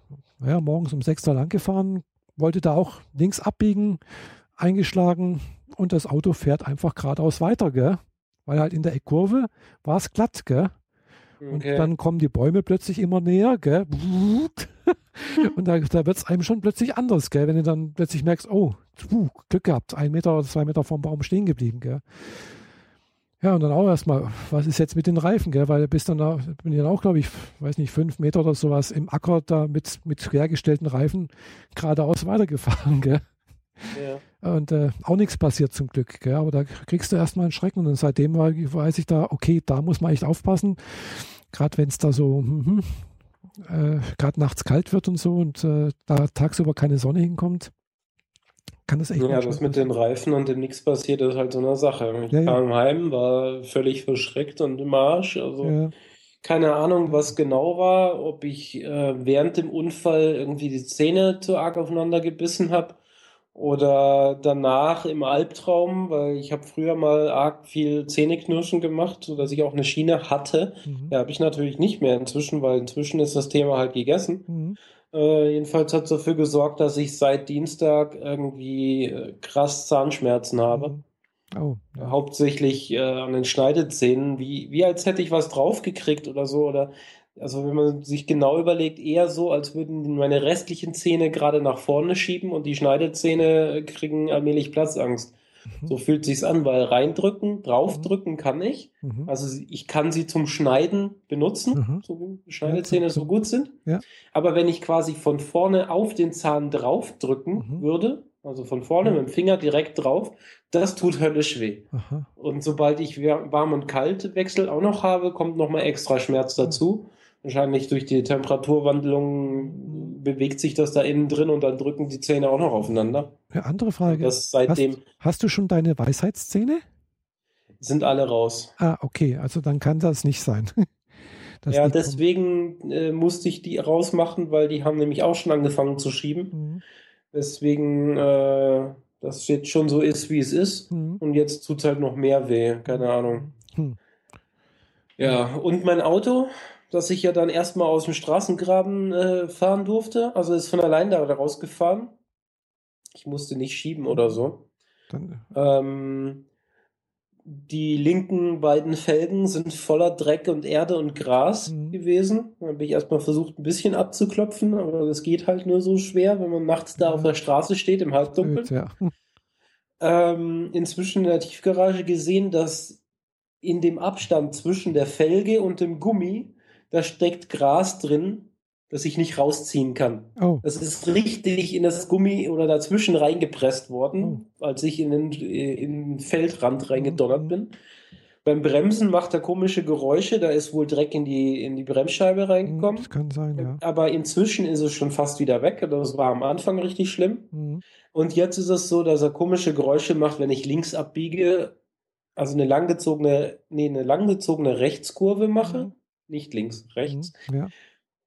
Speaker 2: ja, morgens um 6 Uhr lang gefahren, wollte da auch links abbiegen, eingeschlagen und das Auto fährt einfach geradeaus weiter, gell? Weil halt in der Eckkurve war es glatt, gell? Und okay. dann kommen die Bäume plötzlich immer näher, gell? <laughs> Und da, da wird es einem schon plötzlich anders, gell? Wenn du dann plötzlich merkst, oh, Glück gehabt, ein Meter oder zwei Meter vom Baum stehen geblieben, gell? Ja, und dann auch erstmal, was ist jetzt mit den Reifen, gell? Weil bis dann da, bin ich dann auch, glaube ich, weiß nicht, fünf Meter oder sowas im Acker da mit, mit quergestellten Reifen geradeaus weitergefahren, <laughs> gell? Ja. Und äh, auch nichts passiert zum Glück. Gell? Aber da kriegst du erstmal einen Schrecken. Und seitdem weiß ich da, okay, da muss man echt aufpassen. Gerade wenn es da so hm, hm, äh, gerade nachts kalt wird und so und äh, da tagsüber keine Sonne hinkommt, kann das echt
Speaker 1: Ja, das mit den Reifen und dem nichts passiert, ist halt so eine Sache. Ich ja, kam ja. heim, war völlig verschreckt und im Arsch. Also ja. keine Ahnung, was genau war, ob ich äh, während dem Unfall irgendwie die Zähne zu arg aufeinander gebissen habe oder danach im Albtraum, weil ich habe früher mal arg viel Zähneknirschen gemacht, sodass ich auch eine Schiene hatte. Mhm. Ja, habe ich natürlich nicht mehr inzwischen, weil inzwischen ist das Thema halt gegessen. Mhm. Äh, jedenfalls hat es dafür gesorgt, dass ich seit Dienstag irgendwie äh, krass Zahnschmerzen habe. Mhm. Oh, ja. Hauptsächlich äh, an den Schneidezähnen, wie, wie als hätte ich was draufgekriegt oder so. Oder also wenn man sich genau überlegt, eher so, als würden meine restlichen Zähne gerade nach vorne schieben und die Schneidezähne kriegen allmählich Platzangst. Mhm. So fühlt sich's an, weil reindrücken, draufdrücken kann ich. Mhm. Also ich kann sie zum Schneiden benutzen, mhm. so wie Schneidezähne ja, so gut sind. Ja. Aber wenn ich quasi von vorne auf den Zahn draufdrücken mhm. würde, also von vorne mit dem Finger direkt drauf, das tut höllisch weh. Aha. Und sobald ich warm und kalt Wechsel auch noch habe, kommt nochmal extra Schmerz dazu. Wahrscheinlich durch die Temperaturwandlung bewegt sich das da innen drin und dann drücken die Zähne auch noch aufeinander.
Speaker 2: Eine andere Frage.
Speaker 1: Das seitdem
Speaker 2: hast, hast du schon deine Weisheitszähne?
Speaker 1: Sind alle raus.
Speaker 2: Ah, okay. Also dann kann das nicht sein. <laughs>
Speaker 1: Das ja, deswegen äh, musste ich die rausmachen, weil die haben nämlich auch schon angefangen zu schieben. Mhm. Deswegen, äh, das jetzt schon so ist, wie es ist. Mhm. Und jetzt tut es halt noch mehr weh. Keine Ahnung. Mhm. Ja, und mein Auto, dass ich ja dann erstmal aus dem Straßengraben äh, fahren durfte. Also ist von allein da rausgefahren. Ich musste nicht schieben oder so. Dann, ähm, die linken beiden Felgen sind voller Dreck und Erde und Gras mhm. gewesen. Da habe ich erstmal versucht, ein bisschen abzuklopfen, aber das geht halt nur so schwer, wenn man nachts da auf der Straße steht im Halbdunkel. Ja. Ähm, inzwischen in der Tiefgarage gesehen, dass in dem Abstand zwischen der Felge und dem Gummi da steckt Gras drin, das ich nicht rausziehen kann. Oh. Das ist richtig in das Gummi oder dazwischen reingepresst worden, oh. als ich in den, in den Feldrand reingedonnert mhm. bin. Beim Bremsen macht er komische Geräusche, da ist wohl Dreck in die, in die Bremsscheibe reingekommen. Das
Speaker 2: kann sein, ja.
Speaker 1: Aber inzwischen ist es schon fast wieder weg. Das war am Anfang richtig schlimm. Mhm. Und jetzt ist es so, dass er komische Geräusche macht, wenn ich links abbiege, also eine langgezogene, nee, eine langgezogene Rechtskurve mache. Mhm nicht links, rechts. Mhm, ja.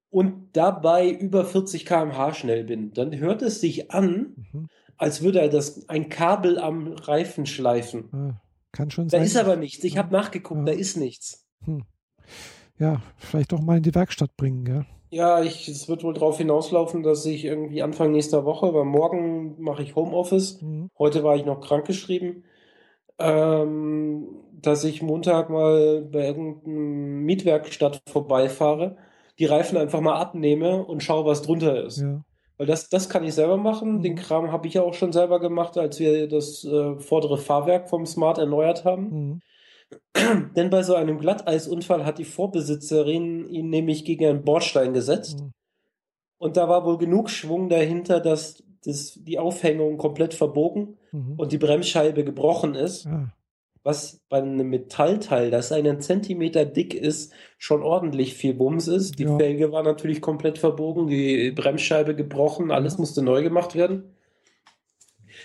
Speaker 1: Und dabei über 40 km/h schnell bin, dann hört es sich an, mhm. als würde er das ein Kabel am Reifen schleifen.
Speaker 2: Ja, kann schon
Speaker 1: da
Speaker 2: sein.
Speaker 1: Da ist aber nichts. Ich ja. habe nachgeguckt, da ist nichts. Hm.
Speaker 2: Ja, vielleicht doch mal in die Werkstatt bringen, gell?
Speaker 1: Ja, ich, es wird wohl darauf hinauslaufen, dass ich irgendwie Anfang nächster Woche, weil morgen mache ich Homeoffice. Mhm. Heute war ich noch krankgeschrieben ähm, dass ich Montag mal bei irgendeinem Mietwerkstatt vorbeifahre, die Reifen einfach mal abnehme und schaue, was drunter ist. Ja. Weil das, das kann ich selber machen. Mhm. Den Kram habe ich ja auch schon selber gemacht, als wir das äh, vordere Fahrwerk vom Smart erneuert haben. Mhm. Denn bei so einem Glatteisunfall hat die Vorbesitzerin ihn nämlich gegen einen Bordstein gesetzt. Mhm. Und da war wohl genug Schwung dahinter, dass das, die Aufhängung komplett verbogen mhm. und die Bremsscheibe gebrochen ist. Ah. was bei einem Metallteil, das einen Zentimeter dick ist, schon ordentlich viel Bums ist. Die
Speaker 2: Ja.
Speaker 1: Felge war natürlich komplett verbogen, die Bremsscheibe gebrochen, alles musste neu gemacht werden.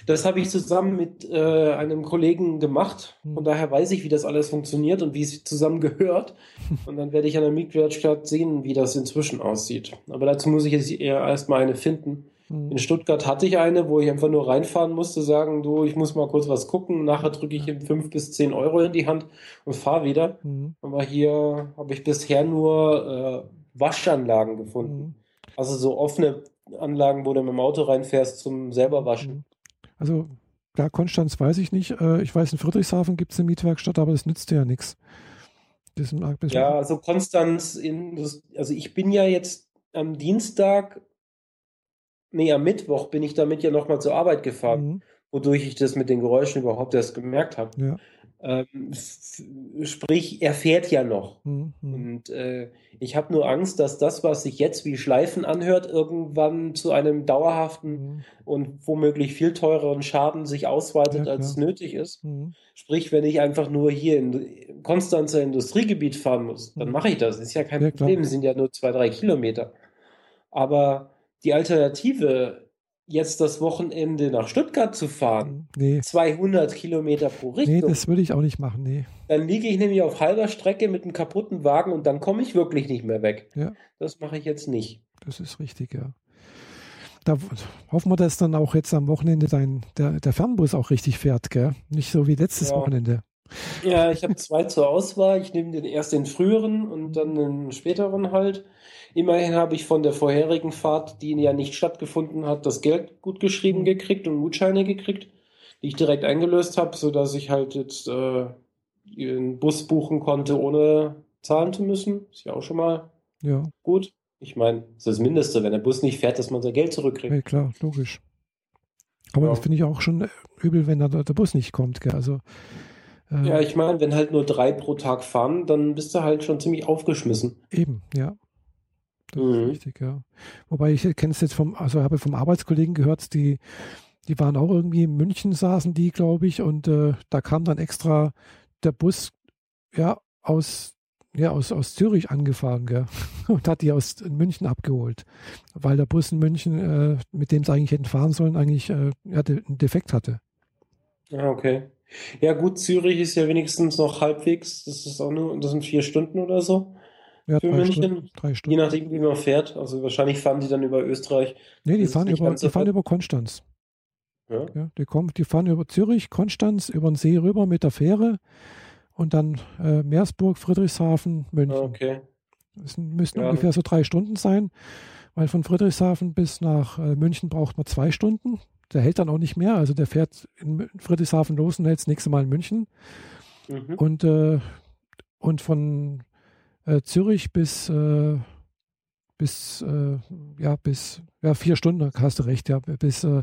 Speaker 1: Das habe ich zusammen mit äh, einem Kollegen gemacht. Von daher weiß ich, wie das alles funktioniert und wie es zusammen gehört. <laughs> Und dann werde ich an der Mietwerkstatt sehen, wie das inzwischen aussieht. Aber dazu muss ich jetzt eher erstmal eine finden.
Speaker 2: Mhm.
Speaker 1: In Stuttgart hatte ich eine, wo ich einfach nur reinfahren musste, sagen, du, ich muss mal kurz was gucken. Nachher drücke ich ihm fünf bis zehn Euro in die Hand und fahre wieder.
Speaker 2: Mhm.
Speaker 1: Aber hier habe ich bisher nur äh, Waschanlagen gefunden.
Speaker 2: Mhm.
Speaker 1: Also so offene Anlagen, wo du mit dem Auto reinfährst zum selber waschen.
Speaker 2: Mhm. Also, da Konstanz weiß ich nicht. Äh, Ich weiß, in Friedrichshafen gibt es eine Mietwerkstatt, aber das nützt dir ja nichts.
Speaker 1: Ja, also Konstanz, in, also ich bin ja jetzt am Dienstag, nee, am Mittwoch bin ich damit ja nochmal zur Arbeit gefahren,
Speaker 2: Mhm.
Speaker 1: wodurch ich das mit den Geräuschen überhaupt erst gemerkt habe.
Speaker 2: Ja.
Speaker 1: Ähm, sprich, er fährt ja noch.
Speaker 2: Mhm. Mhm.
Speaker 1: Und äh, ich habe nur Angst, dass das, was sich jetzt wie Schleifen anhört, irgendwann zu einem dauerhaften
Speaker 2: Mhm.
Speaker 1: und womöglich viel teureren Schaden sich ausweitet,
Speaker 2: Ja,
Speaker 1: als
Speaker 2: klar.
Speaker 1: nötig ist.
Speaker 2: Mhm.
Speaker 1: Sprich, wenn ich einfach nur hier in Konstanzer Industriegebiet fahren muss, dann
Speaker 2: Mhm.
Speaker 1: mache ich das. Ist ja kein
Speaker 2: Ja, klar.
Speaker 1: Problem, es sind ja nur zwei, drei Kilometer. Aber die Alternative, jetzt das Wochenende nach Stuttgart zu fahren.
Speaker 2: Nee.
Speaker 1: 200 Kilometer pro Richtung,
Speaker 2: Nee, das würde ich auch nicht machen. Nee.
Speaker 1: dann liege ich nämlich auf halber Strecke mit einem kaputten Wagen und dann komme ich wirklich nicht mehr weg.
Speaker 2: Ja.
Speaker 1: Das mache ich jetzt nicht.
Speaker 2: Das ist richtig, ja. Da hoffen wir, dass dann auch jetzt am Wochenende dein, der, der Fernbus auch richtig fährt, gell? Nicht so wie letztes
Speaker 1: Ja.
Speaker 2: Wochenende.
Speaker 1: Ja, ich habe zwei zur Auswahl. Ich nehme den erst den früheren und dann den späteren halt. Immerhin habe ich von der vorherigen Fahrt, die ja nicht stattgefunden hat, das Geld gut geschrieben gekriegt und Gutscheine gekriegt, die ich direkt eingelöst habe, sodass ich halt jetzt äh, den Bus buchen konnte, ohne zahlen zu müssen. Ist ja auch schon mal
Speaker 2: Ja,
Speaker 1: gut. Ich meine, das ist das Mindeste, wenn der Bus nicht fährt, dass man sein Geld zurückkriegt.
Speaker 2: ja klar, logisch. Aber
Speaker 1: Ja.
Speaker 2: das finde ich auch schon übel, wenn da der der Bus nicht kommt, gell? Also, äh,
Speaker 1: Ja, ich meine, wenn halt nur drei pro Tag fahren, dann bist du halt schon ziemlich aufgeschmissen.
Speaker 2: eben, ja. Das
Speaker 1: Mhm.
Speaker 2: ist richtig, ja. Wobei ich kenne es jetzt vom, also habe vom Arbeitskollegen gehört, die, die waren auch irgendwie in München, saßen die, glaube ich, und äh, da kam dann extra der Bus, ja, aus, ja, aus, aus Zürich angefahren, gell, <laughs> und hat die aus München abgeholt, weil der Bus in München, äh, mit dem sie eigentlich hätten fahren sollen, eigentlich äh, de- einen Defekt hatte.
Speaker 1: Ja, okay. Ja, gut, Zürich ist ja wenigstens noch halbwegs. Das ist auch nur, das sind vier Stunden oder so.
Speaker 2: Ja,
Speaker 1: Für
Speaker 2: drei
Speaker 1: München?
Speaker 2: Stunden. Drei
Speaker 1: Je
Speaker 2: Stunden.
Speaker 1: nachdem, wie man fährt. Also wahrscheinlich fahren die dann über Österreich.
Speaker 2: Nee, die fahren über, die fahren über Konstanz.
Speaker 1: Ja.
Speaker 2: Ja, die, kommen, die fahren über Zürich, Konstanz, über den See rüber mit der Fähre und dann äh, Meersburg, Friedrichshafen, München.
Speaker 1: Ah, Okay.
Speaker 2: Das müssten
Speaker 1: Ja.
Speaker 2: ungefähr so drei Stunden sein, weil von Friedrichshafen bis nach äh, München braucht man zwei Stunden. Der hält dann auch nicht mehr, also der fährt in Friedrichshafen los und hält das nächste Mal in München.
Speaker 1: Mhm.
Speaker 2: Und, äh, und von äh, Zürich bis, äh, bis, äh, ja, bis ja, vier Stunden, hast du recht, ja. Bis, äh,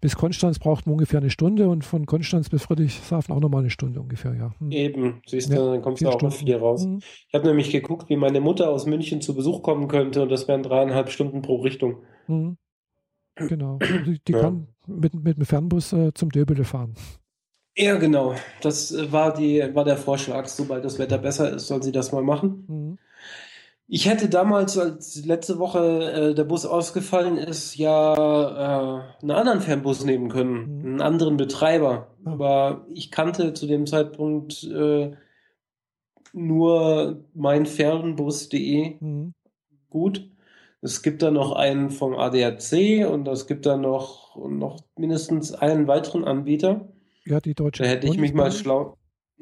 Speaker 2: bis Konstanz braucht man ungefähr eine Stunde und von Konstanz bis Friedrichshafen auch nochmal eine Stunde ungefähr, ja. Hm.
Speaker 1: Eben, siehst du,
Speaker 2: Ja,
Speaker 1: dann kommst du auch auf
Speaker 2: Stunden.
Speaker 1: vier raus.
Speaker 2: Hm.
Speaker 1: Ich habe nämlich geguckt, wie meine Mutter aus München zu Besuch kommen könnte und das wären dreieinhalb Stunden pro Richtung.
Speaker 2: Hm. Genau. <clears throat> Die, die
Speaker 1: Ja.
Speaker 2: kann mit, mit dem Fernbus äh, zum Döbele fahren.
Speaker 1: Ja, genau. Das äh, war die, war der Vorschlag. Sobald das Wetter besser ist, soll sie das mal machen.
Speaker 2: Hm.
Speaker 1: Ich hätte damals, als letzte Woche äh, der Bus ausgefallen ist, ja äh, einen anderen Fernbus nehmen können,
Speaker 2: Mhm.
Speaker 1: einen anderen Betreiber.
Speaker 2: Ah.
Speaker 1: Aber ich kannte zu dem Zeitpunkt äh, nur meinfernbus.de
Speaker 2: Hm.
Speaker 1: gut. Es gibt da noch einen vom ADAC und es gibt da noch, noch mindestens einen weiteren Anbieter.
Speaker 2: Ja, die deutsche
Speaker 1: Da hätte ich mich mal schlau,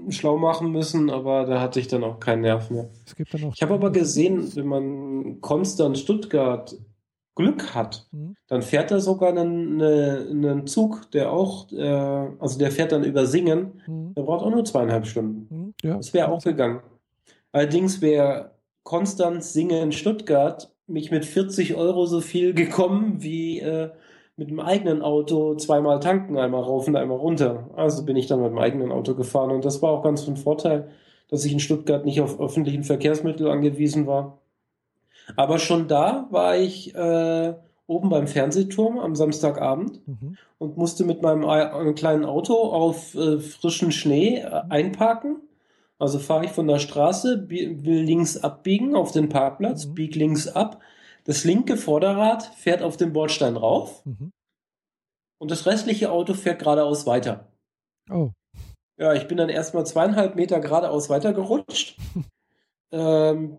Speaker 1: schlau machen müssen, aber da hatte ich dann auch keinen Nerv mehr.
Speaker 2: Es gibt dann
Speaker 1: Ich habe aber gesehen, wenn man Konstanz Stuttgart Glück hat,
Speaker 2: Hm.
Speaker 1: dann fährt er sogar einen, eine- einen Zug, der auch, äh, also der fährt dann über Singen,
Speaker 2: Hm.
Speaker 1: der braucht auch nur zweieinhalb Stunden.
Speaker 2: Hm. Ja.
Speaker 1: Das wäre auch gegangen. Allerdings wäre Konstanz Singen Stuttgart mich mit 40 Euro so viel gekommen wie äh, mit dem eigenen Auto zweimal tanken, einmal rauf und einmal runter. Also bin ich dann mit dem eigenen Auto gefahren und das war auch ganz von Vorteil, dass ich in Stuttgart nicht auf öffentlichen Verkehrsmittel angewiesen war. Aber schon da war ich äh, oben beim Fernsehturm am Samstagabend mhm. und musste mit meinem äh, kleinen Auto auf äh, frischen Schnee äh, einparken. Also fahre ich von der Straße, will links abbiegen auf den Parkplatz, mhm. bieg links ab. Das linke Vorderrad fährt auf den Bordstein rauf mhm. und das restliche Auto fährt geradeaus weiter. Oh. Ja, ich bin dann erstmal zweieinhalb Meter geradeaus weitergerutscht. <laughs> ähm,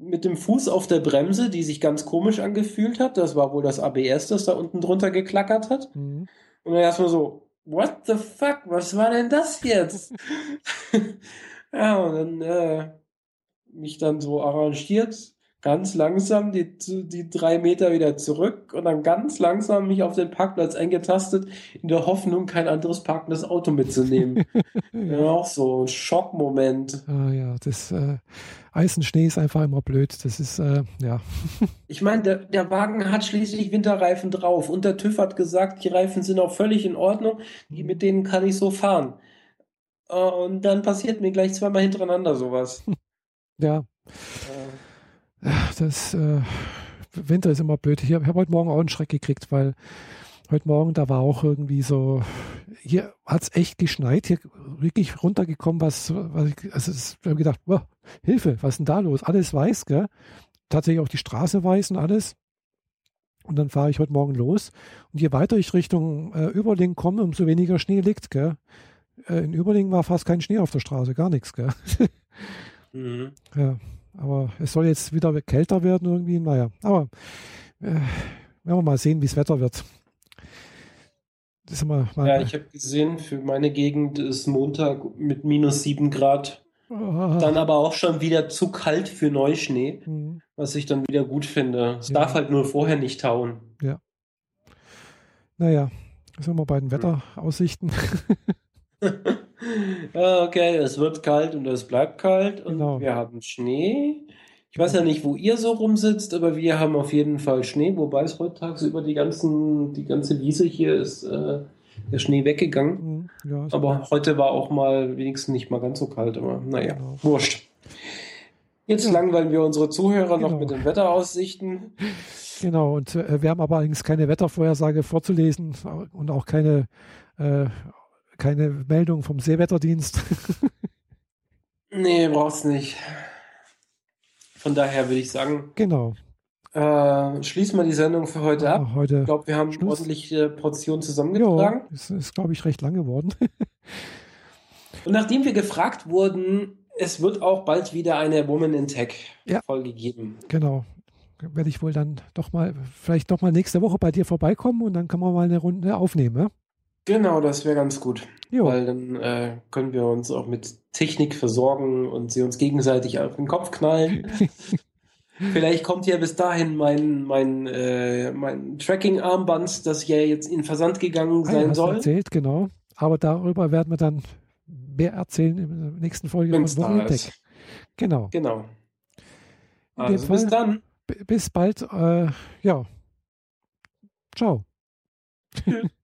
Speaker 1: mit dem Fuß auf der Bremse, die sich ganz komisch angefühlt hat. Das war wohl das ABS, das da unten drunter geklackert hat. Mhm. Und dann erstmal so, what the fuck, was war denn das jetzt? <laughs> ja, und dann äh, mich dann so arrangiert, ganz langsam die, die drei Meter wieder zurück und dann ganz langsam mich auf den Parkplatz eingetastet, in der Hoffnung, kein anderes parkendes Auto mitzunehmen. <laughs> ja, auch so ein Schockmoment.
Speaker 2: Ah ja, das äh, Eisenschnee ist einfach immer blöd. Das ist, äh, ja. <laughs>
Speaker 1: ich meine, der, der Wagen hat schließlich Winterreifen drauf und der TÜV hat gesagt, die Reifen sind auch völlig in Ordnung, die, mit denen kann ich so fahren. Und dann passiert mir gleich zweimal hintereinander sowas. <laughs>
Speaker 2: Ja. Äh das äh, Winter ist immer blöd. Ich habe hab heute Morgen auch einen Schreck gekriegt, weil heute Morgen, da war auch irgendwie so, hier hat es echt geschneit, hier wirklich runtergekommen, was, was ich, also ich habe gedacht, oh, Hilfe, was ist denn da los? Alles weiß, gell? Tatsächlich auch die Straße weiß und alles. Und dann fahre ich heute Morgen los. Und je weiter ich Richtung äh, Überling komme, umso weniger Schnee liegt, gell? Äh, in Überling war fast kein Schnee auf der Straße, gar nichts, gell? <laughs> mhm. Ja. Aber es soll jetzt wieder kälter werden irgendwie. Naja, aber äh, werden wir mal sehen, wie das Wetter wird.
Speaker 1: Das mal, mal ja, ich habe gesehen, für meine Gegend ist Montag mit minus 7 Grad. Oh. Dann aber auch schon wieder zu kalt für Neuschnee, mhm. was ich dann wieder gut finde. Es ja. darf halt nur vorher nicht tauen.
Speaker 2: Ja. Naja, sind wir bei den Wetteraussichten. <laughs>
Speaker 1: okay, es wird kalt und es bleibt kalt und genau. wir haben Schnee. Ich weiß ja nicht, wo ihr so rumsitzt, aber wir haben auf jeden Fall Schnee, wobei es heute tagsüber die ganzen, die ganze Wiese hier ist äh, der Schnee weggegangen. Mhm. Ja, aber heute war auch mal wenigstens nicht mal ganz so kalt, aber naja, genau. wurscht. Jetzt langweilen wir unsere Zuhörer genau. noch mit den Wetteraussichten.
Speaker 2: Genau, und äh, wir haben aber allerdings keine Wettervorhersage vorzulesen und auch keine äh, keine Meldung vom Seewetterdienst. <laughs>
Speaker 1: nee, brauchst nicht. Von daher würde ich sagen.
Speaker 2: Genau.
Speaker 1: Äh, schließen wir die Sendung für heute ja, ab.
Speaker 2: Heute
Speaker 1: ich glaube, wir haben Schluss. ordentliche Portionen zusammengetragen.
Speaker 2: Ja, es ist, glaube ich, recht lang geworden. <laughs>
Speaker 1: Und nachdem wir gefragt wurden, es wird auch bald wieder eine Woman in Tech ja. Folge geben.
Speaker 2: Genau. Werde ich wohl dann doch mal, vielleicht doch mal nächste Woche bei dir vorbeikommen und dann können wir mal eine Runde aufnehmen. Ja?
Speaker 1: Genau, das wäre ganz gut. Jo. Weil dann äh, können wir uns auch mit Technik versorgen und sie uns gegenseitig auf den Kopf knallen. <laughs> Vielleicht kommt ja bis dahin mein, mein, äh, mein Tracking-Armband, das ja jetzt in Versand gegangen sein ah, soll.
Speaker 2: erzählt, genau. Aber darüber werden wir dann mehr erzählen in der nächsten Folge
Speaker 1: Wenn's Wochenentdeck.
Speaker 2: Genau.
Speaker 1: Genau. Also bis dann.
Speaker 2: Bis bald. Äh, ja. Ciao. <laughs>